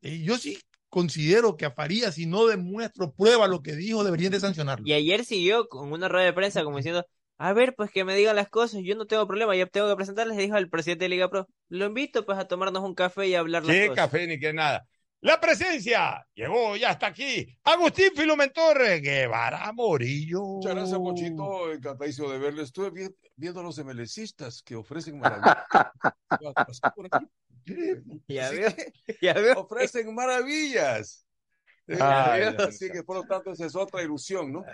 Y yo sí considero que a Farías, si no demuestro prueba lo que dijo, deberían de sancionarlo. Y ayer siguió con una rueda de prensa como diciendo, a ver, pues que me digan las cosas, yo no tengo problema, yo tengo que presentarles, dijo el presidente de Liga Pro. Lo invito pues a tomarnos un café y a hablar las Qué cosas. café ni qué nada. La presencia llegó, ya está aquí. Agustín Filumentor Guevara Morillo. Muchas gracias, Pochito. Encantadísimo de verle. Estuve vi- viendo a los MLCistas que ofrecen maravillas. Ya veo, que ya veo. Ofrecen maravillas. Ay, así que por lo tanto esa es otra ilusión, ¿no?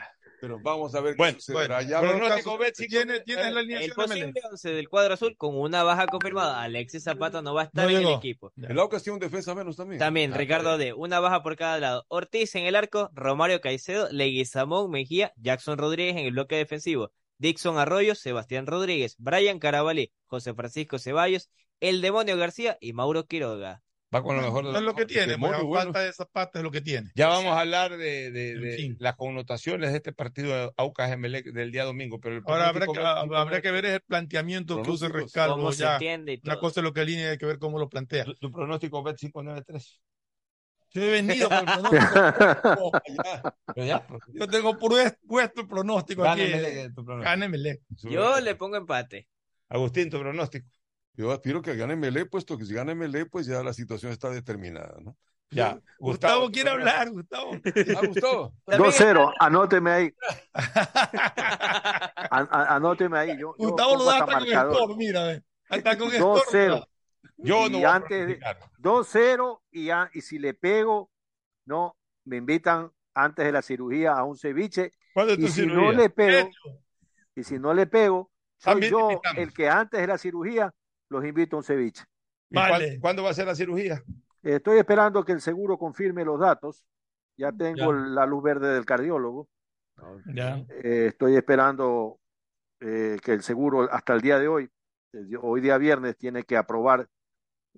Pero vamos a ver Bueno, qué sucederá. bueno, Ya pronóstico, Betsy, ¿Tiene, tiene la El alineación posible once del cuadro azul con una baja confirmada. Alexis Zapata no va a estar No en el equipo. El Aucas tiene un defensa menos también. También Ah, Ricardo de una baja por cada lado. Ortiz en el arco, Romario Caicedo, Leguizamón Mejía, Jackson Rodríguez en el bloque defensivo, Dixon Arroyo, Sebastián Rodríguez, Brian Carabalí, José Francisco Ceballos, El Demonio García y Mauro Quiroga. Va con lo mejor de Es lo que tiene, porque bueno. falta de Zapata es lo que tiene. Ya vamos a hablar de, de- En de fin. las connotaciones de este partido de Aucas Emelec del día domingo. Pero el Ahora habrá que, pronóstico- habrá que ver el planteamiento que usa Pronósticos. Rescalvo ya. Una cosa es lo que alinea y hay que ver cómo lo plantea. Tu, tu pronóstico Bet 593. Yo he venido con el pronóstico. Pero ya, Yo tengo puesto, el pronóstico aquí. Tu pronóstico. Emelec. Yo le pongo empate. Agustín, tu pronóstico. Yo aspiro que gane Melé, puesto que si gana Melé, pues ya la situación está determinada, ¿no? Ya. Gustavo quiere hablar, Gustavo. Ah, Gustavo. 2-0, anóteme ahí. An- anóteme ahí. Yo, yo Gustavo lo da hasta con marcador. score, mira. Hasta con score. 2-0. Yo no Y voy a antes de- pronosticar. 2-0 y, ya- y si le pego, no, me invitan antes de la cirugía a un ceviche. ¿Cuándo es tu Y si no cirugía? le pego, y si no le pego, soy También yo el que antes de la cirugía los invito a un ceviche. ¿Y cuán- Vale. ¿Cuándo va a ser la cirugía? Estoy esperando que el seguro confirme los datos. Ya tengo Ya. la luz verde del cardiólogo. Ya. Eh, estoy esperando eh, que el seguro hasta el día de hoy, hoy día viernes, tiene que aprobar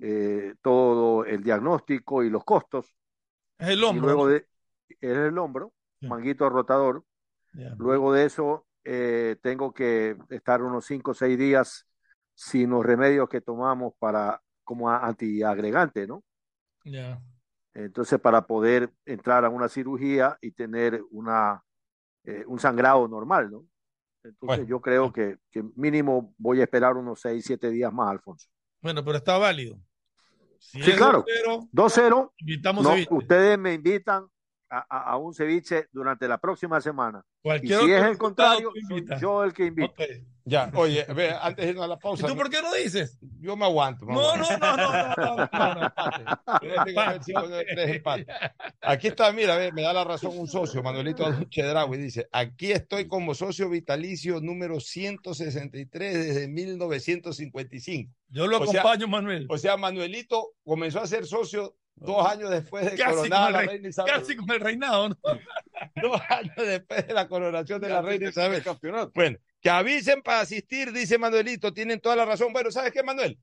eh, todo el diagnóstico y los costos. Es el Y hombro. luego de es el hombro, Ya. manguito rotador. Ya. Luego de eso, eh, tengo que estar unos 5 o 6 días sin los remedios que tomamos para como antiagregante, ¿no? Ya. Entonces, para poder entrar a una cirugía y tener una, eh, un sangrado normal, ¿no? Entonces, Bueno. yo creo que, que mínimo voy a esperar unos 6, 7 días más, Alfonso. Bueno, pero está válido. Si Sí, es claro. 2-0, 2-0, invitamos no, ceviche. ustedes me invitan a, a- a un ceviche durante la próxima semana. Y Cualquier si es el contrario, soy yo el que invito. Ok. Ya, oye, ve, antes de irnos a la ¿Y pausa. tú por qué no dices? Yo me aguanto. me No, aguanto. no, no, no, no, no, no, empate. Aquí está, mira, ve, me da la razón un socio, Manuelito Chedraui, dice, aquí estoy como socio vitalicio número 163 desde 1955. Yo lo O sea- acompaño, Manuel. O sea, Manuelito comenzó a ser socio dos años después de Casi coronar la reina Isabel. casi con el reinado, ¿no? Dos años después de la coronación de la reina Isabel. El campeonato. Bueno, que avisen para asistir, dice Manuelito, tienen toda la razón. Bueno, ¿sabes qué, Manuel?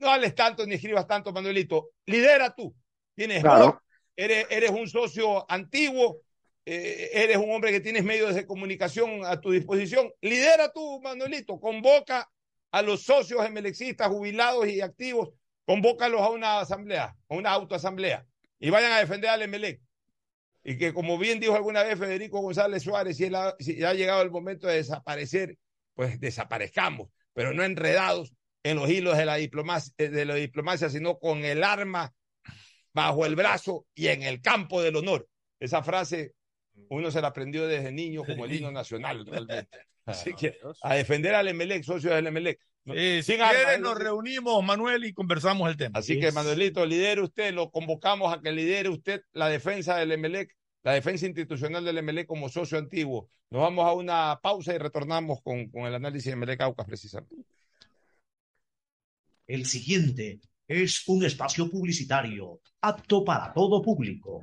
No hables tanto ni escribas tanto, Manuelito. Lidera tú. Tienes Claro. blog, eres, eres un socio antiguo, eh, eres un hombre que tienes medios de comunicación a tu disposición. Lidera tú, Manuelito. Convoca a los socios emelexistas, jubilados y activos, convócalos a una asamblea, a una autoasamblea, y vayan a defender al Emelec. Y que, como bien dijo alguna vez Federico González Suárez, si, él ha, si ha llegado el momento de desaparecer, pues desaparezcamos, pero no enredados en los hilos de la diplomacia, de la diplomacia, sino con el arma bajo el brazo y en el campo del honor. Esa frase uno se la aprendió desde niño como el himno nacional, realmente. Así que a defender al Emelec, socios del Emelec. Eh, si armas, nos reunimos, Manuel, y conversamos el tema. Así que, Manuelito, lidere usted, lo convocamos a que lidere usted la defensa del Emelec, la defensa institucional del Emelec como socio antiguo. Nos vamos a una pausa y retornamos con, con el análisis de Emelec Aucas, precisamente. El siguiente es un espacio publicitario apto para todo público.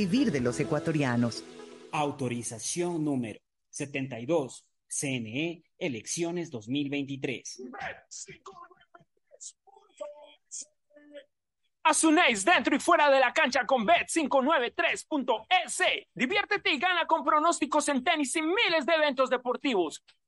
de los ecuatorianos. Autorización número 72. CNE Elecciones 2023. Asunéis dentro y fuera de la cancha con Bet593.es. Diviértete y gana con pronósticos en tenis y miles de eventos deportivos.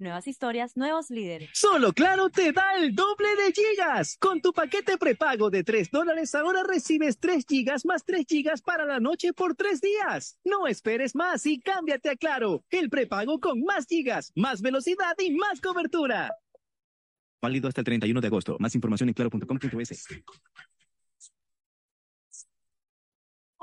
Nuevas historias, nuevos líderes. Solo Claro te da el doble de gigas. Con tu paquete prepago de 3 dólares ahora recibes 3 gigas más 3 gigas para la noche por 3 días. No esperes más y cámbiate a Claro. El prepago con más gigas, más velocidad y más cobertura. Válido hasta el 31 de agosto. Más información en claro.com.es.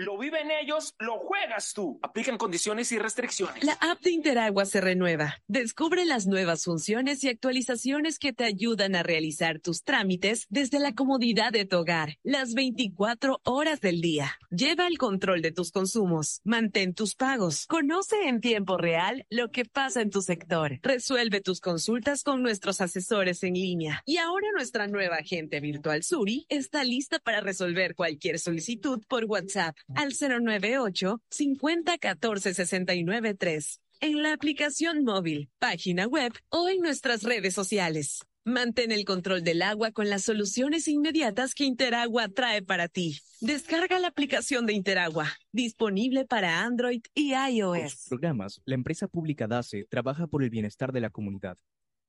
Lo viven ellos, lo juegas tú. Aplican condiciones y restricciones. La app de Interagua se renueva. Descubre las nuevas funciones y actualizaciones que te ayudan a realizar tus trámites desde la comodidad de tu hogar, las 24 horas del día. Lleva el control de tus consumos, mantén tus pagos, conoce en tiempo real lo que pasa en tu sector, resuelve tus consultas con nuestros asesores en línea. Y ahora nuestra nueva agente virtual Suri está lista para resolver cualquier solicitud por WhatsApp al 098 50 14 69 3 en la aplicación móvil, página web o en nuestras redes sociales. Mantén el control del agua con las soluciones inmediatas que Interagua trae para ti. Descarga la aplicación de Interagua, disponible para Android y Con sus iOS. programas, la empresa pública DACE trabaja por el bienestar de la comunidad.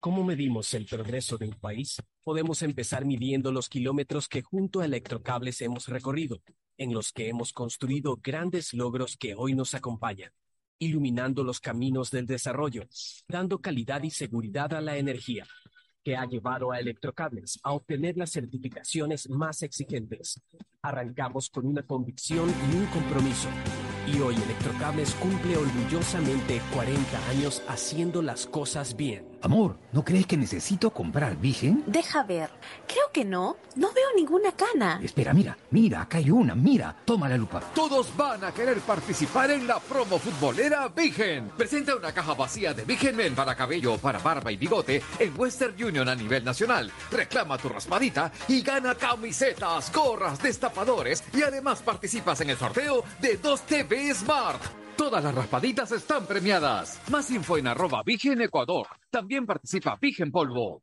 ¿Cómo medimos el progreso de un país? Podemos empezar midiendo los kilómetros que junto a Electrocables hemos recorrido, en los que hemos construido grandes logros que hoy nos acompañan, iluminando los caminos del desarrollo, dando calidad y seguridad a la energía, que ha llevado a Electrocables a obtener las certificaciones más exigentes, Arrancamos con una convicción y un compromiso. Y hoy Electrocables cumple orgullosamente 40 años haciendo las cosas bien. Amor, ¿no crees que necesito comprar Vigen? Deja ver. Creo que no. No veo ninguna cana. Espera, mira, mira, acá hay una, mira. Toma la lupa. Todos van a querer participar en la promo futbolera Vigen. Presenta una caja vacía de Vigen Men para cabello, para barba y bigote en Western Union a nivel nacional. Reclama tu raspadita y gana camisetas, gorras, y además participas en el sorteo de 2 TV Smart. Todas las raspaditas están premiadas. Más info en arroba Vigen Ecuador. También participa Vigen Polvo.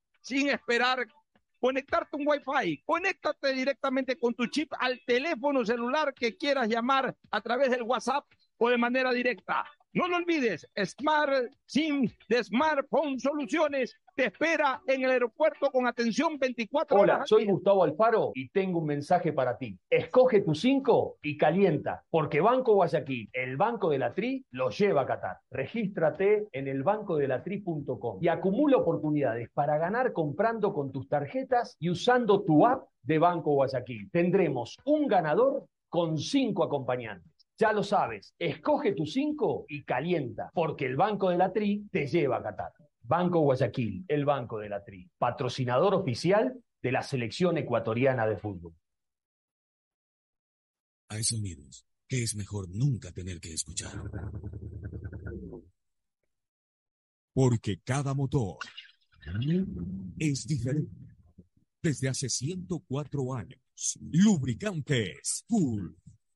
sin esperar conectarte un Wi-Fi. Conéctate directamente con tu chip al teléfono celular que quieras llamar a través del WhatsApp o de manera directa. No lo olvides, Smart SIM de Smartphone Soluciones te espera en el aeropuerto con atención 24 horas. Hola, soy Gustavo Alfaro y tengo un mensaje para ti. Escoge tu 5 y calienta, porque Banco Guayaquil, el Banco de la Tri, lo lleva a Qatar. Regístrate en elbancodelatri.com y acumula oportunidades para ganar comprando con tus tarjetas y usando tu app de Banco Guayaquil. Tendremos un ganador con cinco acompañantes. Ya lo sabes, escoge tu 5 y calienta, porque el Banco de la Tri te lleva a Qatar. Banco Guayaquil, el Banco de la Tri, patrocinador oficial de la selección ecuatoriana de fútbol. Hay sonidos que es mejor nunca tener que escuchar. Porque cada motor es diferente. Desde hace 104 años, lubricantes Full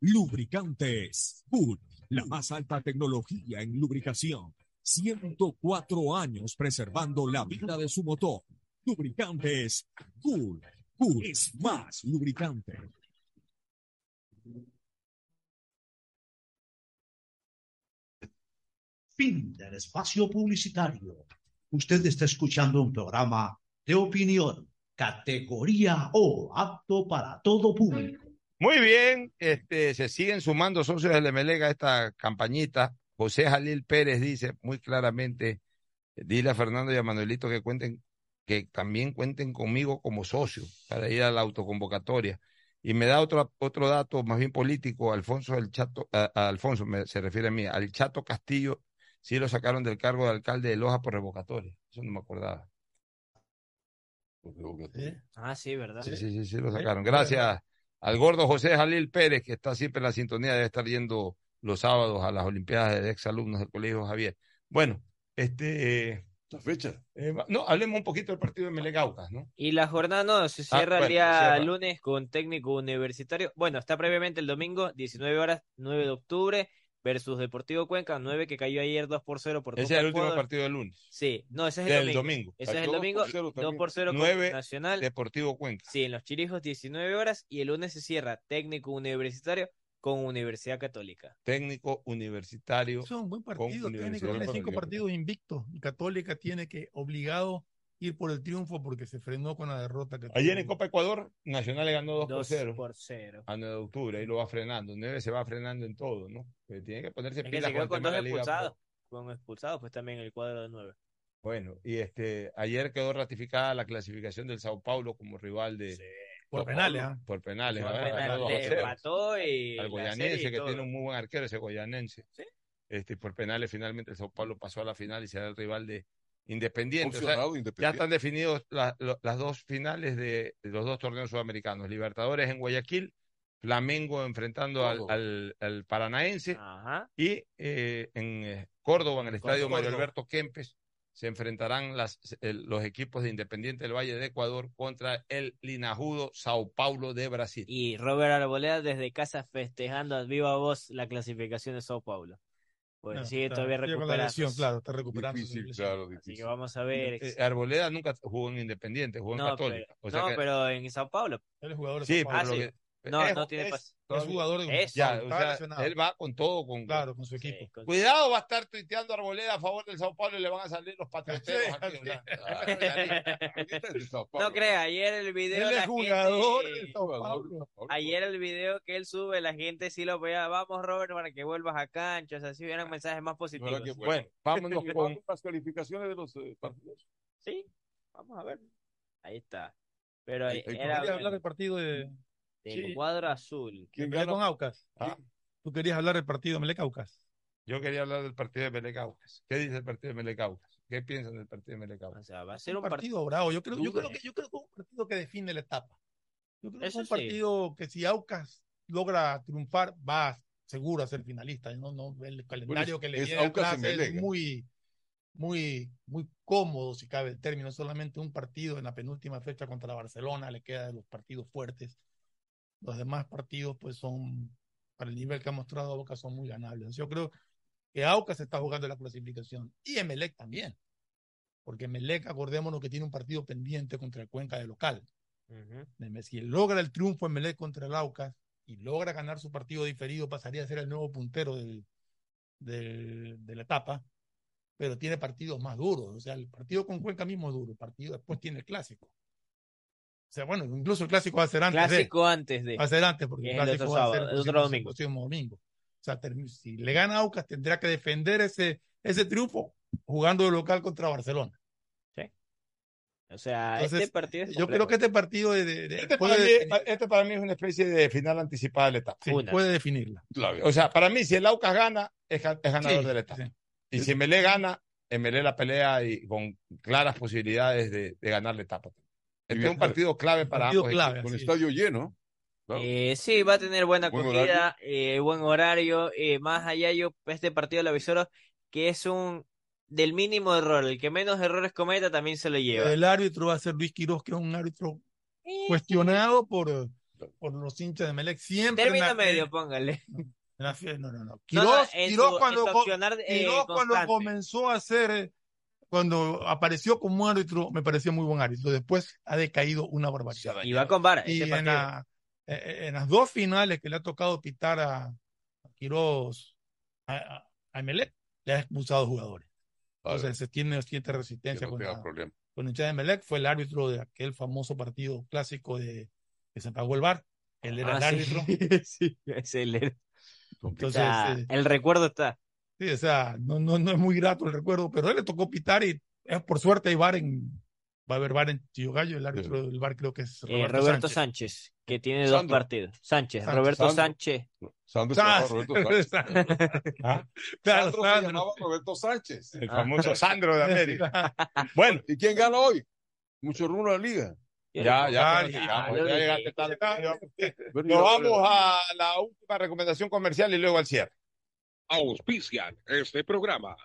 Lubricantes Cool, la más alta tecnología en lubricación. 104 años preservando la vida de su motor. Lubricantes Cool. Cool es más lubricante. Fin del espacio publicitario. Usted está escuchando un programa de opinión, categoría O, apto para todo público. Muy bien, este, se siguen sumando socios del Emelec a esta campañita. José Jalil Pérez dice muy claramente, dile a Fernando y a Manuelito que cuenten, que también cuenten conmigo como socio para ir a la autoconvocatoria. Y me da otro, otro dato más bien político, Alfonso el Chato, a, a Alfonso me, se refiere a mí, al Chato Castillo sí lo sacaron del cargo de alcalde de Loja por revocatoria. Eso no me acordaba. Ah, sí, ¿verdad? Sí, sí, sí, sí lo sacaron. Gracias al gordo José Jalil Pérez, que está siempre en la sintonía, debe estar yendo los sábados a las Olimpiadas de exalumnos del Colegio Javier. Bueno, este... La fecha. eh, no, hablemos un poquito del partido de Melegaucas, ¿no? Y la jornada no, se cierra bueno, el día cierra. lunes con técnico universitario. Bueno, está previamente el domingo, 19 horas, 9 de octubre, versus Deportivo Cuenca, 9 que cayó ayer 2 por 0 por Ese es el último Ecuador. partido del lunes. Sí, no, ese es Del el domingo. domingo. Ese es el dos domingo, por cero 2 también. por 0 con 9 Nacional. Deportivo Cuenca. Sí, en los Chirijos 19 horas y el lunes se cierra técnico universitario con Universidad Católica. Técnico universitario. Es un buen partido. Técnico tiene cinco partidos invictos. Y Católica tiene que obligado ir por el triunfo porque se frenó con la derrota que Ayer tuvo. en Copa Ecuador, Nacional le ganó 2 por 2 0 por 0. a 9 de octubre, ahí lo va frenando. 9 se va frenando en todo, ¿no? Pero tiene que ponerse Es que pilas quedó con dos expulsados. Con expulsados, pues también el cuadro de 9. Bueno, y este ayer quedó ratificada la clasificación del Sao Paulo como rival de Por penales, ¿ah? por penales, Por ¿verdad? penales, Ganó 2 a le 0. empató y al goyanense y que todo. tiene un muy buen arquero ese goyanense. Este por penales finalmente el Sao Paulo pasó a la final y será el rival de Independiente. O sea, ya están definidos la- lo- las dos finales de, los dos torneos sudamericanos. Libertadores en Guayaquil, Flamengo enfrentando al, Todo. al- al Paranaense Ajá. y eh, en eh, Córdoba, en el estadio Mario Córdoba. Alberto Kempes, se enfrentarán las, el- los equipos de Independiente del Valle de Ecuador contra el linajudo Sao Paulo de Brasil. Y Robert Arboleda desde casa festejando a viva voz la clasificación de Sao Paulo. Pues No, sigue está- todavía sigue con la lesión, claro, está recuperando. Difícil, claro, Así que difícil. vamos a ver. Eh, Arboleda nunca jugó en Independiente, jugó en no, Católica. pero, O sea no, que- pero en Sao Paulo. Él es jugador de Sí, Sao pero Paulo. lo sí. Que- No, es- no tiene es- Es jugador de Eso. Ya, o sea, él va con todo, con, Claro, con su Sí, equipo. con- Cuidado, va a estar tuiteando Arboleda a favor del Sao Paulo y le van a salir los patrioteros Sí, aquí. sí. No crea, ayer el video Él es jugador gente- de Sao Paulo. Ayer el video que él sube, la gente sí lo veía, vamos Robert para que vuelvas a cancha, o sea, si hubieran mensajes más positivos. ¿Verdad que Bueno, vámonos ¿Le con las calificaciones de los eh, partidos? Sí, vamos a ver. Ahí está. Pero Ahí- era hablar del partido de, del sí. cuadro azul. ¿Quién Melec gana? con Aucas. Ah. Tú querías hablar del partido de Melec Aucas. Yo quería hablar del partido de Melecaucas. ¿Qué dice el partido de Melecaucas? ¿Qué piensan del partido de O Melecaucas? sea, va a ser un un partido. bravo. Yo creo, yo creo que yo creo que es un partido que define la etapa. Yo creo que es un sí. partido que si Aucas logra triunfar, va seguro a ser finalista. No, no, el calendario que le es viene Aucas atrás es Melec, muy, muy, muy cómodo, si cabe el término. Solamente un partido en la penúltima fecha contra Barcelona le queda de los partidos fuertes. Los demás partidos, pues, son, para el nivel que ha mostrado Aucas, son muy ganables. Yo creo que Aucas está jugando la clasificación y Emelec también. Porque Emelec, acordémonos que tiene un partido pendiente contra el Cuenca de local. Ujú. Si logra el triunfo en Melec contra el Aucas y logra ganar su partido diferido, pasaría a ser el nuevo puntero del, del- de la etapa, pero tiene partidos más duros. O sea, el partido con Cuenca mismo es duro, el partido después tiene el clásico. O sea, bueno, incluso el clásico va a ser antes de. Clásico antes de. Va a ser antes, porque Que el clásico otro va a ser sábado, el otro domingo. próximo domingo. O sea, si le gana a Aucas, tendrá que defender ese, ese triunfo jugando de local contra Barcelona. O sea, Entonces, este partido es Yo creo que este partido de, de- de- Este puede, para, mí, este para mí es una especie de final anticipada de la etapa. sí, puede definirla. O sea, para mí, si el Aucas gana, es, ga- es ganador Sí, de la etapa. sí. Y si Melé gana, Melé la pelea y con claras posibilidades de, de ganar la etapa. Este es un partido clave para partido ambos clave. Con así estadio lleno. Claro. Eh, sí, va a tener buena Buen acogida, eh, buen horario. eh, más allá, yo, este partido lo aviso que es un del mínimo error. El que menos errores cometa también se lo lleva. El árbitro va a ser Luis Quiroz, que es un árbitro cuestionado por, por los hinchas de Melec. Siempre. Término la- medio, póngale. la no, no, no. No, no, en Quirós su- cuando, eh, Quirós cuando comenzó a hacer, eh, cuando apareció como árbitro, me parecía muy buen árbitro. Después ha decaído una barbaridad. Y va con vara. Y este en, la- eh, en las dos finales que le ha tocado pitar a, a Quirós, a, a, a Emelec, le ha expulsado jugadores. Entonces se tiene cierta resistencia no con, la, problema. con el hincha de Emelec. Fue el árbitro de aquel famoso partido clásico de que se pagó el bar. Él era Ah, el sí. árbitro. sí, es el, Entonces, o sea, eh, el recuerdo está. Sí, o sea, no, no, no es muy grato el recuerdo, pero a él le tocó pitar y es por suerte hay bar en, va a haber bar en Chillo Gallo, el árbitro del bar creo que es Eh, Roberto, Roberto, Sánchez. Sánchez. que tiene dos Sandro. partidos. Sánchez, Sandro. Roberto Sandro. Sánchez. Sandro se Sa- llamaba Roberto Sánchez. ¿Ah? Claro, Sandro se Sandro. llamaba Roberto Sánchez. El famoso Sandro de América. Bueno. ¿Y quién gana hoy? Mucho rumbo a la liga. Ya, ya, Ah, ya, ya, ya ya. llegaste tarde. Nos vamos a la última recomendación comercial y luego al cierre. Auspician este programa.